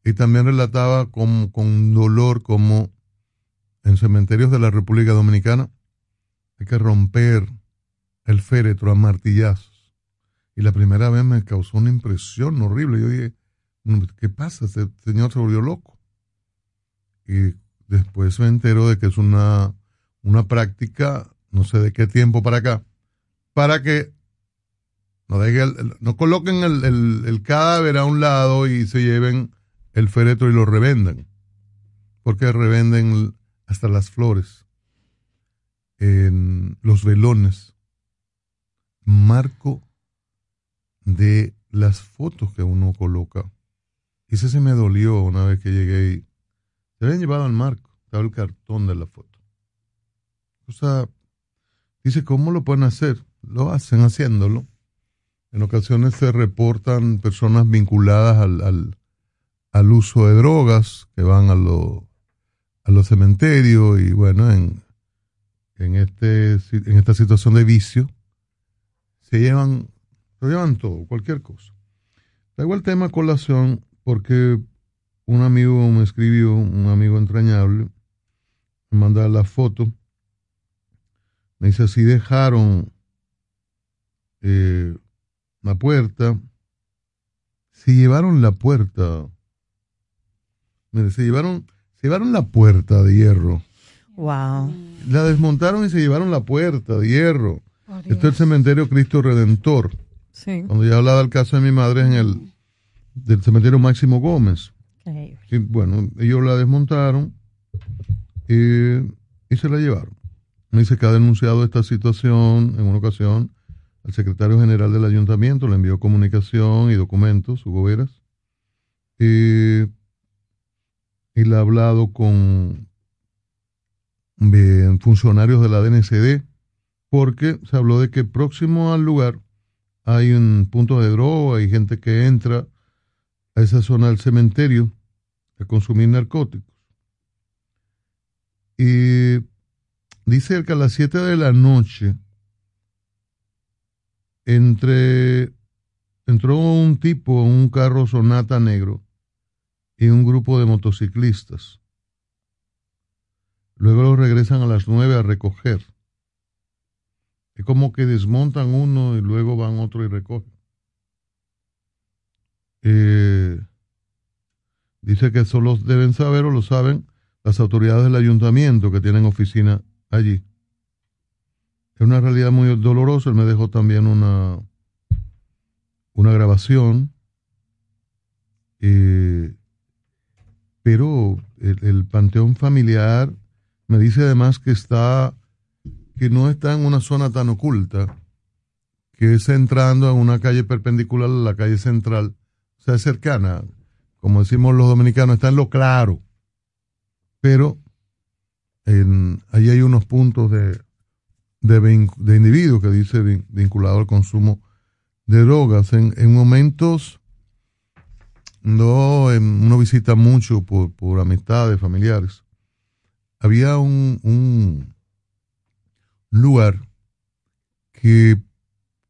Y también relataba con, con dolor como en cementerios de la República Dominicana hay que romper el féretro a martillazos. Y la primera vez me causó una impresión horrible. Yo dije, ¿qué pasa? Este señor se volvió loco. Y después me entero de que es una, una práctica, no sé de qué tiempo para acá, para que no, no coloquen el, el, cadáver a un lado y se lleven el féretro y lo revenden. Porque revenden hasta las flores, en los velones, marco de las fotos que uno coloca. Y ese se me dolió una vez que llegué y se habían llevado al marco, estaba el cartón de la foto. O sea, dice, ¿cómo lo pueden hacer? Lo hacen haciéndolo. En ocasiones se reportan personas vinculadas al, al, al uso de drogas que van a, lo, a los cementerios y bueno, en, en, este, en esta situación de vicio, se llevan, se llevan todo, cualquier cosa. Traigo el tema colación porque un amigo me escribió, un amigo entrañable, me manda la foto, me dice, si dejaron eh, la puerta, se llevaron la puerta. Mire, se llevaron, se llevaron la puerta de hierro. Wow. La desmontaron y se llevaron la puerta de hierro. Esto es el cementerio Cristo Redentor. Sí. Cuando ya hablaba del caso de mi madre en el del cementerio Máximo Gómez. Sí, bueno, ellos la desmontaron y, y se la llevaron. Me dice que ha denunciado esta situación en una ocasión al secretario general del ayuntamiento, le envió comunicación y documentos, Hugo Veras, y, le ha hablado con funcionarios de la DNCD, porque se habló de que próximo al lugar hay un punto de droga, hay gente que entra a esa zona del cementerio a consumir narcóticos. Y dice que a las 7 de la noche entre entró un tipo en un carro sonata negro y un grupo de motociclistas. Luego lo regresan a las 9 a recoger. Es como que desmontan uno y luego van otro y recogen. Eh, dice que solo deben saber o lo saben las autoridades del ayuntamiento que tienen oficina allí. Es una realidad muy dolorosa. Él me dejó también una, una grabación. Eh, pero el, panteón familiar me dice además que está, que no está en una zona tan oculta, que es entrando en una calle perpendicular a la calle central, o sea, es cercana, como decimos los dominicanos, está en lo claro. Pero en, ahí hay unos puntos de, de, de individuos que dice vinculado al consumo de drogas. En, en momentos, no, uno visita mucho por, por amistades, familiares. Había un, un lugar que,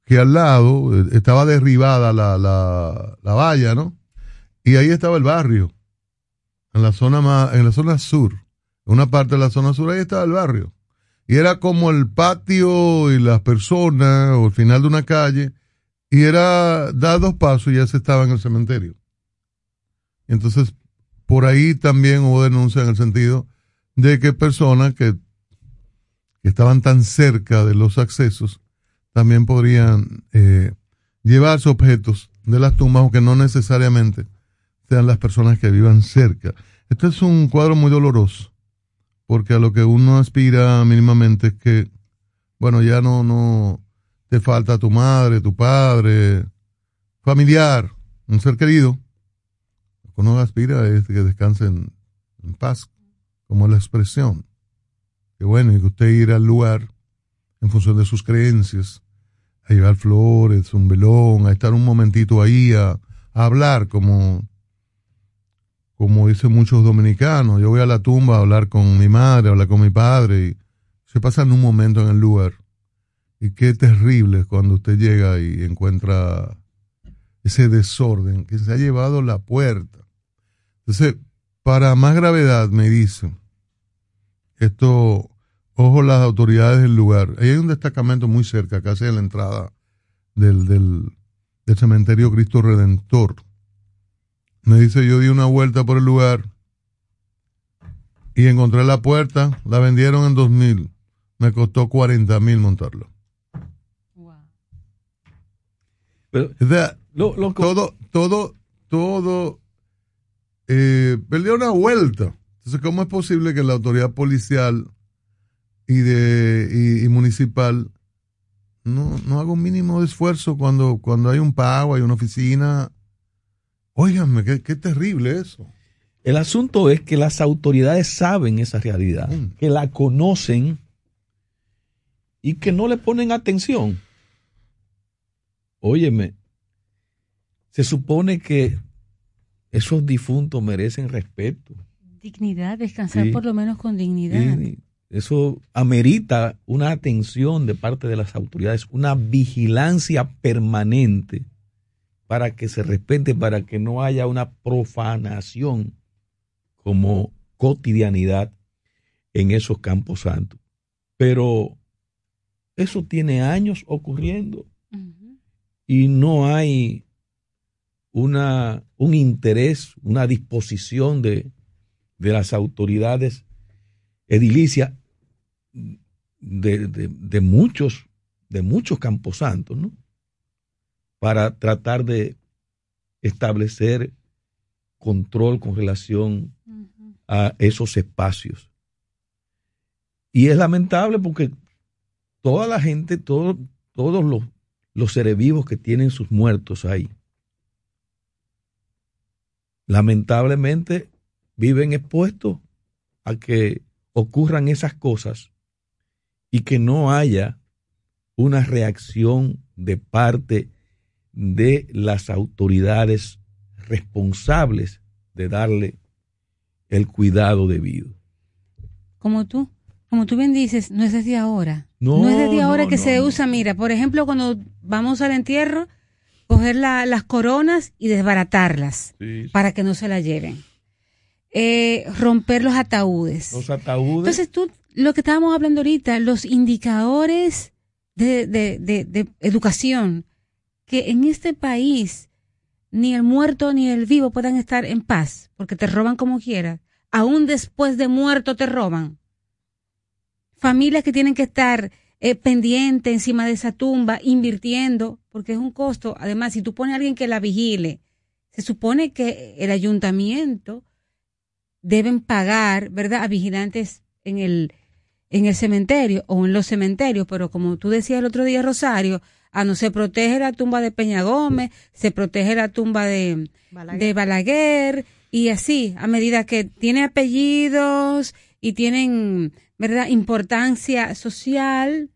que al lado eh, estaba derribada la, la, la valla, ¿no? Y ahí estaba el barrio, en la zona más, en la zona sur, en una parte de la zona sur, ahí estaba el barrio y era como el patio y las personas o el final de una calle y era dar dos pasos y ya se estaba en el cementerio. Entonces por ahí también hubo denuncia en el sentido de que personas que, que estaban tan cerca de los accesos también podrían eh, llevarse objetos de las tumbas, aunque no necesariamente sean las personas que vivan cerca. Este es un cuadro muy doloroso porque a lo que uno aspira mínimamente es que, bueno, ya no, no te falta tu madre, tu padre, familiar, un ser querido. Que uno aspira es que descansen en paz, como la expresión. Que bueno, y que usted ir al lugar en función de sus creencias, a llevar flores, un velón, a estar un momentito ahí, a, a hablar como como dicen muchos dominicanos, yo voy a la tumba a hablar con mi madre, a hablar con mi padre, y se pasan un momento en el lugar. Y qué terrible es cuando usted llega y encuentra ese desorden que se ha llevado la puerta. Entonces, para más gravedad, me dicen, esto, ojo las autoridades del lugar. Ahí hay un destacamento muy cerca, casi a la entrada del, del, del cementerio Cristo Redentor me dice, yo di una vuelta por el lugar y encontré la puerta, la vendieron en dos mil. Me costó 40 mil montarlo. Pero, todo, todo, todo, eh, perdió una vuelta. Entonces, ¿cómo es posible que la autoridad policial y, de, y, municipal no, no haga un mínimo de esfuerzo cuando, cuando hay un pago, hay una oficina, Óigame, qué, terrible eso. El asunto es que las autoridades saben esa realidad, mm. que la conocen y que no le ponen atención. Óyeme, se supone que esos difuntos merecen respeto. Dignidad, descansar por lo menos con dignidad. eso amerita una atención de parte de las autoridades, una vigilancia permanente para que se respete, para que no haya una profanación como cotidianidad en esos campos santos. Pero eso tiene años ocurriendo y no hay una, un interés, una disposición de, de las autoridades edilicias de, de, de, muchos, de muchos camposantos, ¿no? Para tratar de establecer control con relación a esos espacios. Y es lamentable porque toda la gente, todo, todos los, los seres vivos que tienen sus muertos ahí, lamentablemente viven expuestos a que ocurran esas cosas y que no haya una reacción de parte de las autoridades responsables de darle el cuidado debido. Como tú, como tú bien dices, no es desde ahora. No, es desde ahora que se usa. Mira, por ejemplo, cuando vamos al entierro, coger las coronas y desbaratarlas para que no se la lleven. Eh, romper los ataúdes. Los ataúdes. Entonces tú, lo que estábamos hablando ahorita, los indicadores de, de, de educación, que en este país ni el muerto ni el vivo puedan estar en paz, porque te roban como quieras. Aún después de muerto te roban. Familias que tienen que estar eh, pendientes encima de esa tumba, invirtiendo, porque es un costo. Además, si tú pones a alguien que la vigile, se supone que el ayuntamiento deben pagar, ¿verdad?, a vigilantes en el, en el cementerio o en los cementerios, pero como tú decías el otro día, Rosario, Ah, no se protege la tumba de Peña Gómez, se protege la tumba de Balaguer. de Balaguer y así, a medida que tiene apellidos y tienen, ¿verdad?, importancia social,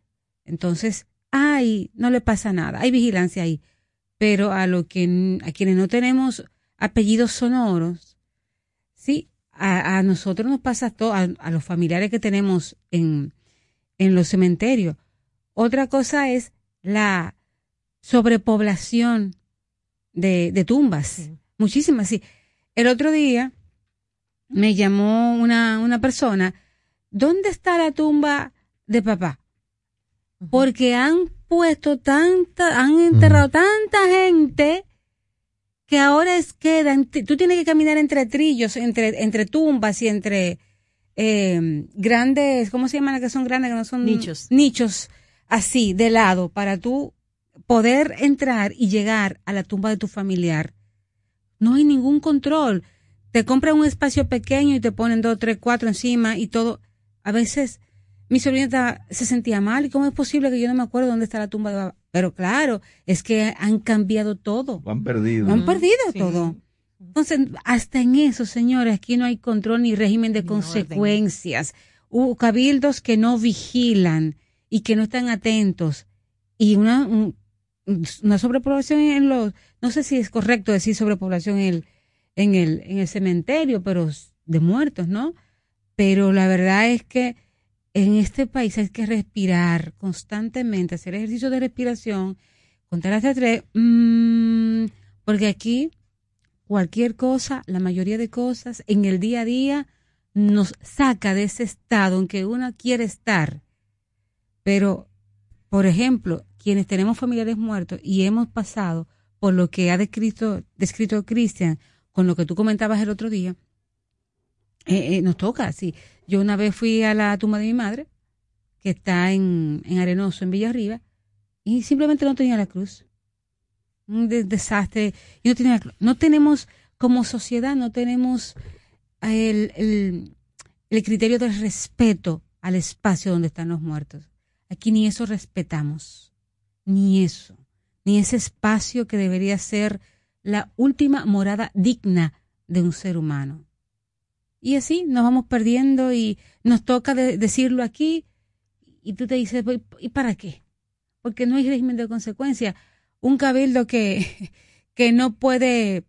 entonces, ay, no le pasa nada, hay vigilancia ahí. Pero a lo que a quienes no tenemos apellidos sonoros, sí, a, nosotros nos pasa todo, a, a, los familiares que tenemos en, en los cementerios. Otra cosa es la sobrepoblación de, de tumbas, muchísimas, sí. El otro día me llamó una, una persona, ¿dónde está la tumba de papá? Porque han puesto tanta, han enterrado tanta gente que ahora es quedan, tú tienes que caminar entre trillos, entre, entre tumbas y entre eh, grandes, ¿cómo se llaman las que son grandes, que no son nichos? Nichos así, de lado, para tú poder entrar y llegar a la tumba de tu familiar. No hay ningún control. Te compran un espacio pequeño y te ponen dos, tres, cuatro encima y todo. A veces mi sobrina se sentía mal y cómo es posible que yo no me acuerdo dónde está la tumba de Pero claro, es que han cambiado todo. Lo han perdido. Lo han perdido todo. Entonces, hasta en eso, señores, aquí no hay control ni régimen de consecuencias. Hubo cabildos que no vigilan y que no están atentos y una, una sobrepoblación en los, no sé si es correcto decir sobrepoblación en el, en el, en el cementerio, pero de muertos, ¿no? Pero la verdad es que en este país hay que respirar constantemente, hacer ejercicio de respiración, contar hasta tres, mmm, porque aquí cualquier cosa, la mayoría de cosas en el día a día nos saca de ese estado en que uno quiere estar. Pero, por ejemplo, quienes tenemos familiares muertos y hemos pasado por lo que ha descrito, descrito Cristian, con lo que tú comentabas el otro día, eh, eh, nos toca, sí. Yo una vez fui a la tumba de mi madre, que está en, en Arenoso, en Villarriba, y simplemente no tenía la cruz. Un desastre. Y no, tenía no tenemos, como sociedad, no tenemos el, el, el criterio del respeto al espacio donde están los muertos. Aquí ni eso respetamos, ni eso, ni ese espacio que debería ser la última morada digna de un ser humano. Y así nos vamos perdiendo y nos toca decirlo aquí y tú te dices, ¿y para qué? Porque no hay régimen de consecuencia. Un cabildo que, que no puede,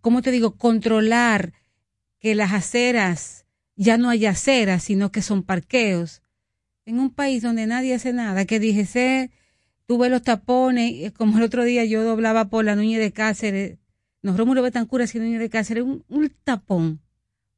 ¿cómo te digo?, controlar que las aceras ya no hay aceras, sino que son parqueos en un país donde nadie hace nada, que dijese, tuve los tapones, como el otro día yo doblaba por la Nuña de Cáceres, nos Rómulo Betancur haciendo Nuña de Cáceres, un, un tapón.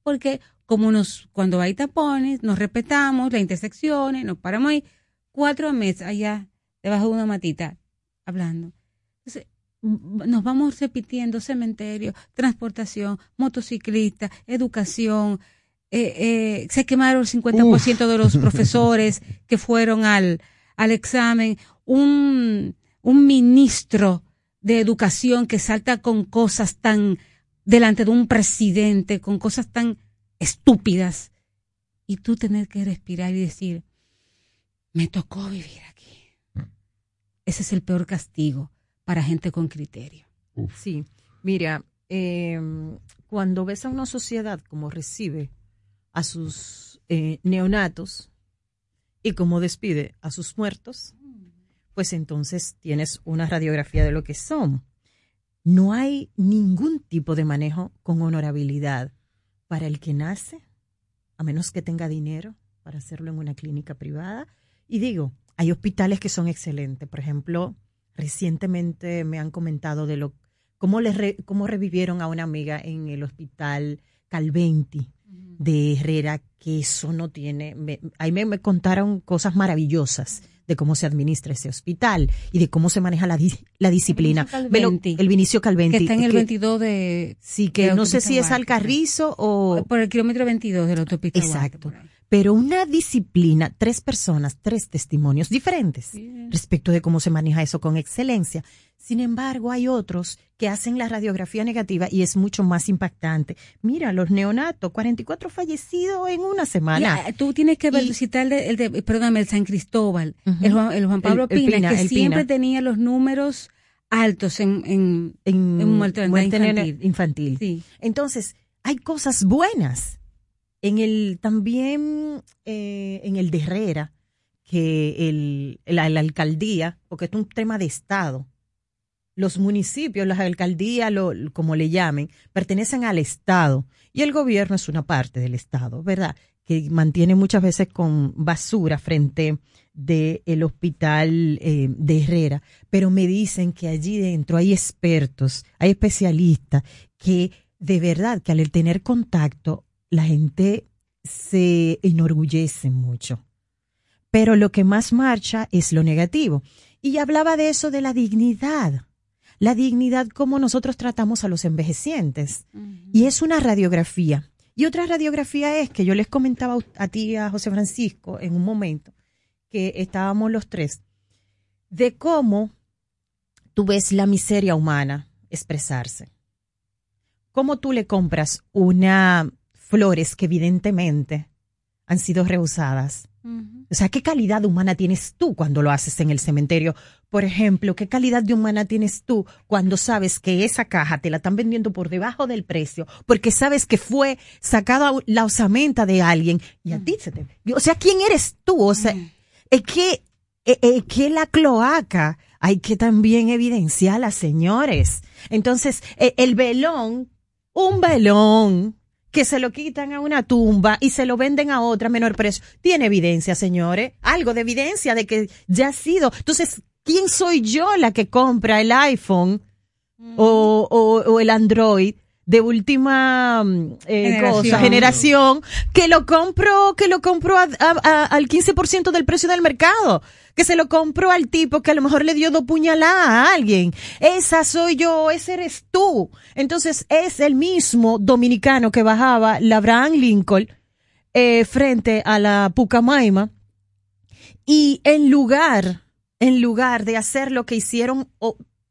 Porque como nos, cuando hay tapones, nos respetamos las intersecciones, nos paramos ahí cuatro meses allá, debajo de una matita, hablando. Entonces, nos vamos repitiendo cementerio, transportación, motociclista, educación. Eh, eh, se quemaron el 50% de los profesores que fueron al, al examen. Un, un ministro de educación que salta con cosas tan delante de un presidente, con cosas tan estúpidas. Y tú tener que respirar y decir, me tocó vivir aquí. Ese es el peor castigo para gente con criterio. Sí, mira, em, cuando ves a una sociedad como recibe a sus eh, neonatos y como despide a sus muertos, pues entonces tienes una radiografía de lo que son. No hay ningún tipo de manejo con honorabilidad para el que nace, a menos que tenga dinero para hacerlo en una clínica privada. Y digo, hay hospitales que son excelentes. Por ejemplo, recientemente me han comentado de lo cómo, le cómo revivieron a una amiga en el hospital Calventi de Herrera, que eso no tiene, ahí me, contaron cosas maravillosas de cómo se administra ese hospital y de cómo se maneja la, la disciplina. El Vinicio, el Vinicio Calventi. Que está en el 22 de... Sí, que no sé si es Alcarrizo o... Por el kilómetro 22 de la autopista. Exacto pero una disciplina, tres personas, tres testimonios diferentes respecto de cómo se maneja eso con excelencia. Sin embargo, hay otros que hacen la radiografía negativa y es mucho más impactante. Mira, los neonatos, 44 fallecidos en una semana. tú tienes que visitar el de, el perdóname, el San Cristóbal, el, Juan, Pablo Pina, que siempre tenía los números altos en, en, en, muerte, infantil. infantil. Entonces, hay cosas buenas en el también eh, en el de Herrera, que el, la, alcaldía, porque es un tema de Estado, los municipios, las alcaldías, lo, como le llamen, pertenecen al Estado y el gobierno es una parte del Estado, ¿verdad? Que mantiene muchas veces con basura frente del hospital eh, de Herrera, pero me dicen que allí dentro hay expertos, hay especialistas que de verdad que al tener contacto la gente se enorgullece mucho. Pero lo que más marcha es lo negativo. Y hablaba de eso de la dignidad. La dignidad como nosotros tratamos a los envejecientes. Y es una radiografía. Y otra radiografía es que yo les comentaba a ti, a José Francisco, en un momento, que estábamos los tres, de cómo tú ves la miseria humana expresarse. Cómo tú le compras una flores que evidentemente han sido rehusadas. O sea, ¿qué calidad humana tienes tú cuando lo haces en el cementerio? Por ejemplo, ¿qué calidad de humana tienes tú cuando sabes que esa caja te la están vendiendo por debajo del precio porque sabes que fue sacada la osamenta de alguien y a ti se te... O sea, ¿quién eres tú? O sea, es que, es que la cloaca hay que también evidenciarla, señores. Entonces, e, el velón, un velón que se lo quitan a una tumba y se lo venden a otra a menor precio. Tiene evidencia, señores, algo de evidencia de que ya ha sido. Entonces, ¿quién soy yo la que compra el iPhone o, o, el Android? De última mm, eh, generación. generación, que lo compro, que lo compro al 15% del precio del mercado que se lo compró al tipo que a lo mejor le dio dos puñaladas a alguien. Esa soy yo, ese eres tú. Entonces es el mismo dominicano que bajaba la Abraham Lincoln eh, frente a la Pucamaima y en lugar, en lugar de hacer lo que hicieron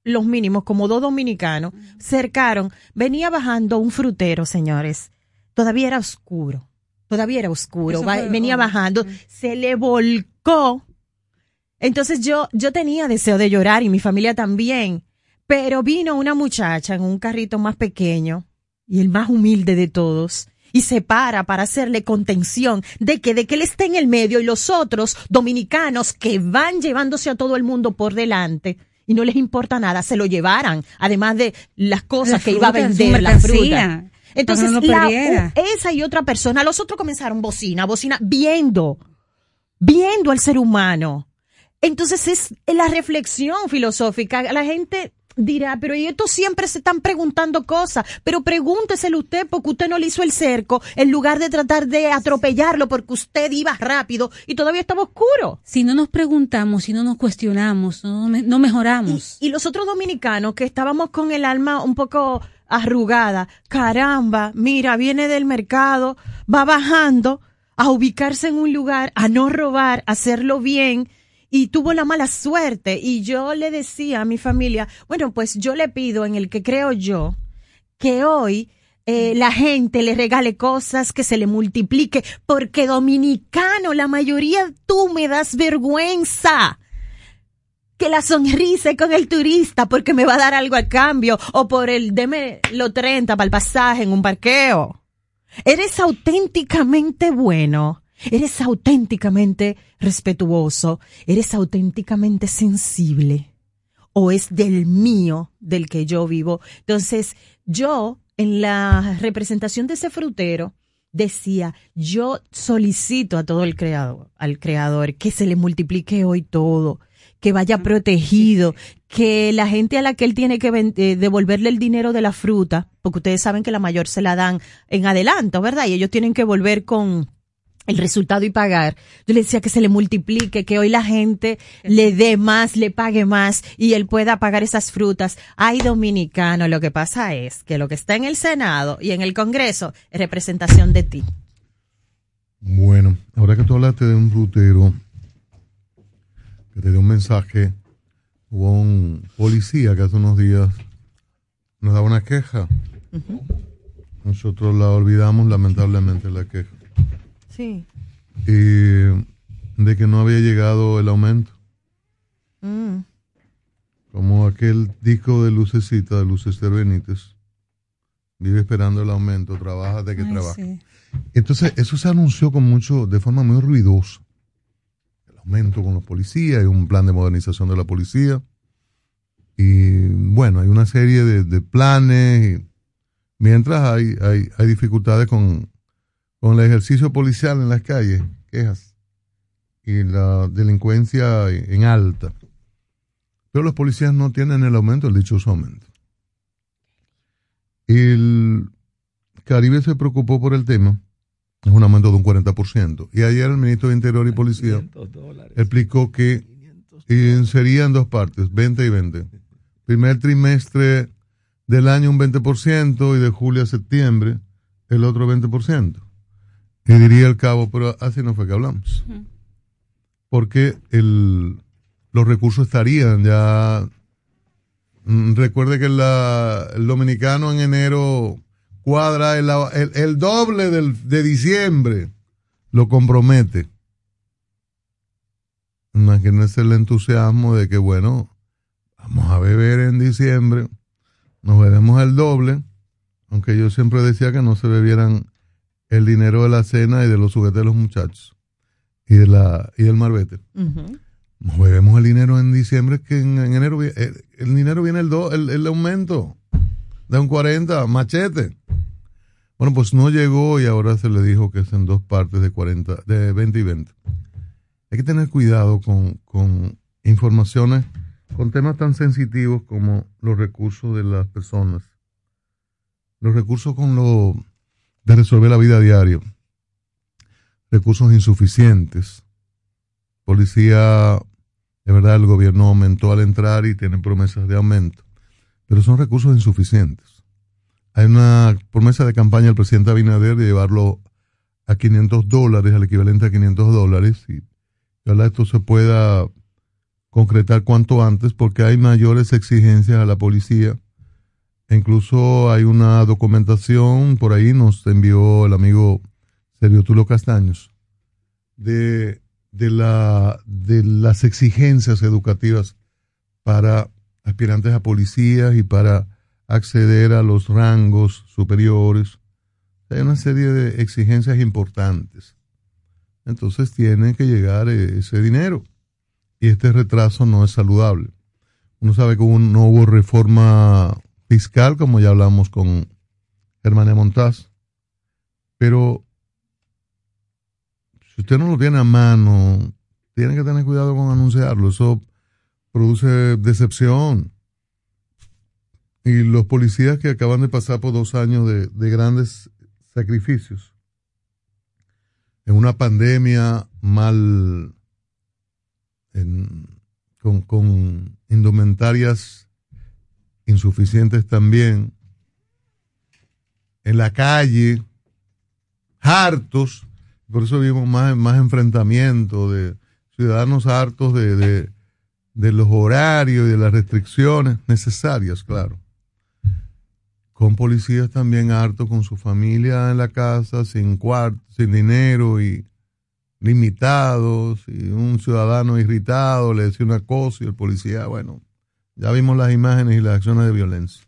los mínimos, como dos dominicanos, cercaron, venía bajando un frutero, señores. Todavía era oscuro. Todavía era oscuro. venía bajando. Se le volcó entonces yo, yo tenía deseo de llorar y mi familia también, pero vino una muchacha en un carrito más pequeño y el más humilde de todos y se para para hacerle contención de que de que él esté en el medio y los otros dominicanos que van llevándose a todo el mundo por delante y no les importa nada, se lo llevaran, además de las cosas que iba a vender, la fruta. Entonces, esa y otra persona, los otros comenzaron bocina, bocina, viendo, viendo al ser humano. Entonces es la reflexión filosófica. La gente dirá, pero y estos siempre se están preguntando cosas, pero pregúnteselo usted porque usted no le hizo el cerco en lugar de tratar de atropellarlo porque usted iba rápido y todavía estaba oscuro. Si no nos preguntamos, si no nos cuestionamos, no, no mejoramos. Y, y los otros dominicanos que estábamos con el alma un poco arrugada, caramba, mira, viene del mercado, va bajando a ubicarse en un lugar, a no robar, a hacerlo bien, y tuvo la mala suerte. Y yo le decía a mi familia, bueno, pues yo le pido en el que creo yo, que hoy eh, la gente le regale cosas, que se le multiplique, porque dominicano, la mayoría tú me das vergüenza. Que la sonrisa con el turista porque me va a dar algo a cambio o por el deme lo 30 para el pasaje en un parqueo. Eres auténticamente bueno eres auténticamente respetuoso, eres auténticamente sensible o es del mío, del que yo vivo. Entonces, yo en la representación de ese frutero decía, yo solicito a todo el creador, al creador, que se le multiplique hoy todo, que vaya protegido, que la gente a la que él tiene que eh, devolverle el dinero de la fruta, porque ustedes saben que la mayor se la dan en adelanto, ¿verdad? Y ellos tienen que volver con el resultado y pagar. Yo le decía que se le multiplique, que hoy la gente le dé más, le pague más y él pueda pagar esas frutas. Ay, dominicano, lo que pasa es que lo que está en el Senado y en el Congreso es representación de ti. Bueno, ahora que tú hablaste de un frutero que te dio un mensaje, hubo un policía que hace unos días nos daba una queja. Nosotros la olvidamos lamentablemente la queja. Sí. Y de que no había llegado el aumento. Mm. Como aquel disco de Lucecita, de Luces Benítez. Vive esperando el aumento, trabaja de que trabaja. Entonces, eso se anunció con mucho, de forma muy ruidosa. El aumento con los policías, hay un plan de modernización de la policía. Y bueno, hay una serie de, planes. mientras hay, hay, hay dificultades con con el ejercicio policial en las calles, quejas, y la delincuencia en alta. Pero los policías no tienen el aumento, el dichoso aumento. El Caribe se preocupó por el tema, es un aumento de un 40%. Y ayer el ministro de Interior y Policía explicó que serían dos partes, 20 y 20. Primer trimestre del año un 20% y de julio a septiembre el otro 20%. Y diría el cabo, pero así no fue que hablamos. Porque el, los recursos estarían ya. Mm, recuerde que el dominicano en enero cuadra el, el, doble del, de diciembre, lo compromete. Imagínense el entusiasmo de que, bueno, vamos a beber en diciembre, nos bebemos el doble, aunque yo siempre decía que no se bebieran el dinero de la cena y de los juguetes de los muchachos y de la y del marbete. Nos bebemos el dinero en diciembre, que en, enero el, el, dinero viene el, do, el, aumento de un 40, machete. Bueno, pues no llegó y ahora se le dijo que es en dos partes de 40, de 20 y 20. Hay que tener cuidado con, con informaciones, con temas tan sensitivos como los recursos de las personas. Los recursos con lo de resolver la vida diaria. Recursos insuficientes. Policía, de verdad, el gobierno aumentó al entrar y tiene promesas de aumento, pero son recursos insuficientes. Hay una promesa de campaña del presidente Abinader de llevarlo a 500 dólares, al equivalente a 500 dólares, y ojalá esto se pueda concretar cuanto antes porque hay mayores exigencias a la policía Incluso hay una documentación, por ahí nos envió el amigo Sergio Tulo Castaños, de, de, la, de las exigencias educativas para aspirantes a policías y para acceder a los rangos superiores. Hay una serie de exigencias importantes. Entonces tiene que llegar ese dinero. Y este retraso no es saludable. Uno sabe que no hubo reforma fiscal, como ya hablamos con Germán Montaz. Pero si usted no lo tiene a mano, tiene que tener cuidado con anunciarlo. Eso produce decepción. y los policías que acaban de pasar por dos años de, de grandes sacrificios en una pandemia mal con indumentarias insuficientes también, en la calle, hartos, por eso vimos más, más enfrentamiento de ciudadanos hartos de, de, los horarios y de las restricciones necesarias, claro. Con policías también hartos con su familia en la casa, sin cuarto, sin dinero y limitados, y un ciudadano irritado le decía una cosa y el policía, bueno, ya vimos las imágenes y las acciones de violencia.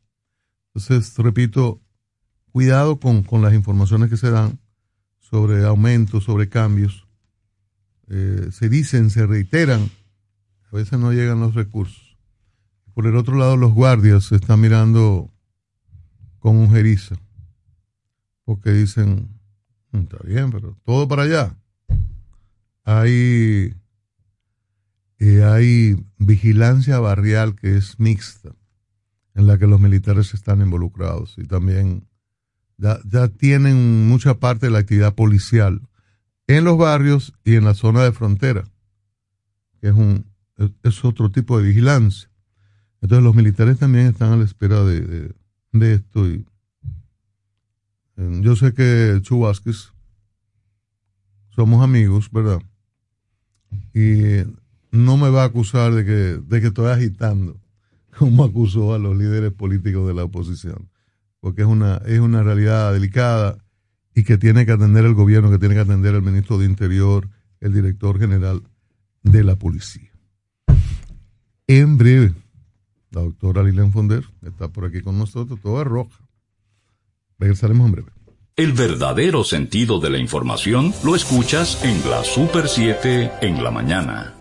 Entonces, repito, cuidado con, con las informaciones que se dan sobre aumentos, sobre cambios. Eh, se dicen, se reiteran, a veces no llegan los recursos. Por el otro lado, los guardias se están mirando con un jeriza, porque dicen, "Mm, está bien, pero todo para allá. Hay, eh, hay vigilancia barrial que es mixta, en la que los militares están involucrados y también ya, ya tienen mucha parte de la actividad policial en los barrios y en la zona de frontera, que es, un, es, otro tipo de vigilancia. Entonces los militares también están a la espera de, de, de esto. Y, eh, yo sé que Chubasquez somos amigos, ¿verdad? Y no me va a acusar de que, de que estoy agitando, como acusó a los líderes políticos de la oposición, porque es una, es una realidad delicada y que tiene que atender el gobierno, que tiene que atender el ministro de Interior, el director general de la policía. En breve, la doctora Lilian Fonder está por aquí con nosotros, toda roja. Regresaremos en breve. El verdadero sentido de la información lo escuchas en la Super 7 en la mañana.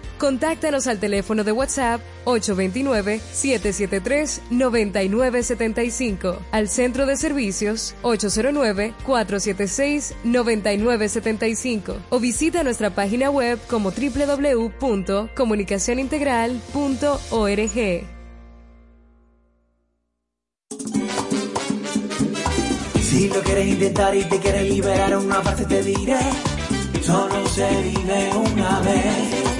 Contáctanos al teléfono de WhatsApp 829-773-9975, al centro de servicios 809-476-9975 o visita nuestra página web como www.comunicacionintegral.org. Si lo quieres intentar y te quieres liberar una parte te diré, solo se vive una vez.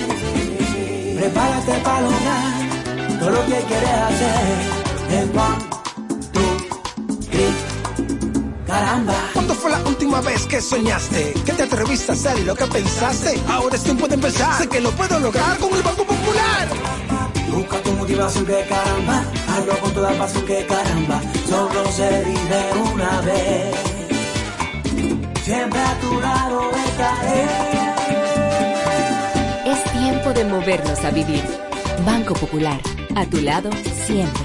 Prepárate para lograr todo lo que quieres hacer. En one, two, three, caramba. ¿Cuándo fue la última vez que soñaste? ¿Que te atreviste a hacer y lo que pensaste? Ahora es tiempo de empezar. Sé que lo puedo lograr con el Banco Popular. Busca tu motivación que caramba, hazlo con toda pasión que caramba, solo se vive una vez. Siempre a tu lado estaré. Movernos a vivir. Banco Popular, a tu lado siempre.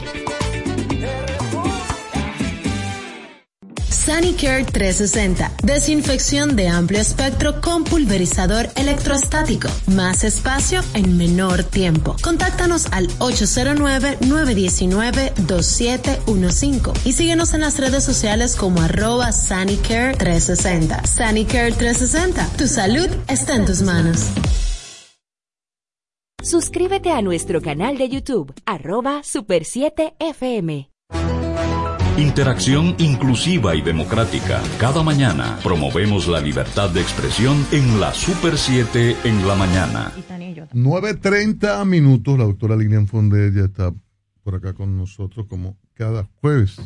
Sanicare 360. Desinfección de amplio espectro con pulverizador electrostático. Más espacio en menor tiempo. Contáctanos al 809-919-2715 y síguenos en las redes sociales como arroba Sanicare 360. Sanicare 360. Tu salud está en tus manos. Suscríbete a nuestro canal de YouTube, arroba Super 7 FM. Interacción inclusiva y democrática. Cada mañana promovemos la libertad de expresión en la Super 7 en la mañana. 9.30 minutos, la doctora Lilian Fonder ya está por acá con nosotros como cada jueves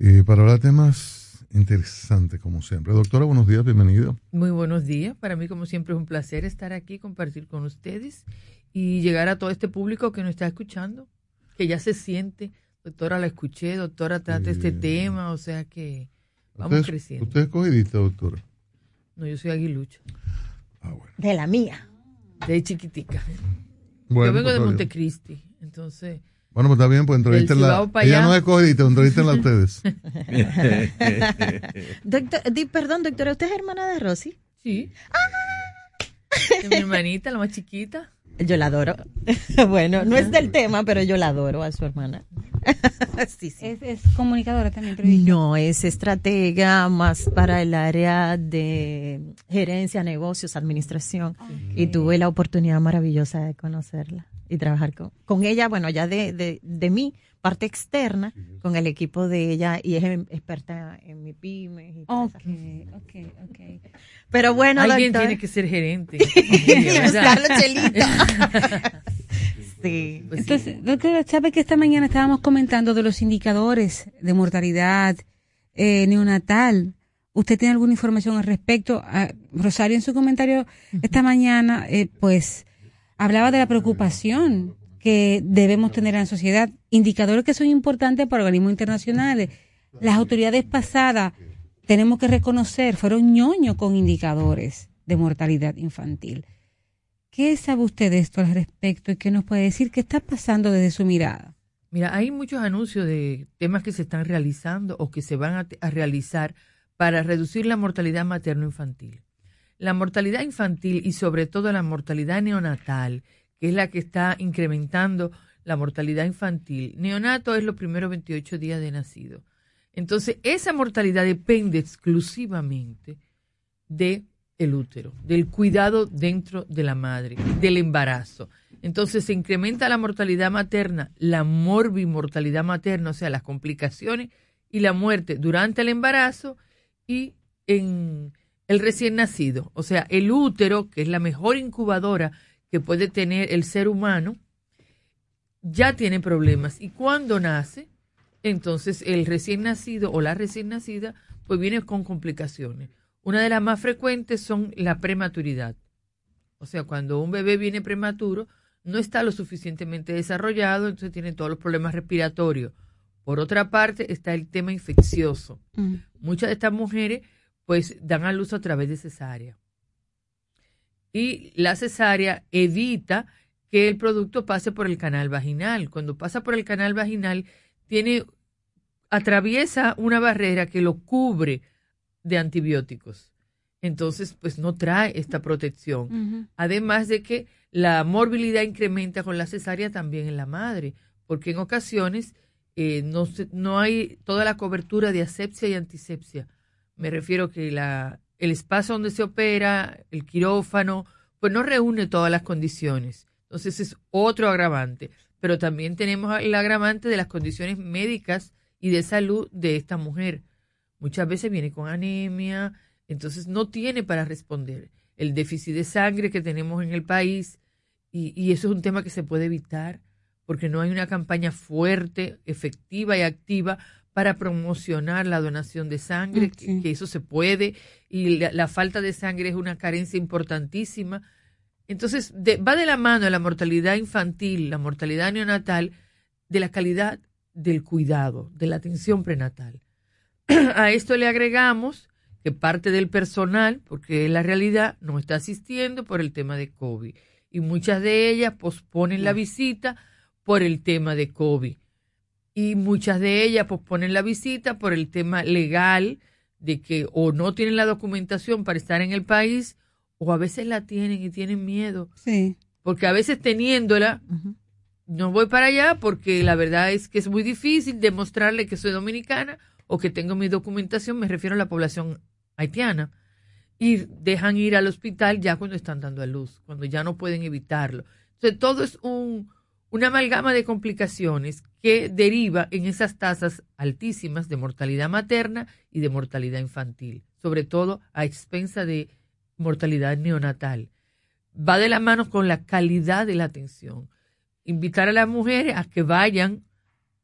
eh, para hablar de temas interesantes como siempre. Doctora, buenos días, bienvenida. Muy buenos días. Para mí, como siempre, es un placer estar aquí, compartir con ustedes y llegar a todo este público que nos está escuchando. que ya se siente. Doctora, la escuché, doctora, trata este tema, o sea que vamos ¿Usted, creciendo. ¿Usted es cogidista, doctora? No, yo soy aguilucha. De la mía. De chiquitica. Bueno, yo vengo de Montecristi, entonces... Bueno, pues está bien, pues entrevístenla. Ella no es cogidista, entrevístenla a ustedes. Doctor, di- perdón, doctora, ¿usted es hermana de Rosy? Sí. De mi hermanita, la más chiquita. Yo la adoro. bueno, no es del tema, pero yo la adoro a su hermana. sí, sí. Es, es comunicadora también, periodista. No, es estratega más para el área de gerencia, negocios, administración. Y tuve la oportunidad maravillosa de conocerla y trabajar con, con ella, bueno, ya de, de, de mi parte externa, con el equipo de ella, y es em- experta en mi pyme. Y todas Ok, esas cosas. ok, ok. Pero bueno, Alguien doctor- tiene que ser gerente. Sí. Pues Entonces, doctora, ¿sabe que esta mañana estábamos comentando de los indicadores de mortalidad eh, neonatal? ¿Usted tiene alguna información al respecto? Ah, Rosario, en su comentario esta mañana, eh, pues, hablaba de la preocupación que debemos tener en la sociedad, indicadores que son importantes para organismos internacionales. Las autoridades pasadas, tenemos que reconocer, fueron ñoños con indicadores de mortalidad infantil. ¿Qué sabe usted de esto al respecto y qué nos puede decir? ¿Qué está pasando desde su mirada? Mira, hay muchos anuncios de temas que se están realizando o que se van a, a realizar para reducir la mortalidad materno-infantil. La mortalidad infantil y sobre todo la mortalidad neonatal, que es la que está incrementando la mortalidad infantil. Neonato es los primeros 28 días de nacido. Entonces, esa mortalidad depende exclusivamente de el útero, del cuidado dentro de la madre, del embarazo. Entonces se incrementa la mortalidad materna, la morbimortalidad materna, o sea, las complicaciones y la muerte durante el embarazo y en el recién nacido. O sea, el útero, que es la mejor incubadora que puede tener el ser humano, ya tiene problemas. Y cuando nace, entonces el recién nacido o la recién nacida, pues viene con complicaciones. Una de las más frecuentes son la prematuridad. O sea, cuando un bebé viene prematuro, no está lo suficientemente desarrollado, entonces tiene todos los problemas respiratorios. Por otra parte, está el tema infeccioso. Muchas de estas mujeres, pues, dan a luz a través de cesárea. Y la cesárea evita que el producto pase por el canal vaginal. Cuando pasa por el canal vaginal, tiene, atraviesa una barrera que lo cubre de antibióticos. Entonces, pues no trae esta protección. Además de que la morbilidad incrementa con la cesárea también en la madre, porque en ocasiones eh, no, se- no hay toda la cobertura de asepsia y antisepsia. Me refiero que la, el espacio donde se opera, el quirófano, pues no reúne todas las condiciones. Entonces es otro agravante. Pero también tenemos el agravante de las condiciones médicas y de salud de esta mujer. Muchas veces viene con anemia, entonces no tiene para responder. El déficit de sangre que tenemos en el país, y, y eso es un tema que se puede evitar, porque no hay una campaña fuerte, efectiva y activa para promocionar la donación de sangre, que, que eso se puede, y la, la falta de sangre es una carencia importantísima. Entonces, de- va de la mano la mortalidad infantil, la mortalidad neonatal, de la calidad del cuidado, de la atención prenatal. A esto le agregamos que parte del personal, porque es la realidad, no está asistiendo por el tema de COVID. Y muchas de ellas posponen la visita por el tema de COVID. Y muchas de ellas posponen la visita por el tema legal de que o no tienen la documentación para estar en el país o a veces la tienen y tienen miedo. Sí. Porque a veces teniéndola, no voy para allá porque la verdad es que es muy difícil demostrarle que soy dominicana o que tengo mi documentación, me refiero a la población haitiana, y dejan ir al hospital ya cuando están dando a luz, cuando ya no pueden evitarlo. Entonces, todo es un, una amalgama de complicaciones que deriva en esas tasas altísimas de mortalidad materna y de mortalidad infantil, sobre todo a expensa de mortalidad neonatal. Va de la mano con la calidad de la atención. Invitar a las mujeres a que vayan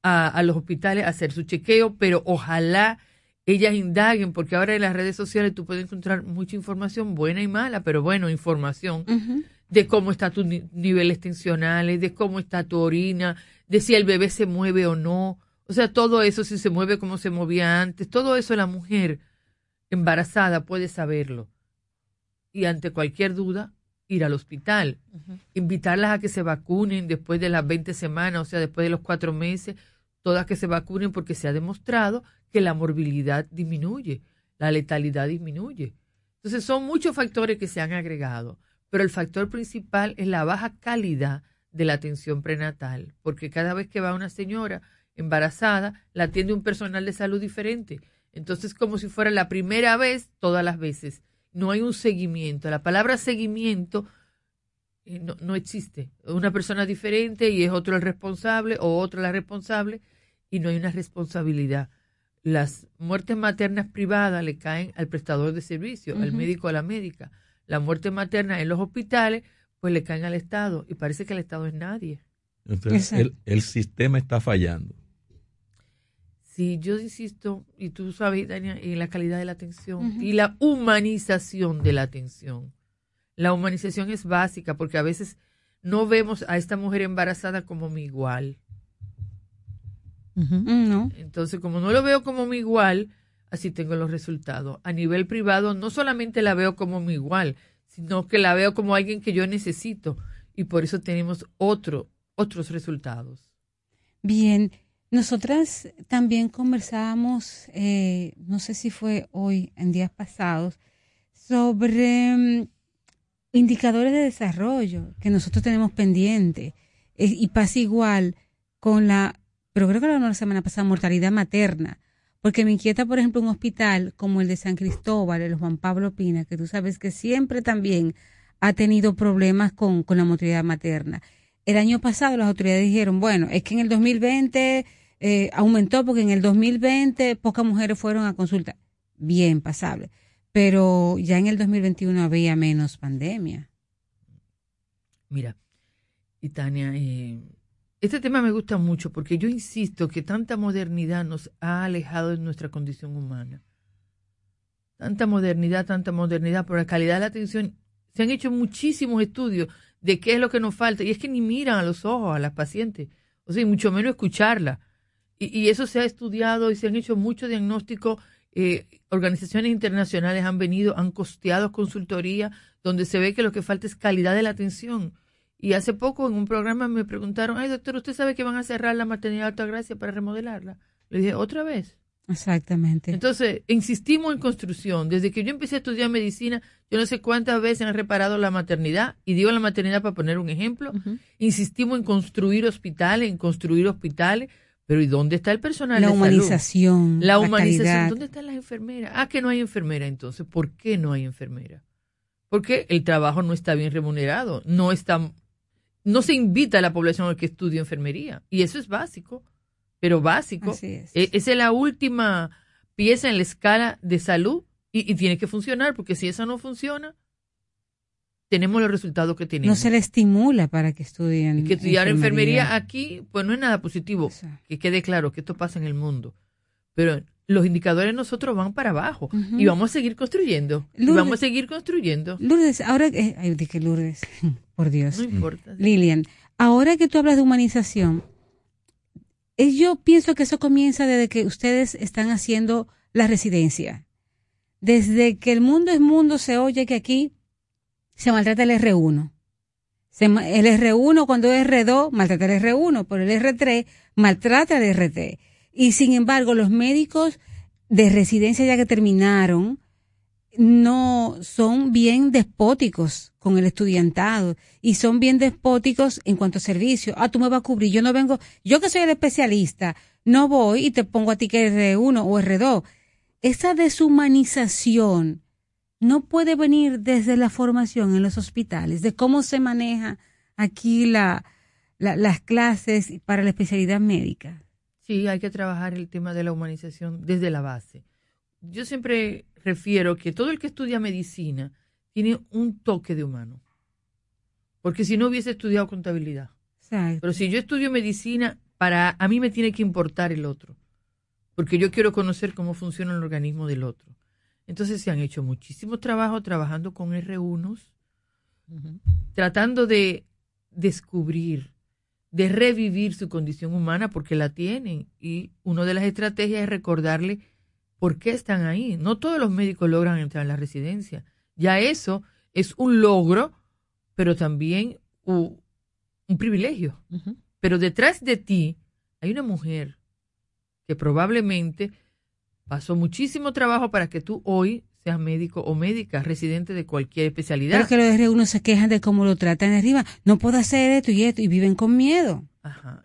a, a los hospitales a hacer su chequeo, pero ojalá ellas indaguen, porque ahora en las redes sociales tú puedes encontrar mucha información, buena y mala, pero bueno, información de cómo están tus ni- niveles tensionales, de cómo está tu orina, de si el bebé se mueve o no. O sea, todo eso, si se mueve como se movía antes, todo eso la mujer embarazada puede saberlo. Y ante cualquier duda, ir al hospital. Invitarlas a que se vacunen después de las 20 semanas, o sea, después de los cuatro meses, todas que se vacunen porque se ha demostrado que la morbilidad disminuye, la letalidad disminuye. Entonces son muchos factores que se han agregado, pero el factor principal es la baja calidad de la atención prenatal, porque cada vez que va una señora embarazada, la atiende un personal de salud diferente. Entonces, como si fuera la primera vez, todas las veces. No hay un seguimiento. La palabra seguimiento eh, no, no, existe. Una persona diferente y es otro el responsable o otra la responsable y no hay una responsabilidad. Las muertes maternas privadas le caen al prestador de servicio, al médico, a la médica. La muerte materna en los hospitales, pues le caen al Estado y parece que el Estado es nadie. Entonces, el, el sistema está fallando. Sí, yo insisto, y tú sabes, Dania, en la calidad de la atención y la humanización de la atención. La humanización es básica porque a veces no vemos a esta mujer embarazada como mi igual. no. Entonces, como no lo veo como mi igual, así tengo los resultados. A nivel privado, no solamente la veo como mi igual, sino que la veo como alguien que yo necesito. Y por eso tenemos otro, otros resultados. Bien, nosotras también conversábamos, eh, no sé si fue hoy, en días pasados, sobre mm, indicadores de desarrollo que nosotros tenemos pendiente. Eh, y pasa igual con la, pero creo que la semana pasada, mortalidad materna. Porque me inquieta, por ejemplo, un hospital como el de San Cristóbal, el Juan Pablo Pina, que tú sabes que siempre también ha tenido problemas con, con la mortalidad materna. El año pasado las autoridades dijeron, bueno, es que en el 2020 eh, aumentó porque en el 2020 pocas mujeres fueron a consulta. Bien, pasable. Pero ya en el 2021 había menos pandemia. Mira, y Tania, eh, este tema me gusta mucho porque yo insisto que tanta modernidad nos ha alejado de nuestra condición humana. Tanta modernidad, tanta modernidad, por la calidad de la atención. Se han hecho muchísimos estudios de qué es lo que nos falta. Y es que ni miran a los ojos a las pacientes. O sea, y mucho menos escucharla. Y, eso se ha estudiado y se han hecho muchos diagnósticos. Eh, organizaciones internacionales han venido, han costeado consultoría, donde se ve que lo que falta es calidad de la atención. Y hace poco en un programa me preguntaron, ay doctor, ¿usted sabe que van a cerrar la maternidad de Altagracia para remodelarla? Le dije, ¿otra vez? Exactamente. Entonces, insistimos en construcción. Desde que yo empecé a estudiar medicina, yo no sé cuántas veces han reparado la maternidad, y digo la maternidad para poner un ejemplo, insistimos en construir hospitales, en construir hospitales, pero ¿y dónde está el personal la de humanización, La, humanización. ¿Dónde están las enfermeras? Ah, que no hay enfermera entonces. ¿Por qué no hay enfermera? Porque el trabajo no está bien remunerado, no está, no se invita a la población a que estudie enfermería. Y eso es básico, pero básico. es. E, esa es la última pieza en la escala de salud y, y tiene que funcionar, porque si esa no funciona, tenemos los resultados que tenemos. No se le estimula para que estudien. que estudiar enfermería. aquí, pues no es nada positivo. Que quede claro que esto pasa en el mundo. Pero los indicadores nosotros van para abajo y vamos a seguir construyendo. y vamos a seguir construyendo. Lourdes, ahora que. ay, dije Lourdes, por Dios. No importa. Lilian, ahora que tú hablas de humanización, eh, yo pienso que eso comienza desde que ustedes están haciendo la residencia. Desde que el mundo es mundo se oye que aquí se maltrata el R1. el R1 cuando es R2 maltrata el R1, pero el R3 maltrata el RT. Y sin embargo, los médicos de residencia ya que terminaron no son bien despóticos con el estudiantado y son bien despóticos en cuanto a servicio. Ah, tú me vas a cubrir, yo no vengo, yo que soy el especialista, no voy y te pongo a ti que R1 o R2. Esa deshumanización no puede venir desde la formación en los hospitales, de cómo se maneja aquí la, las clases para la especialidad médica. Sí, hay que trabajar el tema de la humanización desde la base. Yo siempre refiero que todo el que estudia medicina tiene un toque de humano, porque si no hubiese estudiado contabilidad. Pero si yo estudio medicina, para a mí me tiene que importar el otro, porque yo quiero conocer cómo funciona el organismo del otro. Entonces se han hecho muchísimo trabajo trabajando con R1, tratando de descubrir de revivir su condición humana porque la tienen. Y una de las estrategias es recordarle por qué están ahí. No todos los médicos logran entrar en la residencia. Ya eso es un logro, pero también un, privilegio. Pero detrás de ti hay una mujer que probablemente pasó muchísimo trabajo para que tú hoy seas médico o médica, residente de cualquier especialidad. Pero que los de uno se quejan de cómo lo tratan arriba. No puedo hacer esto y esto y viven con miedo.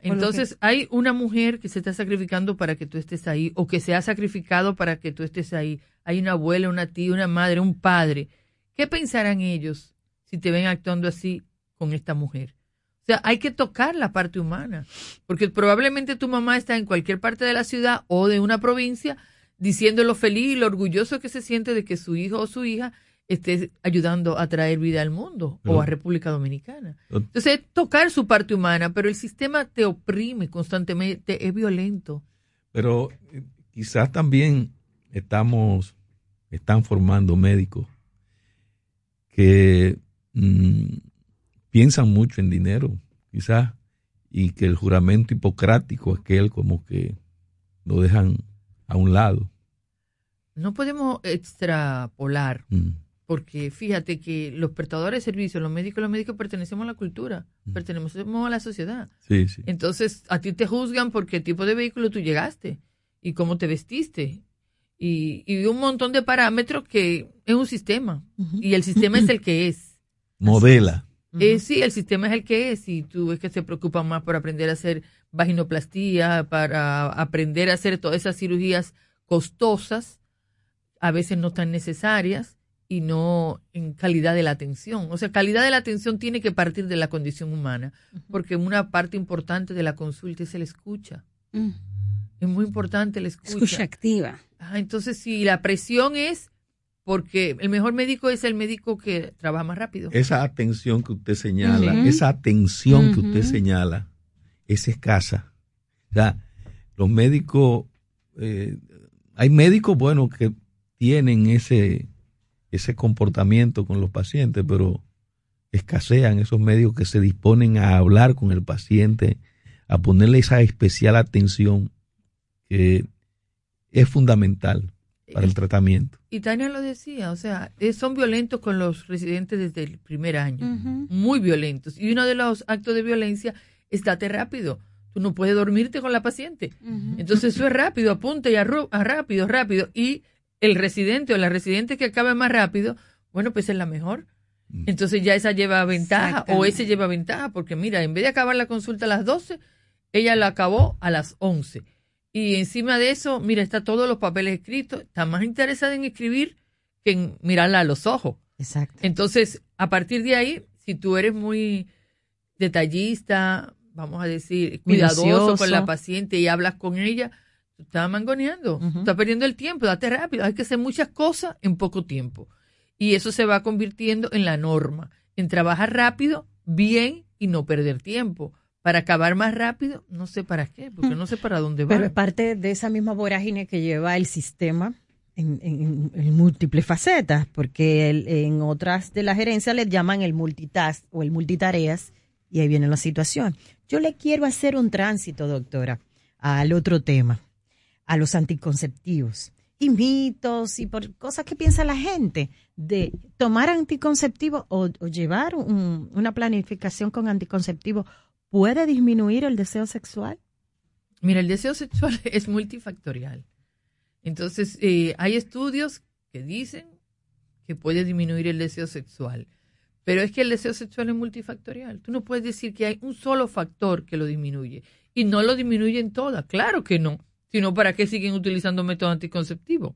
Entonces hay una mujer que se está sacrificando para que tú estés ahí o que se ha sacrificado para que tú estés ahí. Hay una abuela, una tía, una madre, un padre. ¿Qué pensarán ellos si te ven actuando así con esta mujer? O sea, hay que tocar la parte humana, porque probablemente tu mamá está en cualquier parte de la ciudad o de una provincia diciendo lo feliz y lo orgulloso que se siente de que su hijo o su hija esté ayudando a traer vida al mundo o a República Dominicana. Entonces, tocar su parte humana, pero el sistema te oprime constantemente, es violento. Pero eh, quizás también estamos, están formando médicos que mm, piensan mucho en dinero, quizás, y que el juramento hipocrático, aquel como que lo dejan a un lado. No podemos extrapolar, mm. porque fíjate que los prestadores de servicios, los médicos, los médicos pertenecemos a la cultura, mm. pertenecemos a la sociedad. Sí, sí. Entonces, a ti te juzgan por qué tipo de vehículo tú llegaste y cómo te vestiste. Y, y un montón de parámetros que es un sistema. Y el sistema es el que es. Modela. Eh, sí, el sistema es el que es. Y tú ves que se preocupan más por aprender a hacer vaginoplastía, para aprender a hacer todas esas cirugías costosas, a veces no tan necesarias y no en calidad de la atención. O sea, calidad de la atención tiene que partir de la condición humana, porque una parte importante de la consulta es el escucha. Mm. Es muy importante el escucha. Escucha activa. entonces, si la presión es porque el mejor médico es el médico que trabaja más rápido. Esa atención que usted señala, esa atención que usted señala, es escasa. O sea, los médicos, eh, hay médicos, bueno, que tienen ese, ese comportamiento con los pacientes, pero escasean esos médicos que se disponen a hablar con el paciente, a ponerle esa especial atención que es fundamental para el tratamiento. Y Tania lo decía, o sea, son violentos con los residentes desde el primer año, muy violentos. Y uno de los actos de violencia estate rápido. Tú no puedes dormirte con la paciente. Entonces eso es rápido, apunta y a, rápido, rápido. Y el residente o la residente que acabe más rápido, bueno, pues es la mejor. Mm. Entonces ya esa lleva ventaja o ese lleva ventaja, porque mira, en vez de acabar la consulta a las 12, ella la acabó a las 11. Y encima de eso, mira, está todos los papeles escritos, está más interesada en escribir que en mirarla a los ojos. Exacto. Entonces, a partir de ahí, si tú eres muy detallista, vamos a decir, cuidadoso con la paciente y hablas con ella, tú estás mangoneando, estás perdiendo el tiempo, date rápido, hay que hacer muchas cosas en poco tiempo. Y eso se va convirtiendo en la norma, en trabajar rápido, bien y no perder tiempo. Para acabar más rápido, no sé para qué, porque no sé para dónde va. Pero es parte de esa misma vorágine que lleva el sistema en, múltiples facetas, porque en otras de la gerencia le llaman el multitask o el multitareas, y ahí viene la situación. Yo le quiero hacer un tránsito, doctora, al otro tema, a los anticonceptivos y mitos y por cosas que piensa la gente de tomar anticonceptivos o, llevar una planificación con anticonceptivos puede disminuir el deseo sexual. Mira, el deseo sexual es multifactorial. Entonces, eh, hay estudios que dicen que puede disminuir el deseo sexual. Pero es que el deseo sexual es multifactorial. Tú no puedes decir que hay un solo factor que lo disminuye. Y no lo disminuyen todas. Claro que no. Sino para qué siguen utilizando métodos anticonceptivos.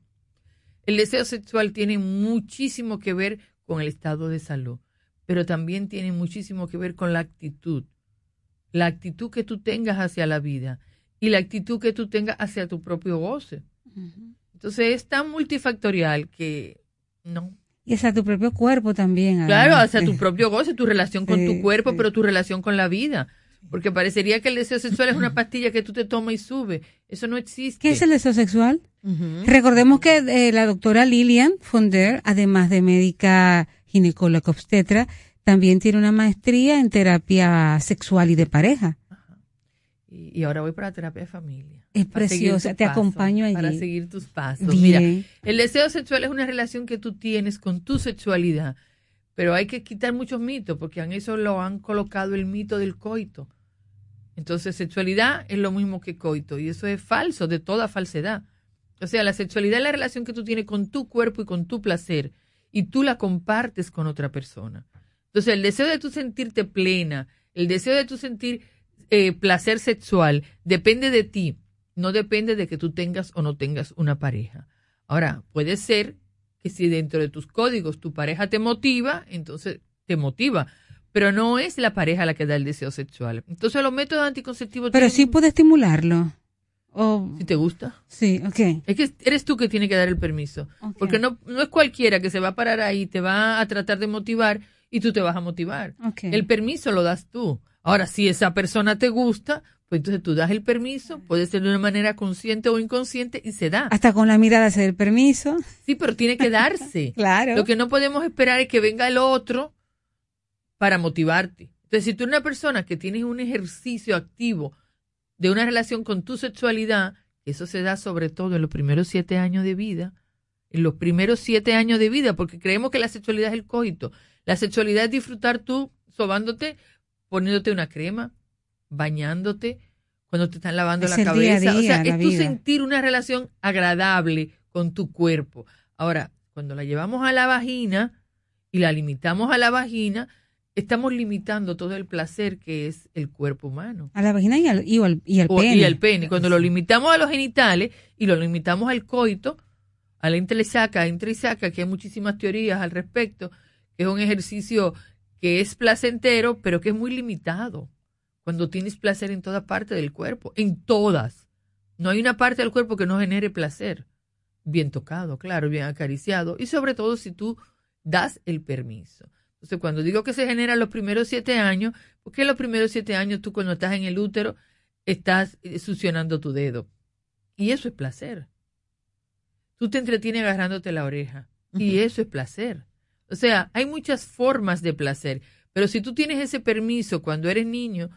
El deseo sexual tiene muchísimo que ver con el estado de salud, pero también tiene muchísimo que ver con la actitud. La actitud que tú tengas hacia la vida y la actitud que tú tengas hacia tu propio goce. Entonces es tan multifactorial que no, y hacia tu propio cuerpo también. Claro, hacia tu propio goce, tu relación con tu cuerpo, pero tu relación con la vida. Porque parecería que el deseo sexual es una pastilla que tú te tomas y sube. Eso no existe. ¿Qué es el deseo sexual? Recordemos que eh, la doctora Lilian Fonder, además de médica ginecóloga obstetra, también tiene una maestría en terapia sexual y de pareja. Y, y ahora voy para la terapia de familia. Es preciosa, te acompaño allí. Para seguir tus pasos. Bien. Mira, el deseo sexual es una relación que tú tienes con tu sexualidad, pero hay que quitar muchos mitos, porque en eso lo han colocado el mito del coito. Entonces, sexualidad es lo mismo que coito, y eso es falso, de toda falsedad. O sea, la sexualidad es la relación que tú tienes con tu cuerpo y con tu placer, y tú la compartes con otra persona. Entonces, el deseo de tú sentirte plena, el deseo de tú sentir eh, placer sexual, depende de ti, no depende de que tú tengas o no tengas una pareja. Ahora, puede ser que si dentro de tus códigos tu pareja te motiva, entonces te motiva, pero no es la pareja la que da el deseo sexual. Entonces los métodos anticonceptivos... Pero tienen- sí puede estimularlo. O, si te gusta. Sí, ok. Es que eres tú que tiene que dar el permiso. Porque no, no es cualquiera que se va a parar ahí, te va a tratar de motivar y tú te vas a motivar. Ok. El permiso lo das tú. Ahora, si esa persona te gusta, pues entonces tú das el permiso, puede ser de una manera consciente o inconsciente y se da. Hasta con la mirada se da el permiso. Sí, pero tiene que darse. claro. Lo que no podemos esperar es que venga el otro para motivarte. Entonces, si tú eres una persona que tienes un ejercicio activo de una relación con tu sexualidad, eso se da sobre todo en los primeros siete años de vida, en los primeros siete años de vida, porque creemos que la sexualidad es el coito. La sexualidad es disfrutar tú sobándote, poniéndote una crema, bañándote, cuando te están lavando Es la día cabeza. o sea, es tú vida. sentir una relación agradable con tu cuerpo. Ahora, cuando la llevamos a la vagina y la limitamos a la vagina, estamos limitando todo el placer que es el cuerpo humano. A la vagina y al, y al, y al O- pene. Y al pene. Cuando lo limitamos a los genitales y lo limitamos al coito, a la entra y saca, entra y saca, que hay muchísimas teorías al respecto, que es un ejercicio que es placentero, pero que es muy limitado. Cuando tienes placer en toda parte del cuerpo, en todas. No hay una parte del cuerpo que no genere placer. Bien tocado, claro, bien acariciado. Y sobre todo si tú das el permiso. Entonces, cuando digo que se genera los primeros siete años, porque los primeros siete años tú cuando estás en el útero estás eh, succionando tu dedo. Y eso es placer. Tú te entretienes agarrándote la oreja. Y eso es placer. O sea, hay muchas formas de placer. Pero si tú tienes ese permiso cuando eres niño,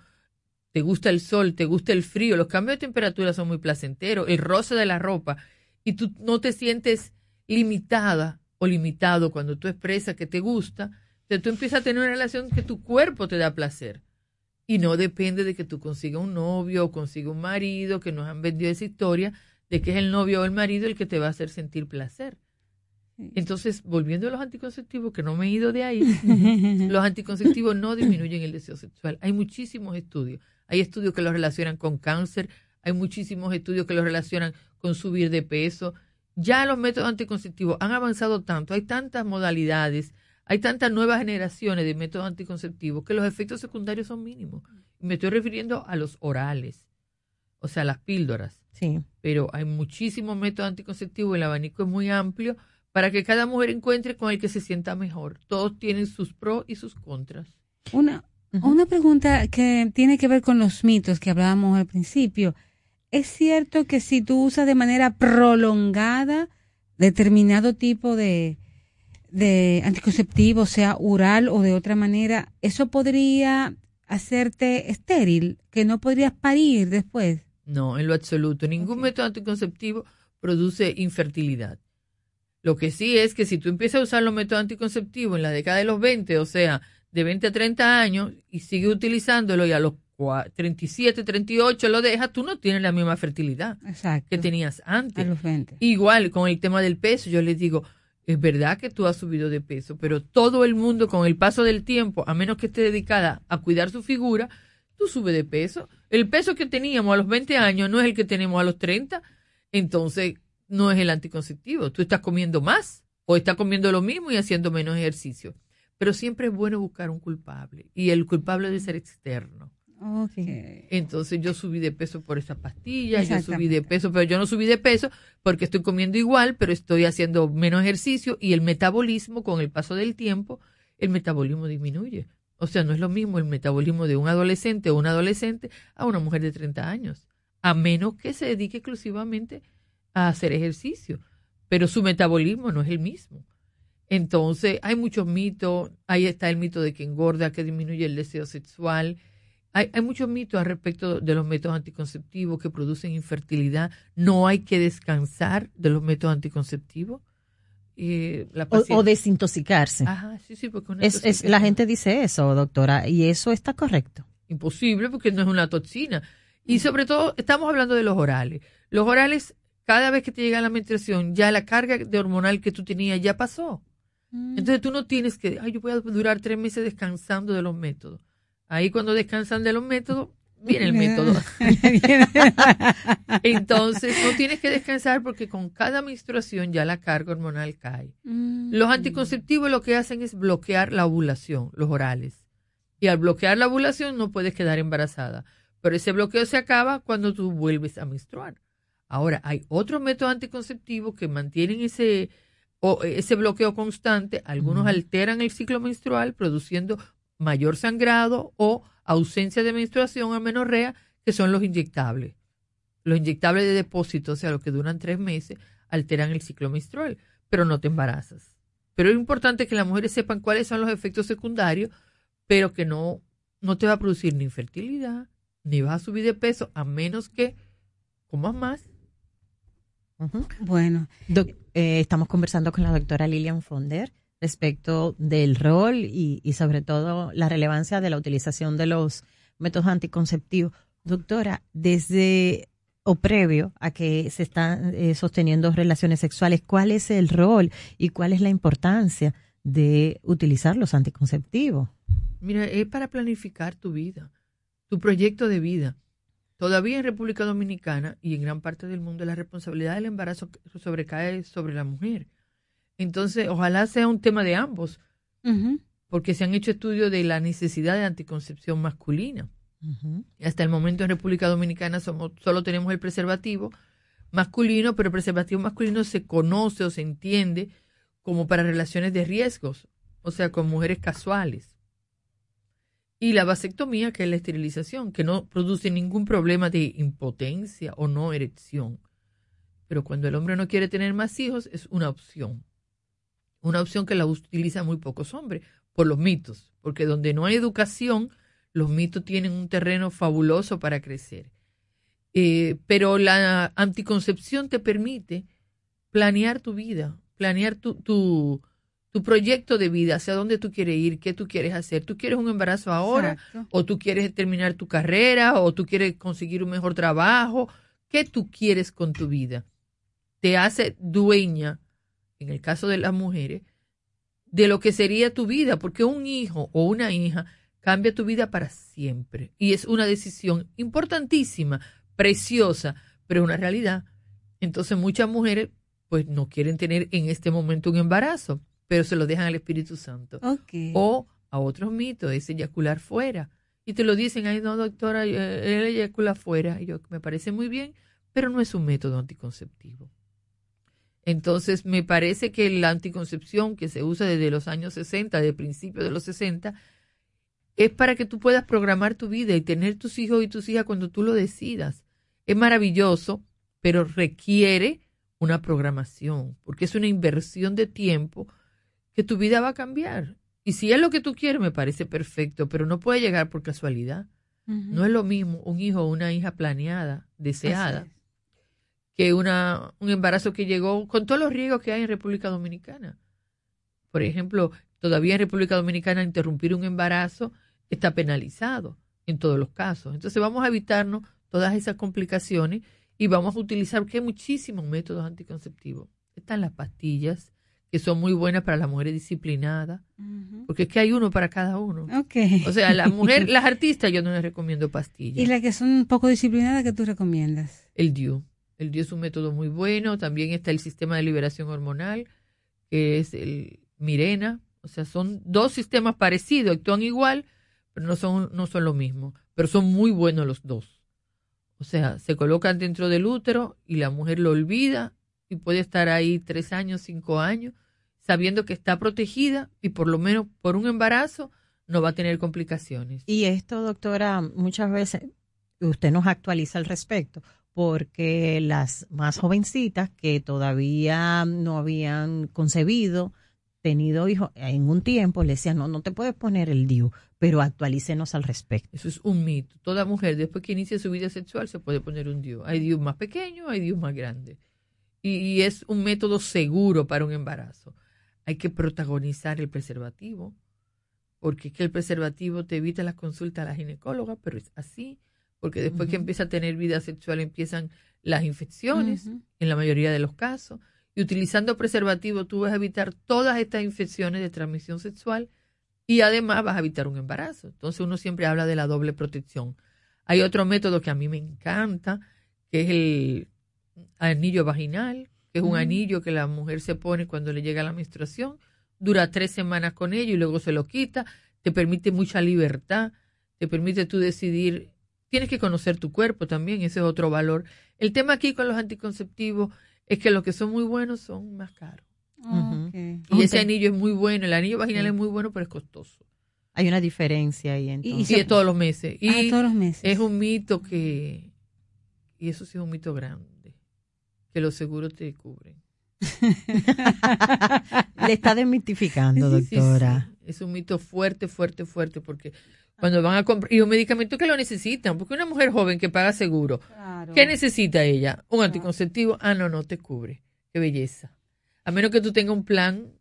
te gusta el sol, te gusta el frío, los cambios de temperatura son muy placenteros, el roce de la ropa, y tú no te sientes limitada o limitado cuando tú expresas que te gusta, entonces tú empiezas a tener una relación que tu cuerpo te da placer. Y no depende de que tú consigas un novio o consigas un marido, que nos han vendido esa historia de que es el novio o el marido el que te va a hacer sentir placer. Entonces, volviendo a los anticonceptivos, que no me he ido de ahí, los anticonceptivos no disminuyen el deseo sexual. Hay muchísimos estudios. Hay estudios que los relacionan con cáncer, hay muchísimos estudios que los relacionan con subir de peso. Ya los métodos anticonceptivos han avanzado tanto, hay tantas modalidades, hay tantas nuevas generaciones de métodos anticonceptivos que los efectos secundarios son mínimos. Me estoy refiriendo a los orales, o sea, las píldoras. Sí. Pero hay muchísimos métodos anticonceptivos, el abanico es muy amplio para que cada mujer encuentre con el que se sienta mejor. Todos tienen sus pros y sus contras. Una, una pregunta que tiene que ver con los mitos que hablábamos al principio. ¿Es cierto que si tú usas de manera prolongada determinado tipo de, de anticonceptivo, sea oral o de otra manera, eso podría hacerte estéril, que no podrías parir después? No, en lo absoluto. Ningún método anticonceptivo produce infertilidad. Lo que sí es que si tú empiezas a usar los métodos anticonceptivos en la década de los 20, o sea, de 20 a 30 años, y sigues utilizándolo y a los cua- 37, 38 lo dejas, tú no tienes la misma fertilidad Exacto. que tenías antes. A los 20. Igual con el tema del peso, yo les digo, es verdad que tú has subido de peso, pero todo el mundo con el paso del tiempo, a menos que esté dedicada a cuidar su figura, tú subes de peso. El peso que teníamos a los 20 años no es el que tenemos a los 30, entonces no es el anticonceptivo. Tú estás comiendo más o estás comiendo lo mismo y haciendo menos ejercicio. Pero siempre es bueno buscar un culpable y el culpable debe ser externo. Entonces yo subí de peso por esa pastilla, yo subí de peso, pero yo no subí de peso porque estoy comiendo igual, pero estoy haciendo menos ejercicio y el metabolismo con el paso del tiempo, el metabolismo disminuye. O sea, no es lo mismo el metabolismo de un adolescente o una adolescente a una mujer de 30 años, a menos que se dedique exclusivamente a hacer ejercicio, pero su metabolismo no es el mismo. Entonces, hay muchos mitos, ahí está el mito de que engorda, que disminuye el deseo sexual, Hay, hay muchos mitos al respecto de los métodos anticonceptivos que producen infertilidad. No hay que descansar de los métodos anticonceptivos. Eh, la O, desintoxicarse. Ajá, sí, sí, porque una Es, es, la gente dice eso, doctora, y eso está correcto. imposible porque no es una toxina. Y sobre todo, estamos hablando de los orales. Los orales, cada vez que te llega la menstruación, ya la carga de hormonal que tú tenías ya pasó. Entonces tú no tienes que, ay, yo voy a durar tres meses descansando de los métodos. Ahí cuando descansan de los métodos, viene el método. Entonces no tienes que descansar porque con cada menstruación ya la carga hormonal cae. Los anticonceptivos lo que hacen es bloquear la ovulación, los orales. Y al bloquear la ovulación no puedes quedar embarazada. Pero ese bloqueo se acaba cuando tú vuelves a menstruar. Ahora, hay otros métodos anticonceptivos que mantienen ese, o, ese bloqueo constante. Algunos alteran el ciclo menstrual, produciendo mayor sangrado o ausencia de menstruación, amenorrea, que son los inyectables. Los inyectables de depósito, o sea, los que duran tres meses, alteran el ciclo menstrual, pero no te embarazas. Pero es importante que las mujeres sepan cuáles son los efectos secundarios, pero que no, no te va a producir ni infertilidad, ni vas a subir de peso, a menos que comas más. Bueno. Eh, estamos conversando con la doctora Lilian Fonder respecto del rol y, sobre todo la relevancia de la utilización de los métodos anticonceptivos. Doctora, desde o previo a que se están eh, sosteniendo relaciones sexuales, ¿cuál es el rol y cuál es la importancia de utilizar los anticonceptivos? Mira, es para planificar tu vida, tu proyecto de vida. Todavía en República Dominicana y en gran parte del mundo la responsabilidad del embarazo sobrecae sobre la mujer. Entonces, ojalá sea un tema de ambos, porque se han hecho estudios de la necesidad de anticoncepción masculina. Y hasta el momento en República Dominicana somos, solo tenemos el preservativo masculino, pero el preservativo masculino se conoce o se entiende como para relaciones de riesgos, o sea, con mujeres casuales. Y la vasectomía, que es la esterilización, que no produce ningún problema de impotencia o no erección. Pero cuando el hombre no quiere tener más hijos, es una opción. Una opción que la utilizan muy pocos hombres, por los mitos, porque donde no hay educación, los mitos tienen un terreno fabuloso para crecer. Eh, pero la anticoncepción te permite planear tu vida, planear tu, tu, tu proyecto de vida, hacia dónde tú quieres ir, qué tú quieres hacer. ¿Tú quieres un embarazo ahora? Exacto. ¿O tú quieres terminar tu carrera? ¿O tú quieres conseguir un mejor trabajo? ¿Qué tú quieres con tu vida? Te hace dueña, en el caso de las mujeres, de lo que sería tu vida, porque un hijo o una hija cambia tu vida para siempre. Y es una decisión importantísima, preciosa, pero es una realidad. Entonces muchas mujeres pues no quieren tener en este momento un embarazo, pero se lo dejan al Espíritu Santo. O a otros mitos, es eyacular fuera. Y te lo dicen, ay no doctora, eh, él eyacula fuera. Y yo, me parece muy bien, pero no es un método anticonceptivo. Entonces, me parece que la anticoncepción que se usa desde los años 60, de principios de los 60, es para que tú puedas programar tu vida y tener tus hijos y tus hijas cuando tú lo decidas. Es maravilloso, pero requiere una programación, porque es una inversión de tiempo que tu vida va a cambiar. Y si es lo que tú quieres, me parece perfecto, pero no puede llegar por casualidad. No es lo mismo un hijo o una hija planeada, deseada, que una, un embarazo que llegó con todos los riesgos que hay en República Dominicana. Por ejemplo, todavía en República Dominicana interrumpir un embarazo está penalizado en todos los casos. Entonces vamos a evitarnos todas esas complicaciones y vamos a utilizar que hay muchísimos métodos anticonceptivos. Están las pastillas, que son muy buenas para las mujeres disciplinadas, porque es que hay uno para cada uno. Ok. O sea, la mujer, las artistas yo no les recomiendo pastillas. ¿Y las que son un poco disciplinadas que tú recomiendas? El DIU. El DIU es un método muy bueno. También está el sistema de liberación hormonal, que es el Mirena. O sea, son dos sistemas parecidos, actúan igual, pero no son, no son lo mismo. Pero son muy buenos los dos. O sea, se colocan dentro del útero y la mujer lo olvida y puede estar ahí tres años, cinco años, sabiendo que está protegida y por lo menos por un embarazo no va a tener complicaciones. Y esto, doctora, muchas veces usted nos actualiza al respecto, porque las más jovencitas que todavía no habían concebido tenido hijos, en un tiempo le decían, no, no te puedes poner el DIU, pero actualícenos al respecto. Eso es un mito. Toda mujer, después que inicia su vida sexual, se puede poner un DIU. Hay DIU más pequeños, hay DIU más grandes. Y, y, es un método seguro para un embarazo. Hay que protagonizar el preservativo, porque es que el preservativo te evita las consultas a la ginecóloga, pero es así, porque después que empieza a tener vida sexual empiezan las infecciones, en la mayoría de los casos, y utilizando preservativo tú vas a evitar todas estas infecciones de transmisión sexual y además vas a evitar un embarazo. Entonces uno siempre habla de la doble protección. Hay otro método que a mí me encanta, que es el anillo vaginal, que es un anillo que la mujer se pone cuando le llega la menstruación, dura tres semanas con ello y luego se lo quita, te permite mucha libertad, te permite tú decidir, tienes que conocer tu cuerpo también, ese es otro valor. El tema aquí con los anticonceptivos es que los que son muy buenos son más caros. Y ese anillo es muy bueno, el anillo vaginal es muy bueno, pero es costoso. Hay una diferencia ahí entonces. Y, es todos los meses. Y Ah, todos los meses. es un mito que, y eso sí es un mito grande, que los seguros te cubren. Le está desmitificando, sí, doctora. sí. Es un mito fuerte, fuerte, fuerte, porque cuando van a comprar, y un medicamento que lo necesitan, porque una mujer joven que paga seguro, ¿qué necesita ella? Un anticonceptivo, ah, no, no te cubre. Qué belleza. A menos que tú tengas un plan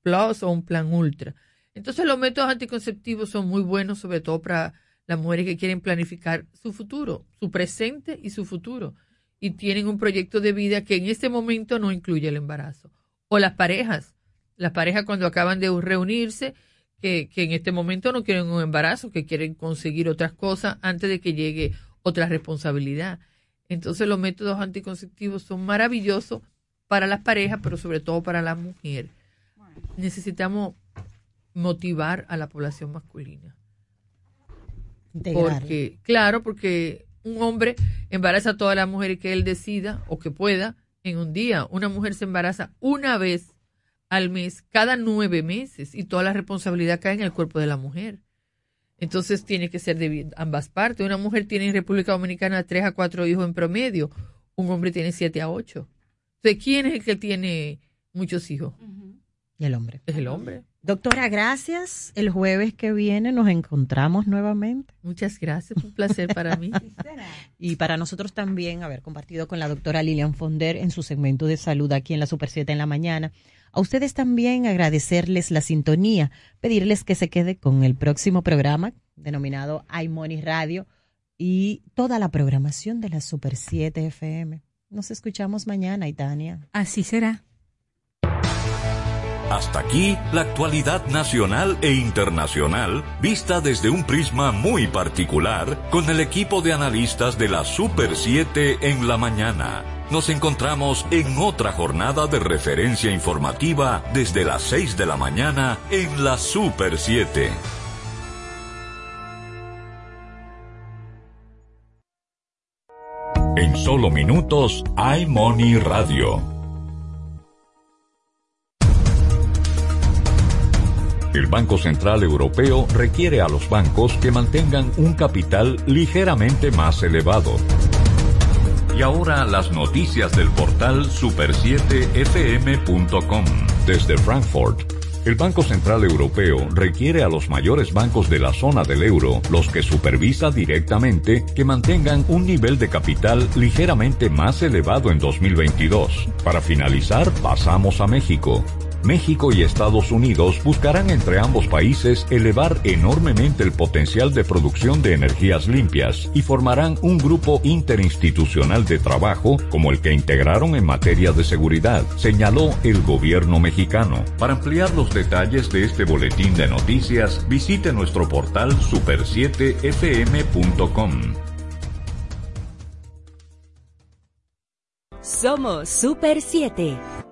plus o un plan ultra. Entonces los métodos anticonceptivos son muy buenos, sobre todo para las mujeres que quieren planificar su futuro, su presente y su futuro. Y tienen un proyecto de vida que en este momento no incluye el embarazo. O las parejas. Las parejas cuando acaban de reunirse, que, que en este momento no quieren un embarazo, que quieren conseguir otras cosas antes de que llegue otra responsabilidad. Entonces los métodos anticonceptivos son maravillosos para las parejas, pero sobre todo para la mujer. Necesitamos motivar a la población masculina. Integrarla. Porque, claro, porque un hombre embaraza a todas las mujeres que él decida o que pueda en un día. Una mujer se embaraza una vez al mes, cada nueve meses, y toda la responsabilidad cae en el cuerpo de la mujer. Entonces tiene que ser de ambas partes. Una mujer tiene en República Dominicana tres a cuatro hijos en promedio, un hombre tiene siete a ocho. Entonces, ¿quién es el que tiene muchos hijos? El hombre. Es el hombre. Doctora, gracias. El jueves que viene nos encontramos nuevamente. Muchas gracias, un placer para mí. Y para nosotros también haber compartido con la doctora Lilian Fonder en su segmento de salud aquí en la Super 7 en la mañana. A ustedes también agradecerles la sintonía, pedirles que se quede con el próximo programa denominado iMoney Radio y toda la programación de la Super 7 FM. Nos escuchamos mañana, Itania. Así será. Hasta aquí la actualidad nacional e internacional vista desde un prisma muy particular con el equipo de analistas de la Super 7 en la mañana. Nos encontramos en otra jornada de referencia informativa desde las 6 de la mañana en la Super 7. En solo minutos, iMoney Radio. El Banco Central Europeo requiere a los bancos que mantengan un capital ligeramente más elevado. Y ahora las noticias del portal super7fm.com. Desde Frankfurt, el Banco Central Europeo requiere a los mayores bancos de la zona del euro, los que supervisa directamente, que mantengan un nivel de capital ligeramente más elevado en 2022. Para finalizar, pasamos a México. México y Estados Unidos buscarán entre ambos países elevar enormemente el potencial de producción de energías limpias y formarán un grupo interinstitucional de trabajo como el que integraron en materia de seguridad, señaló el gobierno mexicano. Para ampliar los detalles de este boletín de noticias, visite nuestro portal super7fm.com. Somos Super 7.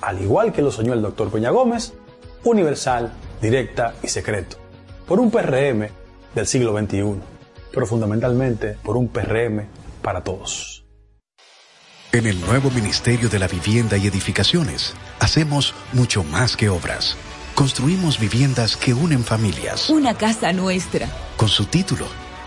al igual que lo soñó el doctor Peña Gómez, universal, directa y secreto, por un PRM del siglo XXI, pero fundamentalmente por un PRM para todos. En el nuevo Ministerio de la Vivienda y Edificaciones, hacemos mucho más que obras. Construimos viviendas que unen familias. Una casa nuestra. Con su título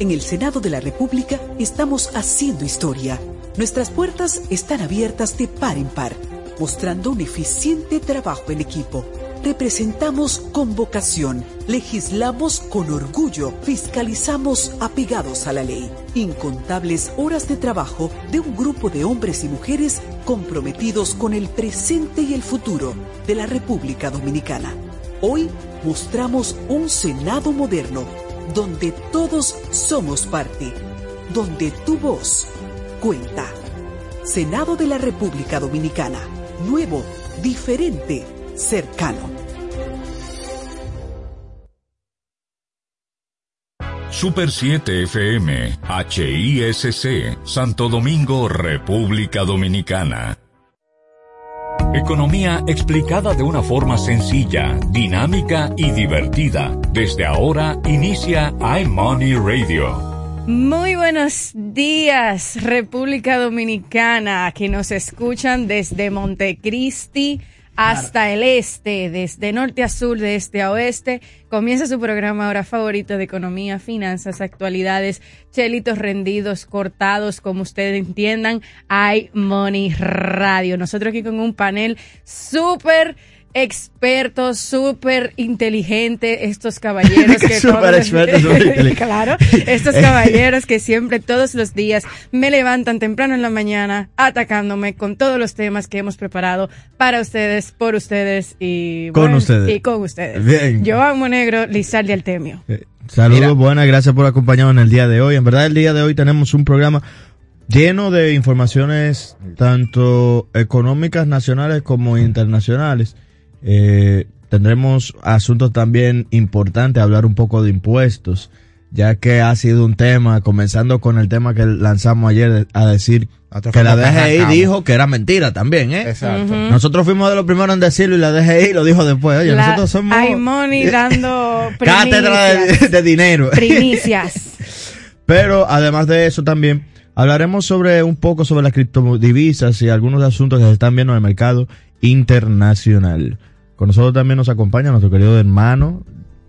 En el Senado de la República estamos haciendo historia. Nuestras puertas están abiertas de par en par, mostrando un eficiente trabajo en equipo. Representamos con vocación, legislamos con orgullo, fiscalizamos apegados a la ley. Incontables horas de trabajo de un grupo de hombres y mujeres comprometidos con el presente y el futuro de la República Dominicana. Hoy mostramos un Senado moderno donde todos somos parte, donde tu voz cuenta. Senado de la República Dominicana, nuevo, diferente, cercano. Super 7 FM, HISC, Santo Domingo, República Dominicana. Economía explicada de una forma sencilla, dinámica y divertida. Desde ahora inicia iMoney Radio. Muy buenos días, República Dominicana, que nos escuchan desde Montecristi hasta el este, desde norte a sur, de este a oeste. Comienza su programa ahora favorito de economía, finanzas, actualidades, chelitos rendidos, cortados, como ustedes entiendan. Hay Money Radio. Nosotros aquí con un panel súper expertos, súper inteligentes, estos caballeros que súper expertos, claro, estos caballeros que siempre, todos los días, me levantan temprano en la mañana atacándome con todos los temas que hemos preparado para ustedes, por ustedes y con ustedes. Y con ustedes. Bien. Joan Monegro, Lizardi Altemio. Eh, saludos, buenas, gracias por acompañarnos en el día de hoy. En verdad, el día de hoy tenemos un programa lleno de informaciones tanto económicas nacionales como internacionales. Eh, tendremos asuntos también importantes, hablar un poco de impuestos, ya que ha sido un tema, comenzando con el tema que lanzamos ayer a decir que la DGI dijo que era mentira también, ¿eh? Exacto. Nosotros fuimos de los primeros en decirlo y la DGI lo dijo después. Oye, La- nosotros somos... Hay money dando Cátedra de dinero. Primicias. Pero además de eso también hablaremos sobre un poco sobre las criptodivisas y algunos asuntos que se están viendo en el mercado internacional. Con nosotros también nos acompaña nuestro querido hermano.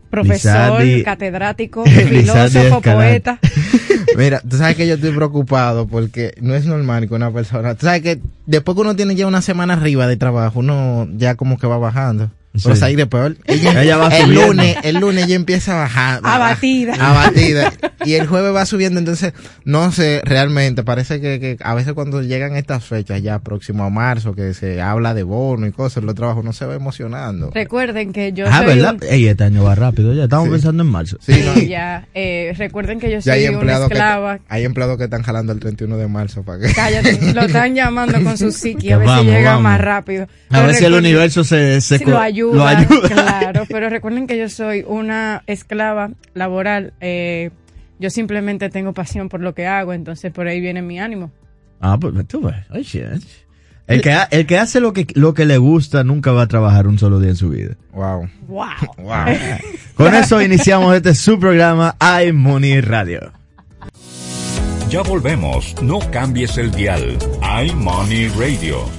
Profesor, Lizardi- catedrático, filósofo, poeta. Mira, tú sabes que yo estoy preocupado porque no es normal que una persona, tú sabes que después que uno tiene ya una semana arriba de trabajo, uno ya como que va bajando. Ahí después ella, Ella va el subiendo. lunes, el lunes ella empieza a bajar. Abatida. Abatida. Y el jueves va subiendo, entonces no sé realmente, parece que, que a veces cuando llegan estas fechas ya próximo a marzo, que se habla de bono y cosas, los trabajos no se va emocionando. Recuerden que yo Ah, soy ¿verdad? un- Ey, este año va rápido, ya estamos Sí. pensando en marzo. Sí, no, ya, eh, recuerden que yo ya hay soy una empleados que, esclava. hay empleados que están jalando el 31 de marzo para que... Cállate, lo están llamando con su psiqui, a ver Vamos, si llega vamos. más rápido. A Pero ver si el universo se, se lo ayuda, lo ayuda. claro, pero recuerden que yo soy una esclava laboral, eh, yo simplemente tengo pasión por lo que hago, entonces por ahí viene mi ánimo. Ah, pues tú ves. El que, ha- el que hace lo que, lo que le gusta nunca va a trabajar un solo día en su vida. Wow. Wow. Con eso iniciamos este su programa iMoney Radio. Ya volvemos, no cambies el dial. iMoney Radio.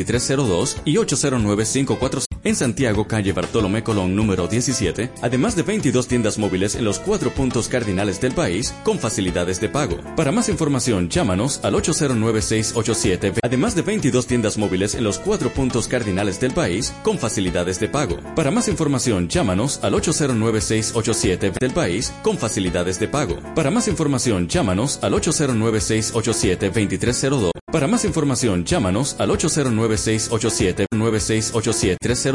809-687-2302 y 809-545. En Santiago, calle Bartolomé Colón número 17, además de 22 tiendas móviles en los cuatro puntos cardinales del país con facilidades de pago. Para más información, llámanos al 809-687, además de 22 tiendas móviles en los cuatro puntos cardinales del país con facilidades de pago. Para más información, llámanos al 809-687 del país con facilidades de pago. Para más información, llámanos al 809-687-2302. Para más información, llámanos al 809-687-9687-30.